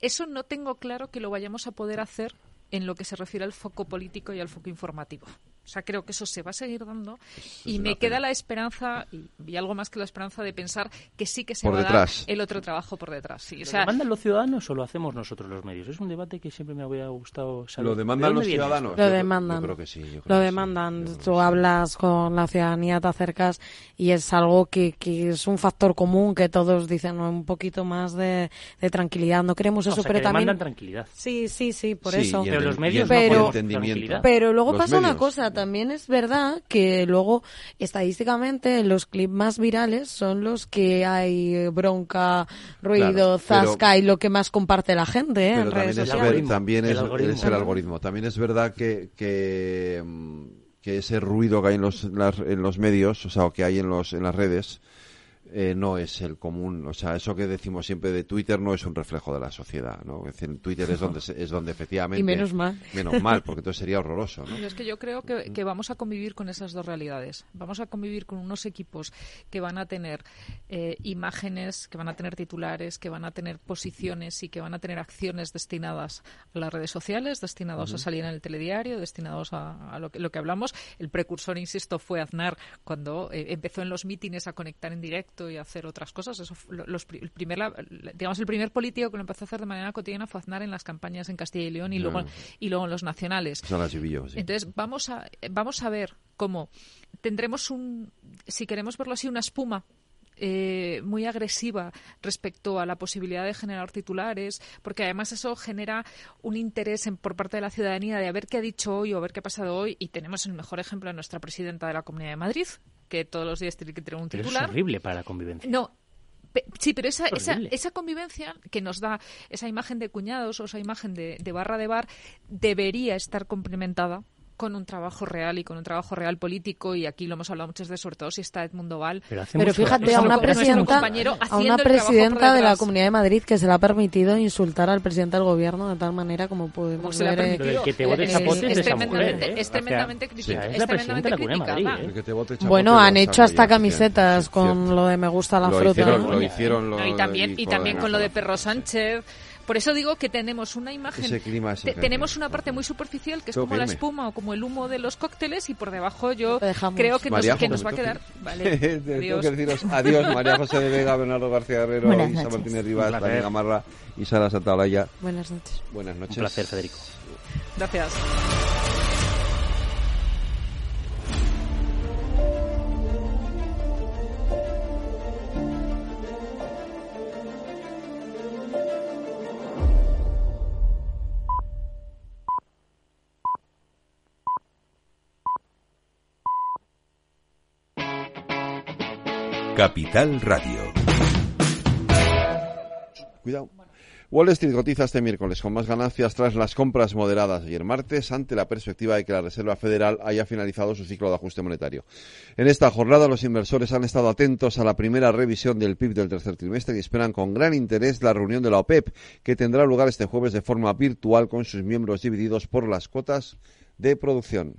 eso no tengo claro que lo vayamos a poder hacer en lo que se refiere al foco político y al foco informativo. O sea, creo que eso se va a seguir dando y me queda la esperanza, y, algo más que la esperanza de pensar que sí que se va a dar el otro trabajo por detrás. Sí, ¿Lo demandan los ciudadanos o lo hacemos nosotros los medios? Es un debate que siempre me había gustado saber. ¿Lo demandan los ciudadanos? Lo demandan. creo que sí. lo demandan. Tú hablas con la ciudadanía, te acercas y es algo que, que es un factor común que todos dicen un poquito más de, tranquilidad. No queremos eso, pero también... demandan tranquilidad. Sí, sí, sí, por eso. Pero los medios pero, no Pero luego pasa una cosa también es verdad que luego estadísticamente los clips más virales son los que hay bronca, ruido, zasca y lo que más comparte la gente ¿eh? en redes sociales. también es, el algoritmo. También es verdad que, que, mm, que ese ruido que hay en los, en los medios, o sea, que hay en, los, en las redes, eh, no es el común. O sea, eso que decimos siempre de Twitter no es un reflejo de la sociedad, ¿no? Es decir, Twitter es donde, es donde efectivamente... Y menos mal. Menos mal, porque entonces sería horroroso, ¿no? Es que yo creo que, que, vamos a convivir con esas dos realidades. Vamos a convivir con unos equipos que van a tener eh, imágenes, que van a tener titulares, que van a tener posiciones y que van a tener acciones destinadas a las redes sociales, destinados a salir en el telediario, destinados a, lo, que, lo que hablamos. El precursor, insisto, fue Aznar cuando eh, empezó en los mítines a conectar en directo y hacer otras cosas. Eso los, el primer, digamos, el primer político que lo empezó a hacer de manera cotidiana fue Aznar en las campañas en Castilla y León y, luego, y luego en los nacionales. Entonces, vamos a, vamos a ver cómo tendremos un, si queremos verlo así, una espuma eh, muy agresiva respecto a la posibilidad de generar titulares, porque además eso genera un interés por parte de la ciudadanía de a ver qué ha dicho hoy o a ver qué ha pasado hoy. Y tenemos el mejor ejemplo de nuestra presidenta de la Comunidad de Madrid, que todos los días tiene que tener un titular. es horrible para la convivencia. No, Sí, pero esa, esa, esa, convivencia que nos da esa imagen de cuñados o esa imagen de, de barra de bar debería estar complementada con un trabajo real y con un trabajo real político y aquí lo hemos hablado muchas veces sobre todo si está Edmundo Val. Pero, fíjate a una presidenta a una presidenta de la Comunidad de Madrid que se le ha permitido insultar al presidente del gobierno de tal manera como podemos ver eh, que te vote es, tremendamente, es tremendamente bueno han hecho hasta camisetas con lo de me gusta la fruta y también y también con lo de Perro Sánchez por eso digo que tenemos una imagen, tenemos una parte muy superficial que es como la espuma o como el humo de los cócteles y por debajo yo creo que, nos, que nos, va a quedar. Vale, adiós. que deciros adiós, María José de Vega, Bernardo García Herrero, Isa Martínez Rivas, Daniel Gamarra y Sara Santaolalla. Buenas noches. Buenas noches. Un placer, Federico. Gracias. Capital Radio. Cuidado. Wall Street cotiza este miércoles con más ganancias tras las compras moderadas ayer martes ante la perspectiva de que la Reserva Federal haya finalizado su ciclo de ajuste monetario. En esta jornada los inversores han estado atentos a la primera revisión del PIB del tercer trimestre y esperan con gran interés la reunión de la OPEP que tendrá lugar este jueves de forma virtual con sus miembros divididos por las cuotas de producción.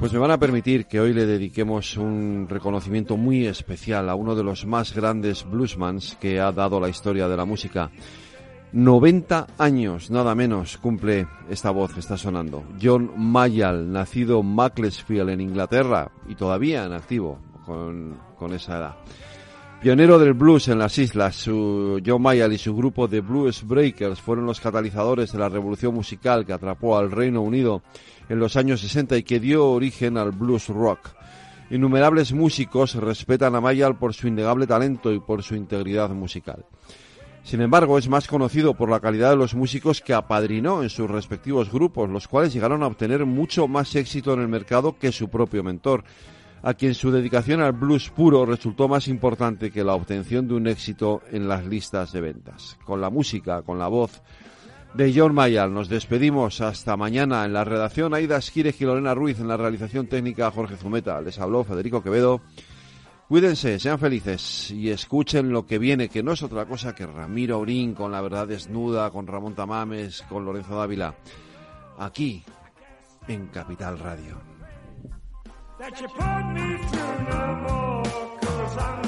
Pues me van a permitir que hoy le dediquemos un reconocimiento muy especial a uno de los más grandes bluesmans que ha dado la historia de la música. 90 años, nada menos, cumple esta voz que está sonando. John Mayall, nacido en Macclesfield, en Inglaterra, y todavía en activo con, con esa edad. Pionero del blues en las islas, su John Mayall y su grupo de Blues Breakers fueron los catalizadores de la revolución musical que atrapó al Reino Unido en los años 60 y que dio origen al blues rock. Innumerables músicos respetan a Mayall por su innegable talento y por su integridad musical. Sin embargo, es más conocido por la calidad de los músicos que apadrinó en sus respectivos grupos, los cuales llegaron a obtener mucho más éxito en el mercado que su propio mentor a quien su dedicación al blues puro resultó más importante que la obtención de un éxito en las listas de ventas. Con la música, con la voz de John Mayall, nos despedimos hasta mañana en la redacción Aida Esquire y Lorena Ruiz, en la realización técnica Jorge Zumeta. Les habló Federico Quevedo. Cuídense, sean felices y escuchen lo que viene, que no es otra cosa que Ramiro Orín con La Verdad Desnuda, con Ramón Tamames, con Lorenzo Dávila, aquí en Capital Radio. That you put me through no more, cause I'm